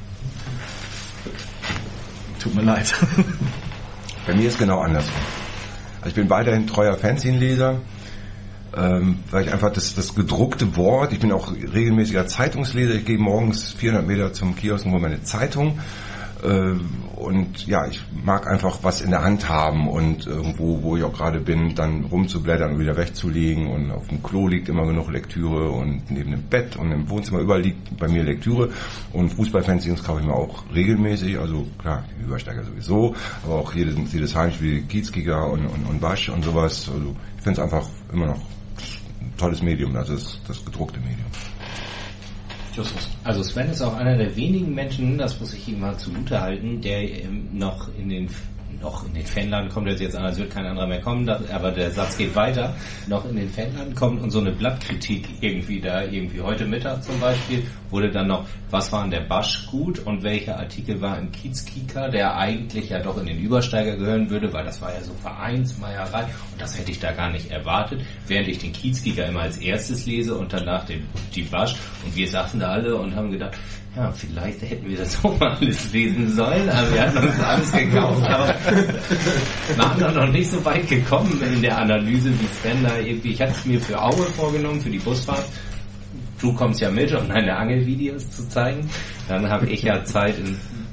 Tut mir leid. Bei mir ist genau andersrum. Also ich bin weiterhin treuer Fanzine-Leser, ähm, weil ich einfach das, das gedruckte Wort, ich bin auch regelmäßiger Zeitungsleser, ich gehe morgens 400 Meter zum Kiosk und hole meine Zeitung. Äh, und ja, ich mag einfach was in der Hand haben und irgendwo, wo ich auch gerade bin, dann rumzublättern und wieder wegzulegen. Und auf dem Klo liegt immer genug Lektüre und neben dem Bett und im Wohnzimmer überall liegt bei mir Lektüre. Und Fußballfanzines kaufe ich mir auch regelmäßig, also klar, die Übersteiger sowieso, aber auch jedes, jedes Heimspiel, Kiezkicker und, und, und Wasch und sowas, also ich finde es einfach immer noch tolles Medium, also das, das gedruckte Medium. Also Sven ist auch einer der wenigen Menschen, das muss ich ihm mal zugute halten, der ähm, noch in den noch in den Fanladen kommt, jetzt jetzt an, als wird kein anderer mehr kommen, aber der Satz geht weiter, noch in den Fanladen kommt und so eine Blattkritik irgendwie da, irgendwie heute Mittag zum Beispiel, wurde dann noch, was war in der Basch gut und welcher Artikel war im Kiezkika, der eigentlich ja doch in den Übersteiger gehören würde, weil das war ja so Vereinsmeierei und das hätte ich da gar nicht erwartet, während ich den Kiezkika immer als erstes lese und danach den, die Basch und wir saßen da alle und haben gedacht, ja, vielleicht hätten wir das auch mal alles lesen sollen, aber wir hatten uns alles gekauft, aber waren doch noch nicht so weit gekommen in der Analyse, wie Sven da irgendwie, ich hatte es mir für Aue vorgenommen, für die Busfahrt, du kommst ja mit, um deine Angelvideos zu zeigen, dann habe ich ja Zeit,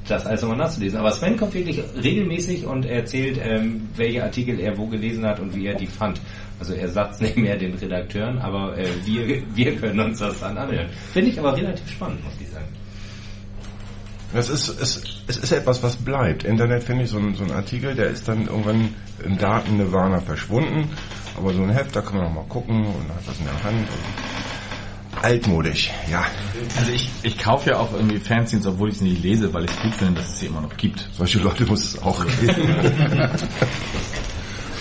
das alles nochmal nachzulesen. Aber Sven kommt wirklich regelmäßig und erzählt, ähm, welche Artikel er wo gelesen hat und wie er die fand. Also er sagt nicht mehr den Redakteuren, aber äh, wir, wir können uns das dann anhören. Finde ich aber relativ spannend, muss ich sagen. Es ist, es, es ist etwas, was bleibt. Internet finde ich so ein, so ein Artikel, der ist dann irgendwann im Daten-Nirvana verschwunden. Aber so ein Heft, da kann man auch mal gucken und hat was in der Hand. Altmodisch, ja. Also ich, ich kaufe ja auch irgendwie Fanzines, obwohl ich sie nicht lese, weil ich gut finde, dass es sie immer noch gibt. Solche Leute muss es auch geben.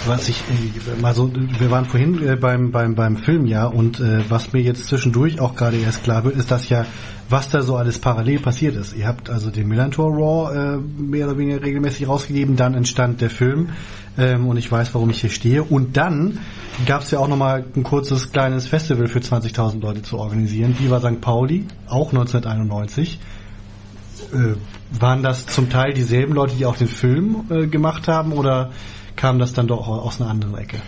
was ich äh, mal so, wir waren vorhin äh, beim beim beim Film ja und äh, was mir jetzt zwischendurch auch gerade erst klar wird, ist, dass ja was da so alles parallel passiert ist. Ihr habt also den Millantor Raw äh, mehr oder weniger regelmäßig rausgegeben, dann entstand der Film ähm, und ich weiß, warum ich hier stehe. Und dann gab es ja auch nochmal ein kurzes kleines Festival für 20.000 Leute zu organisieren. Viva St. Pauli, auch 1991. Äh, waren das zum Teil dieselben Leute, die auch den Film äh, gemacht haben oder kam das dann doch aus einer anderen Ecke?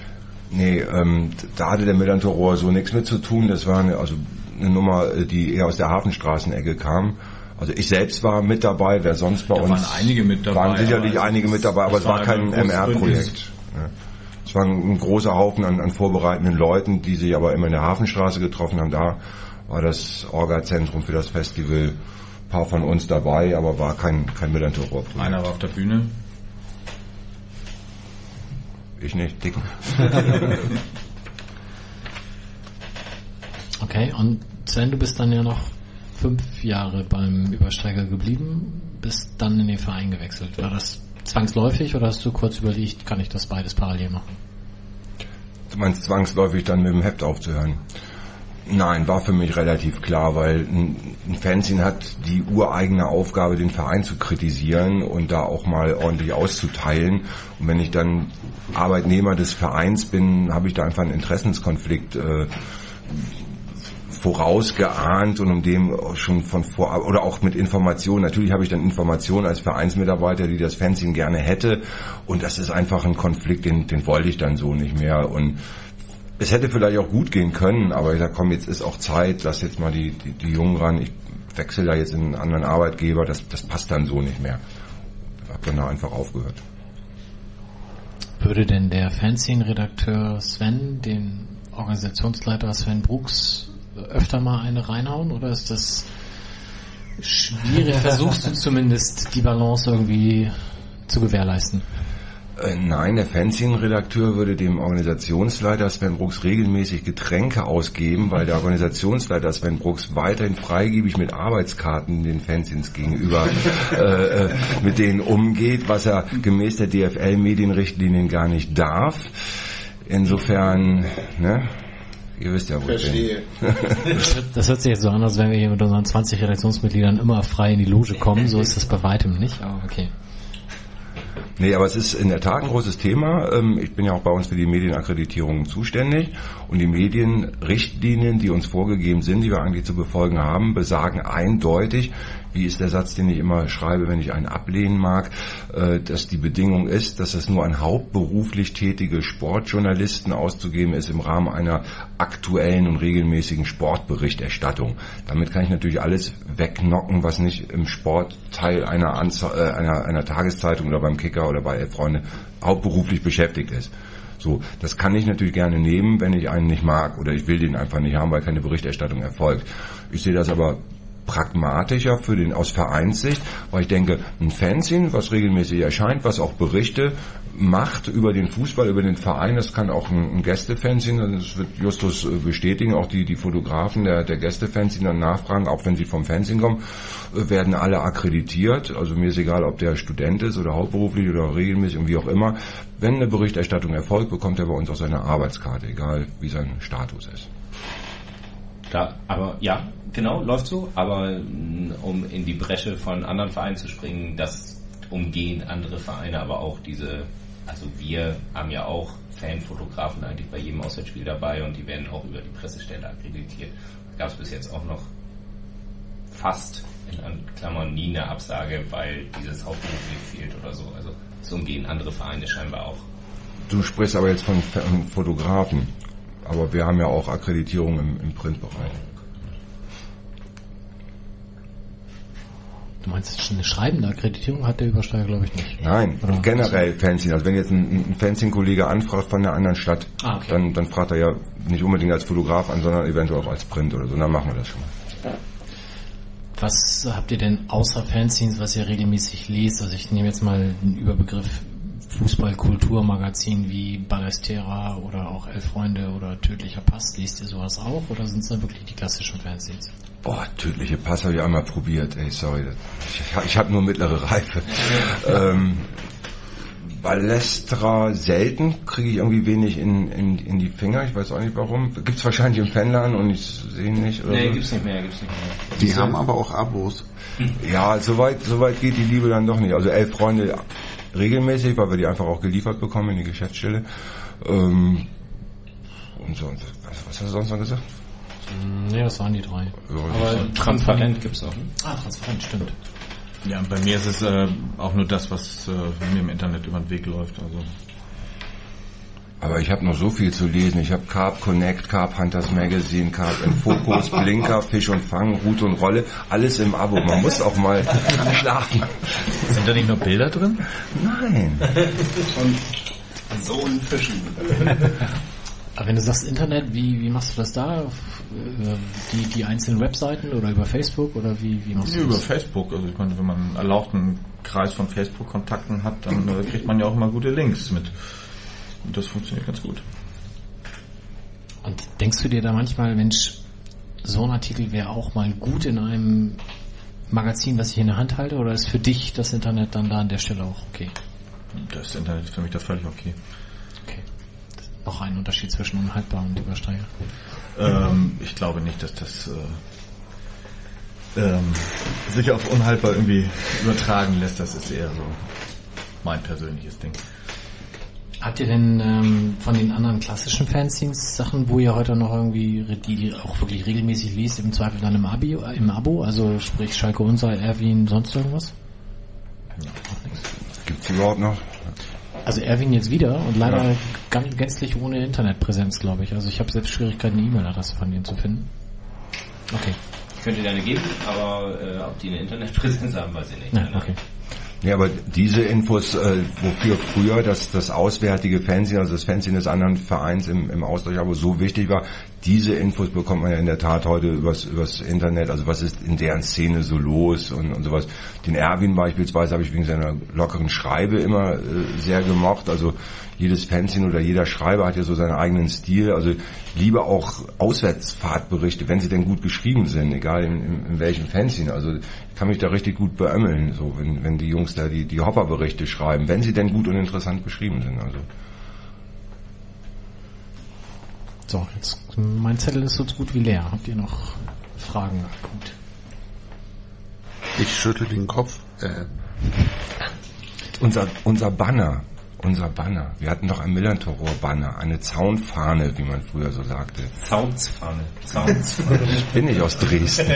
Nee, ähm, da hatte der Millantor Rohr so nichts mit zu tun. Das war eine, also eine Nummer, die eher aus der Hafenstraßenecke kam. Also ich selbst war mit dabei, wer sonst bei Da uns. waren einige mit dabei, Waren sicherlich einige mit dabei, aber es war war kein MR-Projekt. Ja. Es war ein, ein großer Haufen an, an vorbereitenden Leuten, die sich aber immer in der Hafenstraße getroffen haben. Da war das Orga-Zentrum für das Festival. Ein paar von uns dabei, aber war kein, kein Millantor-Projekt. Einer war auf der Bühne. Ich nicht, dick. Okay, und Sven, du bist dann ja noch fünf Jahre beim Übersteiger geblieben, bist dann in den Verein gewechselt. War das zwangsläufig oder hast du kurz überlegt, kann ich das beides parallel machen? Du meinst zwangsläufig dann mit dem Heft aufzuhören? Nein, war für mich relativ klar, weil ein ein hat die ureigene Aufgabe, den Verein zu kritisieren und da auch mal ordentlich auszuteilen. Und wenn ich dann Arbeitnehmer des Vereins bin, habe ich da einfach einen Interessenskonflikt äh, vorausgeahnt und um dem schon von vor oder auch mit Informationen. Natürlich habe ich dann Informationen als Vereinsmitarbeiter, die das Fanzine gerne hätte und das ist einfach ein Konflikt, den, den wollte ich dann so nicht mehr und es hätte vielleicht auch gut gehen können, aber ich sag, komm, jetzt ist auch Zeit, lass jetzt mal die, die, die Jungen ran, ich wechsle da jetzt in einen anderen Arbeitgeber, das, das passt dann so nicht mehr. Ich habe dann da einfach aufgehört. Würde denn der Fanzine-Redakteur Sven, den Organisationsleiter Sven Brooks, öfter mal eine reinhauen oder ist das schwierig? Versuchst du zumindest die Balance irgendwie zu gewährleisten? Äh, Nein, der Fanzine-Redakteur würde dem Organisationsleiter Sven Brooks regelmäßig Getränke ausgeben, weil der Organisationsleiter Sven Brooks weiterhin freigebig mit Arbeitskarten den Fanzines gegenüber äh, äh, mit denen umgeht, was er gemäß der DFL-Medienrichtlinien gar nicht darf. Insofern, ne, ihr wisst ja, wo ich bin. Verstehe. Das hört, das hört sich jetzt so an, als wenn wir hier mit unseren 20 Redaktionsmitgliedern immer frei in die Loge kommen. So ist das bei weitem nicht, aber okay. Nee, aber es ist in der Tat ein großes Thema. Ähm, Ich bin ja auch bei uns für die Medienakkreditierung zuständig und die Medienrichtlinien, die uns vorgegeben sind, die wir eigentlich zu befolgen haben, besagen eindeutig, wie ist der Satz, den ich immer schreibe, wenn ich einen ablehnen mag, äh, dass die Bedingung ist, dass es nur an hauptberuflich tätige Sportjournalisten auszugeben ist im Rahmen einer aktuellen und regelmäßigen Sportberichterstattung. Damit kann ich natürlich alles wegnocken, was nicht im Sportteil einer, Anze äh, einer, einer Tageszeitung oder beim Kicker oder bei Elf Freunde hauptberuflich beschäftigt ist. So, das kann ich natürlich gerne nehmen, wenn ich einen nicht mag oder ich will den einfach nicht haben, weil keine Berichterstattung erfolgt. Ich sehe das aber pragmatischer für den aus Vereinssicht, weil ich denke, ein Fanzine, was regelmäßig erscheint, was auch Berichte macht über den Fußball, über den Verein, das kann auch ein, ein Gästefanzine, das wird Justus äh, bestätigen, auch die, die Fotografen der, der Gästefanzine dann nachfragen, auch wenn sie vom Fanzine kommen, äh, werden alle akkreditiert, also mir ist egal, ob der Student ist oder hauptberuflich oder regelmäßig und wie auch immer. Wenn eine Berichterstattung erfolgt, bekommt er bei uns auch seine Arbeitskarte, egal wie sein Status ist. Klar, aber ja, genau, läuft so. Aber mm, um in die Bresche von anderen Vereinen zu springen, das umgehen andere Vereine, aber auch diese, also wir haben ja auch Fanfotografen eigentlich bei jedem Auswärtsspiel dabei und die werden auch über die Pressestelle akkreditiert. Gab es bis jetzt auch noch fast in Klammern nie eine Absage, weil dieses Hauptberuflich fehlt oder so. Also das umgehen andere Vereine scheinbar auch. Du sprichst aber jetzt von Fotografen. Aber wir haben ja auch Akkreditierung im, im Printbereich. Du meinst, eine schreibende Akkreditierung hat der Übersteiger, glaube ich, nicht. Nein, Oder? generell Fanzine. Also wenn jetzt ein, ein Fanzine-Kollege anfragt von einer anderen Stadt, Ah, okay. dann, dann fragt er ja nicht unbedingt als Fotograf an, sondern eventuell auch als Print oder so. Dann machen wir das schon mal. Was habt ihr denn außer Fanzines, was ihr regelmäßig lest? Also ich nehme jetzt mal den Überbegriff Fußball-Kulturmagazin wie Ballestera oder auch Elf Freunde oder Tödlicher Pass. Lest ihr sowas auch oder sind es dann wirklich die klassischen Fanzines? Boah, tödliche Pass habe ich einmal probiert. Ey, sorry. Ich, ich habe nur mittlere Reife. ähm, Ballestra selten, kriege ich irgendwie wenig in, in, in die Finger. Ich weiß auch nicht warum. Gibt's wahrscheinlich im Fanladen und ich sehe ihn nicht. Oder Nee, so. gibt's nicht mehr, gibt's nicht mehr. Die haben aber auch Abos. Ja, soweit soweit geht die Liebe dann doch nicht. Also elf Freunde regelmäßig, weil wir die einfach auch geliefert bekommen in die Geschäftsstelle. Ähm, und so, was, was hast du sonst noch gesagt? Ne, das waren die drei. Ja, Aber Transparent gibt's auch. Ne? Ah, transparent, stimmt. Ja, und bei mir ist es äh, auch nur das, was äh, mir im Internet über den Weg läuft. Also Aber ich habe noch so viel zu lesen. Ich habe Carp Connect, Carp Hunters Magazine, Carp in Focus, Blinker, Fisch und Fang, Route und Rolle. Alles im Abo. Man muss auch mal schlafen. sind da nicht nur Bilder drin? Nein. So ein Fischen. Aber wenn du sagst Internet, wie, wie machst du das da? Über Die, die einzelnen Webseiten oder über Facebook oder wie, wie machst du Über das? Facebook. Also ich meine, wenn man einen erlauchten Kreis von Facebook-Kontakten hat, dann äh, kriegt man ja auch mal gute Links mit. Und das funktioniert ganz gut. Und denkst du dir da manchmal, Mensch, so ein Artikel wäre auch mal gut in einem Magazin, was ich in der Hand halte, oder ist für dich das Internet dann da an der Stelle auch okay? Das Internet ist für mich da völlig. Okay. Noch ein Unterschied zwischen unhaltbar und Übersteiger. Ähm, ich glaube nicht, dass das äh, ähm, sich auf unhaltbar irgendwie übertragen lässt. Das ist eher so mein persönliches Ding. Habt ihr denn ähm, von den anderen klassischen Fanzines Sachen, wo ihr heute noch irgendwie, die auch wirklich regelmäßig liest, im Zweifel dann im, Abi, äh, im Abo? Also sprich Schalke Unser, Erwin, sonst irgendwas? Gibt's die überhaupt noch? Also Erwin jetzt wieder und leider ganz, gänzlich ohne Internetpräsenz, glaube ich. Also ich habe selbst Schwierigkeiten, eine E-Mail-Adresse von denen zu finden. Okay. Ich könnte dir eine geben, aber äh, ob die eine Internetpräsenz haben, weiß ich nicht. Ja, okay. Ja, aber diese Infos, äh, wofür früher das, das auswärtige Fernsehen, also das Fernsehen des anderen Vereins im, im Austausch aber so wichtig war, diese Infos bekommt man ja in der Tat heute übers, übers Internet, also was ist in deren Szene so los und, und sowas. Den Erwin beispielsweise habe ich wegen seiner lockeren Schreibe immer äh, sehr gemocht, also jedes Fanzine oder jeder Schreiber hat ja so seinen eigenen Stil. Also liebe auch Auswärtsfahrtberichte, wenn sie denn gut geschrieben sind, egal in, in, in welchem Fanzine. Also ich kann mich da richtig gut beömmeln, so wenn, wenn die Jungs da die, die Hopper-Berichte schreiben, wenn sie denn gut und interessant beschrieben sind. Also. So, jetzt mein Zettel ist so gut wie leer. Habt ihr noch Fragen? Gut. Ich schüttel den Kopf. Äh, Unser, unser Banner, unser Banner. Wir hatten doch ein Millantor-Banner, eine Zaunfahne, wie man früher so sagte. Zaunsfahne. Zaunsfahne. Ich bin nicht aus Dresden.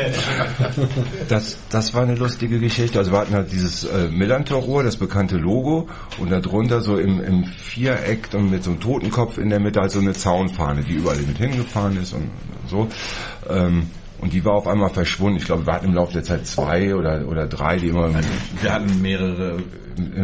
Das, das war eine lustige Geschichte. Also wir hatten halt dieses äh, Millantor-Rohr, das bekannte Logo, und darunter so im, im Viereck und mit so einem Totenkopf in der Mitte halt so eine Zaunfahne, die überall mit hingefahren ist und so. Ähm, und die war auf einmal verschwunden. Ich glaube, wir hatten im Laufe der Zeit zwei oder, oder drei, die immer Wir hatten mehrere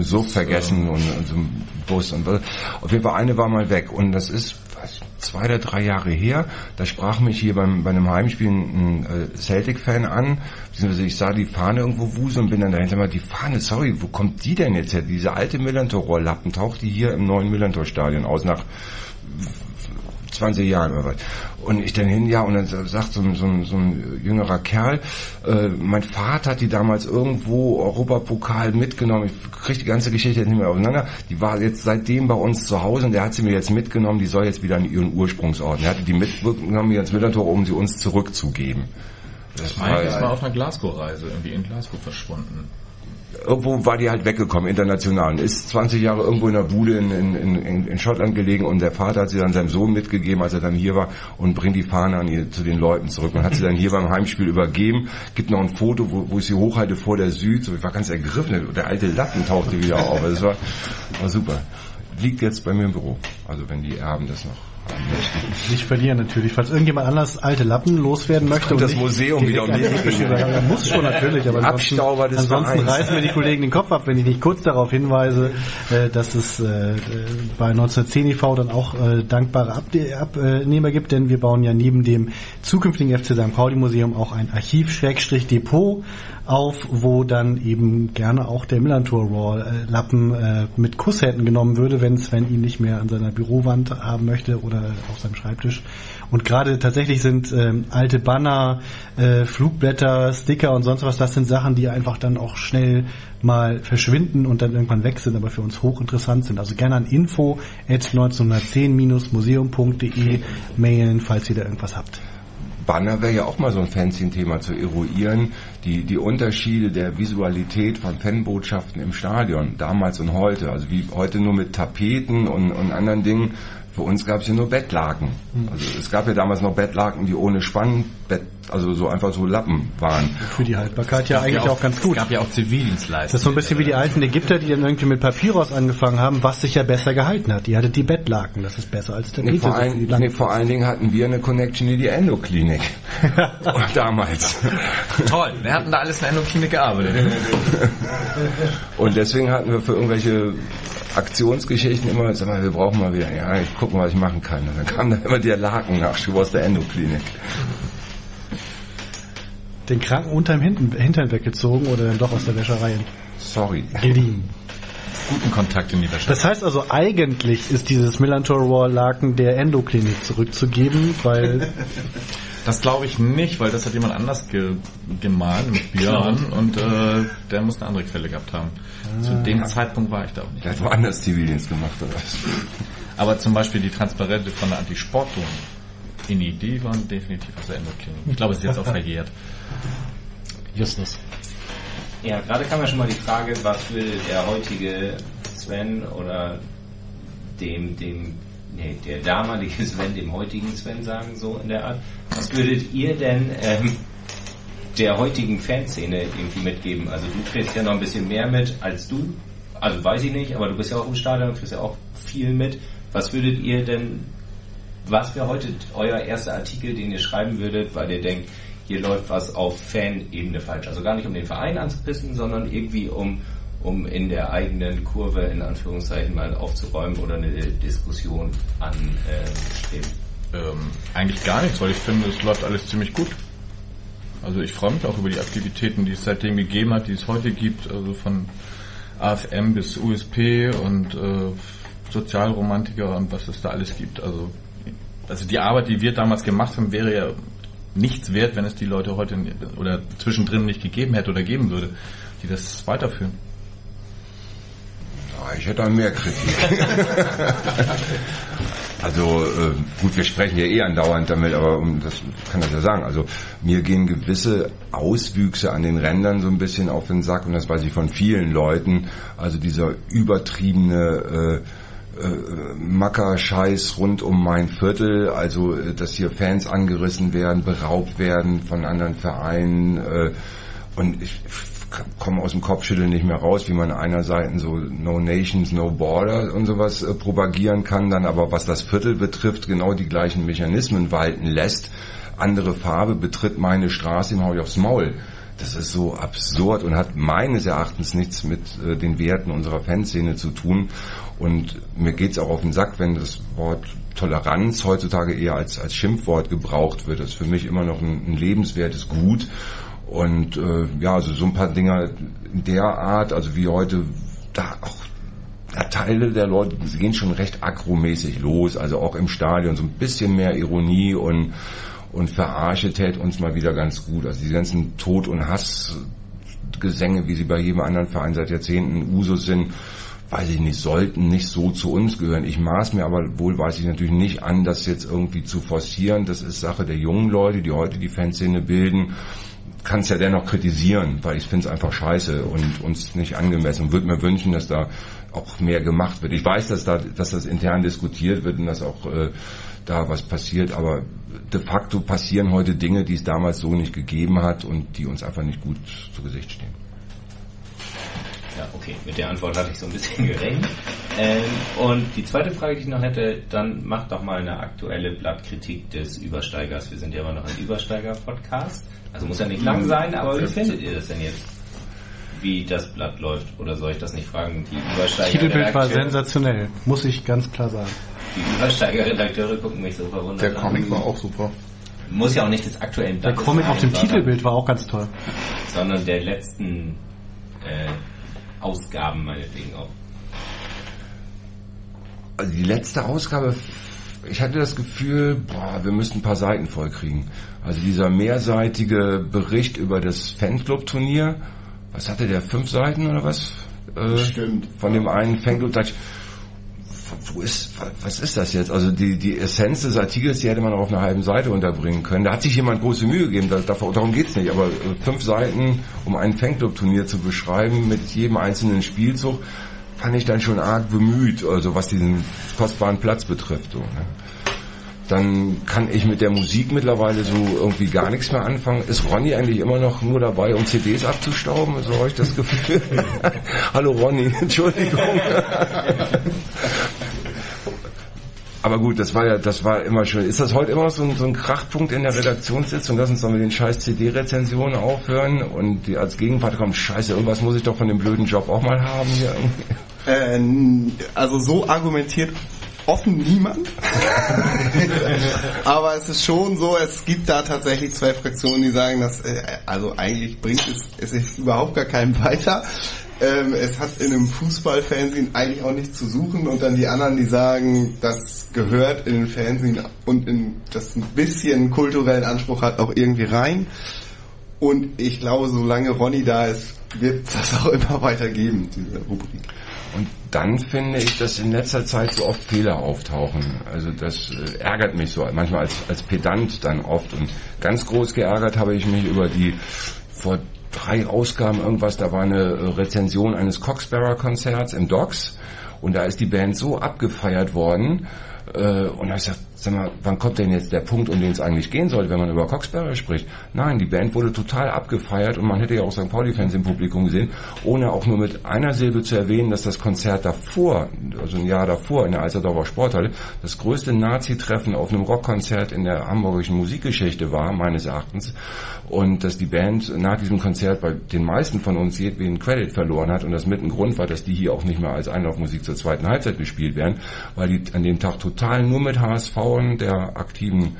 Suff vergessen und, und so im Bus und was. Auf jeden Fall eine war mal weg. Und das ist was, zwei oder drei Jahre her. Da sprach mich hier beim, bei einem Heimspiel ein äh, Celtic-Fan an. Beziehungsweise ich sah die Fahne irgendwo wuseln und bin dann dahinter mal, die Fahne, sorry, wo kommt die denn jetzt her? Diese alte Millantor-Rohrlappen taucht die hier im neuen Millantor-Stadion aus nach 20 Jahren oder was. Und ich dann hin, ja, und dann sagt so, ein- so, so ein jüngerer Kerl, äh, mein Vater hat die damals irgendwo Europapokal mitgenommen. Ich kriege die ganze Geschichte jetzt nicht mehr auseinander. Die war jetzt seitdem bei uns zu Hause und der hat sie mir jetzt mitgenommen. Die soll jetzt wieder an ihren Ursprungsort. Er hatte die mitgenommen hier ins Millantor, um sie uns zurückzugeben. Das das war auf einer Glasgow-Reise irgendwie in Glasgow verschwunden. Irgendwo war die halt weggekommen, international. Ist 20 Jahre irgendwo in der Bude in, in, in, in Schottland gelegen und der Vater hat sie dann seinem Sohn mitgegeben, als er dann hier war und bringt die Fahne an ihr, zu den Leuten zurück. Man hat sie dann hier beim Heimspiel übergeben. Gibt noch ein Foto, wo, wo ich sie hochhalte vor der Süd. So, ich war ganz ergriffen. Der alte Lappen tauchte wieder auf. Also, es war, war super. Liegt jetzt bei mir im Büro. Also wenn die Erben das noch. Nicht verlieren natürlich. Falls irgendjemand anders alte Lappen loswerden möchte Und das Museum wieder um die Ecke muss schon natürlich, aber ansonsten, des ansonsten reißen mir die Kollegen den Kopf ab, wenn ich nicht kurz darauf hinweise, äh, dass es äh, bei 1910 e.V. dann auch äh, dankbare Abnehmer gibt, denn wir bauen ja neben dem zukünftigen FC St. Pauli Museum auch ein Archiv-Depot auf, wo dann eben gerne auch der Millantor Raw Lappen äh, mit Kusshänden genommen würde, wenn Sven ihn nicht mehr an seiner Bürowand haben möchte oder auf seinem Schreibtisch. Und gerade tatsächlich sind ähm, alte Banner, äh, Flugblätter, Sticker und sonst was, das sind Sachen, die einfach dann auch schnell mal verschwinden und dann irgendwann weg sind, aber für uns hochinteressant sind. Also gerne an info at 1910-museum.de mailen, falls ihr da irgendwas habt. Banner wäre ja auch mal so ein Fanzine-Thema zu eruieren, die, die Unterschiede der Visualität von Fanbotschaften im Stadion, damals und heute. Also wie heute nur mit Tapeten und, und anderen Dingen. Für uns gab es ja nur Bettlaken. Also es gab ja damals noch Bettlaken, die ohne Spannbett, also so einfach so Lappen waren. Für die Haltbarkeit ja eigentlich auch ganz gut. Es gab ja auch Zivildienstleister. Das ist so ein bisschen wie die alten Ägypter, die dann irgendwie mit Papyrus angefangen haben, was sich ja besser gehalten hat. Die hatte die Bettlaken, das ist besser als der Nee, vor, ein, nee, vor allen Dingen hatten wir eine Connection in die Endoklinik. damals. Toll, wir hatten da alles in der Endoklinik gearbeitet. Und deswegen hatten wir für irgendwelche Aktionsgeschichten immer, sag mal, wir brauchen mal wieder, ja, ich gucke mal, was ich machen kann. Und dann kam da immer der Lakennachschub aus der Endoklinik. Den Kranken unterm Hinten, Hintern weggezogen oder dann doch aus der Wäscherei Sorry. geliehen. Guten Kontakt in die Wäsche. Das heißt also, eigentlich ist dieses Millantor Raw Laken der Endoklinik zurückzugeben, weil Das glaube ich nicht, weil das hat jemand anders ge gemahlen mit Björn und äh, der muss eine andere Quelle gehabt haben. Zu dem Zeitpunkt war ich da auch nicht. Der hat woanders Zivildienst gemacht oder was? Aber zum Beispiel die Transparente von der Antisportton Inni, die waren definitiv aus der Endoklinik. Ich glaube, es ist jetzt auch verjährt. Justus. Ja, gerade kam ja schon mal die Frage, was würde der heutige Sven oder dem, dem, nee, der damalige Sven, dem heutigen Sven sagen, so in der Art. Was würdet ihr denn ähm, der heutigen Fanszene irgendwie mitgeben? Also du kriegst ja noch ein bisschen mehr mit als du. Also weiß ich nicht, aber du bist ja auch im Stadion, kriegst ja auch viel mit. Was würdet ihr denn, was wäre heute euer erster Artikel, den ihr schreiben würdet, weil ihr denkt, hier läuft was auf Fan-Ebene falsch. Also gar nicht um den Verein anzupissen, sondern irgendwie um, um in der eigenen Kurve in Anführungszeichen mal aufzuräumen oder eine Diskussion anstreben? Ähm, eigentlich gar nichts, weil ich finde, es läuft alles ziemlich gut. Also ich freue mich auch über die Aktivitäten, die es seitdem gegeben hat, die es heute gibt, also von AFM bis USP und äh, Sozialromantiker und was es da alles gibt. Also, also die Arbeit, die wir damals gemacht haben, wäre ja nichts wert, wenn es die Leute heute oder zwischendrin nicht gegeben hätte oder geben würde, die das weiterführen. Ja, ich hätte auch mehr Kritik. also äh, gut, wir sprechen ja eh andauernd damit, aber um das kann das ja sagen. Also mir gehen gewisse Auswüchse an den Rändern so ein bisschen auf den Sack und das weiß ich von vielen Leuten. Also dieser übertriebene äh, äh, Macker-Scheiß rund um mein Viertel, also äh, dass hier Fans angerissen werden, beraubt werden von anderen Vereinen äh, und ich komme aus dem Kopfschütteln nicht mehr raus, wie man einerseits so No Nations, No Border und sowas äh, propagieren kann, dann aber was das Viertel betrifft, genau die gleichen Mechanismen walten lässt. Andere Farbe betritt meine Straße, ihm hau ich aufs Maul. Das ist so absurd und hat meines Erachtens nichts mit äh, den Werten unserer Fanszene zu tun. Und mir geht's auch auf den Sack, wenn das Wort Toleranz heutzutage eher als, als Schimpfwort gebraucht wird. Das ist für mich immer noch ein, ein lebenswertes Gut. Und äh, ja, also so ein paar Dinger der Art, also wie heute, da auch ja, Teile der Leute sie gehen schon recht agromäßig los, also auch im Stadion so ein bisschen mehr Ironie und und Verarsche tät uns mal wieder ganz gut. Also die ganzen Tod- und Hassgesänge, wie sie bei jedem anderen Verein seit Jahrzehnten Usus sind, weiß ich nicht, sollten nicht so zu uns gehören. Ich maß mir aber wohl, weiß ich natürlich nicht an, das jetzt irgendwie zu forcieren. Das ist Sache der jungen Leute, die heute die Fanszene bilden kann es ja dennoch kritisieren, weil ich finde es einfach scheiße und uns nicht angemessen. Und würde mir wünschen, dass da auch mehr gemacht wird. Ich weiß, dass da, dass das intern diskutiert wird und dass auch äh, da was passiert, aber de facto passieren heute Dinge, die es damals so nicht gegeben hat und die uns einfach nicht gut zu Gesicht stehen. Ja, okay, mit der Antwort hatte ich so ein bisschen gerechnet. Ähm, und die zweite Frage, die ich noch hätte, dann macht doch mal eine aktuelle Blattkritik des Übersteigers. Wir sind ja immer noch ein Übersteiger-Podcast. Also muss ja nicht lang sein, aber wie findet ihr das denn jetzt? Wie das Blatt läuft? Oder soll ich das nicht fragen? Die Übersteiger Titelbild war sensationell, muss ich ganz klar sagen. Die Übersteiger-Redakteure gucken mich so verwundert Der Comic war auch super. Muss ja auch nicht des aktuellen Der Blattes Comic auf dem Titelbild war auch ganz toll. Sondern der letzten äh, Ausgaben meinetwegen auch. Also die letzte Ausgabe, ich hatte das Gefühl, boah, wir müssten ein paar Seiten voll kriegen. Also dieser mehrseitige Bericht über das Fanclub-Turnier, was hatte der, fünf Seiten oder was? Äh, Stimmt. Von dem einen Fanclub, da ich, wo ist, was ist das jetzt? Also die, die Essenz des Artikels, die hätte man auf einer halben Seite unterbringen können. Da hat sich jemand große Mühe gegeben, da, darum geht's nicht. Aber äh, fünf Seiten, um ein Fanclub-Turnier zu beschreiben mit jedem einzelnen Spielzug, fand ich dann schon arg bemüht, also was diesen kostbaren Platz betrifft. So, ne? Dann kann ich mit der Musik mittlerweile so irgendwie gar nichts mehr anfangen. Ist Ronny eigentlich immer noch nur dabei, um CDs abzustauben? So habe ich das Gefühl. Hallo Ronny, Entschuldigung. Aber gut, das war ja, das war immer schon. Ist das heute immer so ein, so ein Krachpunkt in der Redaktionssitzung? Lass uns doch mit den scheiß CD-Rezensionen aufhören und die als Gegenpart kommt, scheiße, irgendwas muss ich doch von dem blöden Job auch mal haben hier. Äh, also so argumentiert offen niemand. Aber es ist schon so, es gibt da tatsächlich zwei Fraktionen, die sagen, dass äh, also eigentlich bringt es, es ist überhaupt gar keinem weiter. Ähm, es hat in einem Fußballfernsehen eigentlich auch nichts zu suchen und dann die anderen, die sagen, das gehört in den Fernsehen und in das ein bisschen kulturellen Anspruch hat auch irgendwie rein. Und ich glaube, solange Ronny da ist, wird das auch immer weitergeben, diese Rubrik. Und dann finde ich, dass in letzter Zeit so oft Fehler auftauchen. Also das äh, ärgert mich so, manchmal als, als Pedant dann oft. Und ganz groß geärgert habe ich mich über die vor drei Ausgaben irgendwas, da war eine äh, Rezension eines Coxbearer-Konzerts im Docks. Und da ist die Band so abgefeiert worden, äh, und da hab ich sag mal, wann kommt denn jetzt der Punkt, um den es eigentlich gehen sollte, wenn man über Coxberry spricht? Nein, die Band wurde total abgefeiert und man hätte ja auch St. Pauli-Fans im Publikum gesehen, ohne auch nur mit einer Silbe zu erwähnen, dass das Konzert davor, also ein Jahr davor in der Alsterdorfer Sporthalle, das größte Nazi-Treffen auf einem Rockkonzert in der hamburgischen Musikgeschichte war, meines Erachtens, und dass die Band nach diesem Konzert bei den meisten von uns jedweden Credit verloren hat und das mit ein Grund war, dass die hier auch nicht mehr als Einlaufmusik zur zweiten Halbzeit gespielt werden, weil die an dem Tag total nur mit HSV der aktiven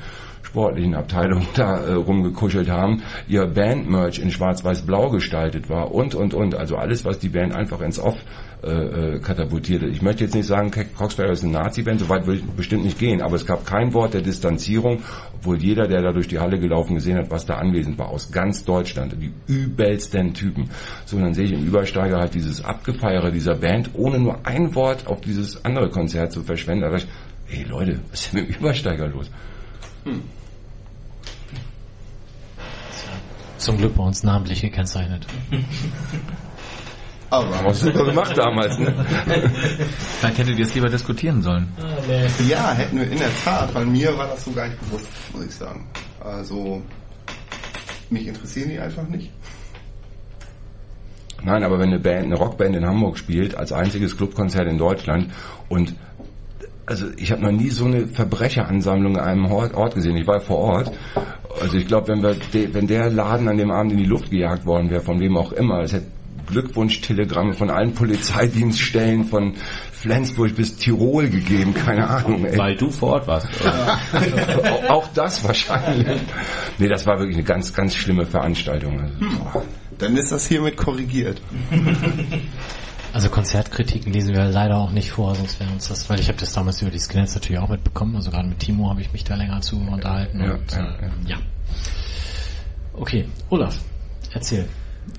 sportlichen Abteilung da äh, rumgekuschelt haben, ihr Bandmerch in schwarz-weiß-blau gestaltet war und, und, und. Also alles, was die Band einfach ins Off äh, äh katapultierte. Ich möchte jetzt nicht sagen, Coxberry ist eine Nazi-Band, so weit will ich bestimmt nicht gehen, aber es gab kein Wort der Distanzierung, obwohl jeder, der da durch die Halle gelaufen gesehen hat, was da anwesend war, aus ganz Deutschland, die übelsten Typen. So, dann sehe ich im Übersteiger halt dieses Abgefeiere dieser Band, ohne nur ein Wort auf dieses andere Konzert zu verschwenden. Da ich, ey Leute, was ist denn mit dem Übersteiger los? Hm. Zum Glück bei uns namentlich gekennzeichnet. Aber was super gemacht damals, ne? Vielleicht hättet ihr es lieber diskutieren sollen. Ja, hätten wir in der Tat, weil mir war das so gar nicht bewusst, muss ich sagen. Also, mich interessieren die einfach nicht. Nein, aber wenn eine Band, eine Rockband in Hamburg spielt, als einziges Clubkonzert in Deutschland und also ich habe noch nie so eine Verbrecheransammlung in einem Ort gesehen. Ich war vor Ort. Also ich glaube, wenn wir wenn der Laden an dem Abend in die Luft gejagt worden wäre, von wem auch immer, es hätte Glückwunsch-Telegramme von allen Polizeidienststellen von Flensburg bis Tirol gegeben, keine Ahnung. Ey. Weil du vor Ort warst. auch, auch das wahrscheinlich. Nee, das war wirklich eine ganz, ganz schlimme Veranstaltung. Also, hm. Dann ist das hiermit korrigiert. Also Konzertkritiken lesen wir leider auch nicht vor, sonst wäre uns das, weil ich habe das damals über die Skinheads natürlich auch mitbekommen, also gerade mit Timo habe ich mich da länger zu unterhalten ja, und ja, äh, ja. Okay, Olaf, erzähl.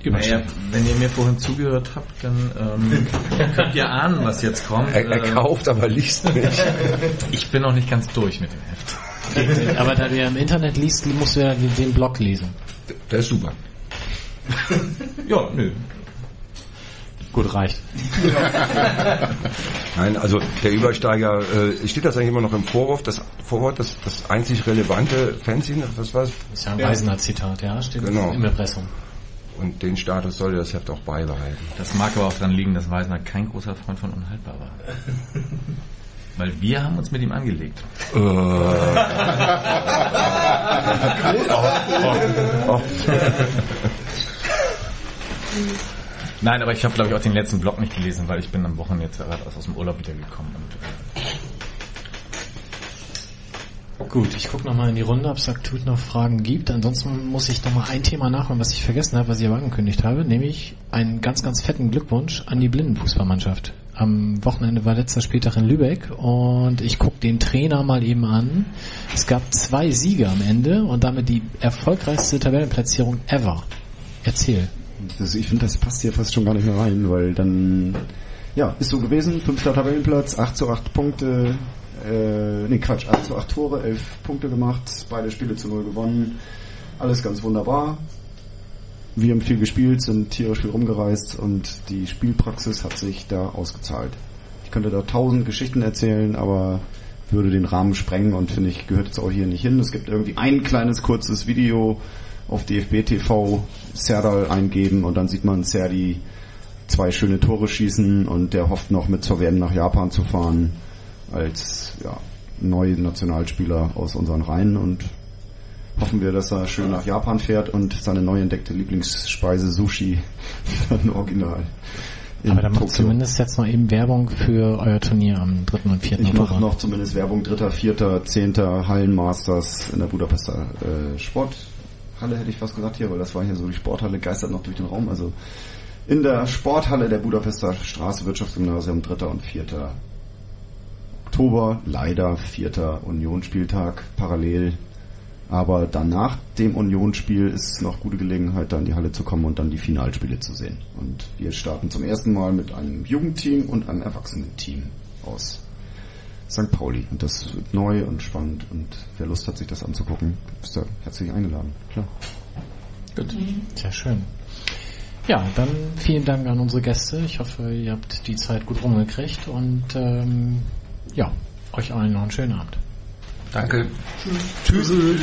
Naja, wenn ihr mir vorhin zugehört habt, dann ähm, könnt ihr ahnen, was jetzt kommt. Er, er kauft, aber liest nicht. Ich bin noch nicht ganz durch mit dem Heft. aber da du ja im Internet liest, musst du ja den Blog lesen. Der ist super. ja, nö. Gut, reicht. Nein, also der Übersteiger, äh, steht das eigentlich immer noch im Vorwurf, das Vorwort, das, das einzig relevante Fanzine, was war's? Das ist ja ein ja. Weisener Zitat, ja, steht genau. im Impressum. Und den Status sollte das Heft auch beibehalten. Das mag aber auch daran liegen, dass Weisner kein großer Freund von Unhaltbar war. Weil wir haben uns mit ihm angelegt. Äh. oh. Nein, aber ich habe glaube ich auch den letzten Blog nicht gelesen, weil ich bin am Wochenende jetzt gerade aus dem Urlaub wiedergekommen. Und, äh Gut, ich gucke nochmal in die Runde, ob es akut noch Fragen gibt. Ansonsten muss ich nochmal ein Thema nachholen, was ich vergessen habe, was ich aber angekündigt habe, nämlich einen ganz, ganz fetten Glückwunsch an die Blindenfußballmannschaft. Am Wochenende war letzter Spieltag in Lübeck und ich gucke den Trainer mal eben an. Es gab zwei Siege am Ende und damit die erfolgreichste Tabellenplatzierung ever. Erzähl. Das, ich finde, das passt hier fast schon gar nicht mehr rein, weil dann, ja, ist so gewesen, fünfter Tabellenplatz, 8 zu 8 Punkte, äh, nee Quatsch, 8 zu 8 Tore, 11 Punkte gemacht, beide Spiele zu 0 gewonnen. Alles ganz wunderbar. Wir haben viel gespielt, sind tierisch viel rumgereist und die Spielpraxis hat sich da ausgezahlt. Ich könnte da tausend Geschichten erzählen, aber würde den Rahmen sprengen und finde ich, gehört jetzt auch hier nicht hin. Es gibt irgendwie ein kleines kurzes Video auf DFB TV, Serdal eingeben und dann sieht man Serdi zwei schöne Tore schießen und der hofft noch mit zur WM nach Japan zu fahren als ja, neue Nationalspieler aus unseren Reihen und hoffen wir, dass er schön nach Japan fährt und seine neu entdeckte Lieblingsspeise Sushi dann original. Aber da macht zumindest jetzt noch eben Werbung für euer Turnier am 3. und 4. Ich mache noch zumindest Werbung 3., 4., 10. Hallenmasters in der Budapester äh, Sporthalle, hätte ich fast gesagt hier, weil das war hier so, die Sporthalle geistert noch durch den Raum. Also in der Sporthalle der Budapester Straße Wirtschaftsgymnasium 3. und 4. Oktober, leider vierter Unionsspieltag parallel. Aber dann nach dem Unionsspiel ist noch gute Gelegenheit, da in die Halle zu kommen und dann die Finalspiele zu sehen. Und wir starten zum ersten Mal mit einem Jugendteam und einem Erwachsenenteam aus St. Pauli. Und das wird neu und spannend und wer Lust hat, sich das anzugucken, ist da herzlich eingeladen. Klar. Gut. Sehr schön. Ja, dann vielen Dank an unsere Gäste. Ich hoffe, ihr habt die Zeit gut rumgekriegt und ähm, ja, euch allen noch einen schönen Abend. Danke. Tschüss. Tschüss.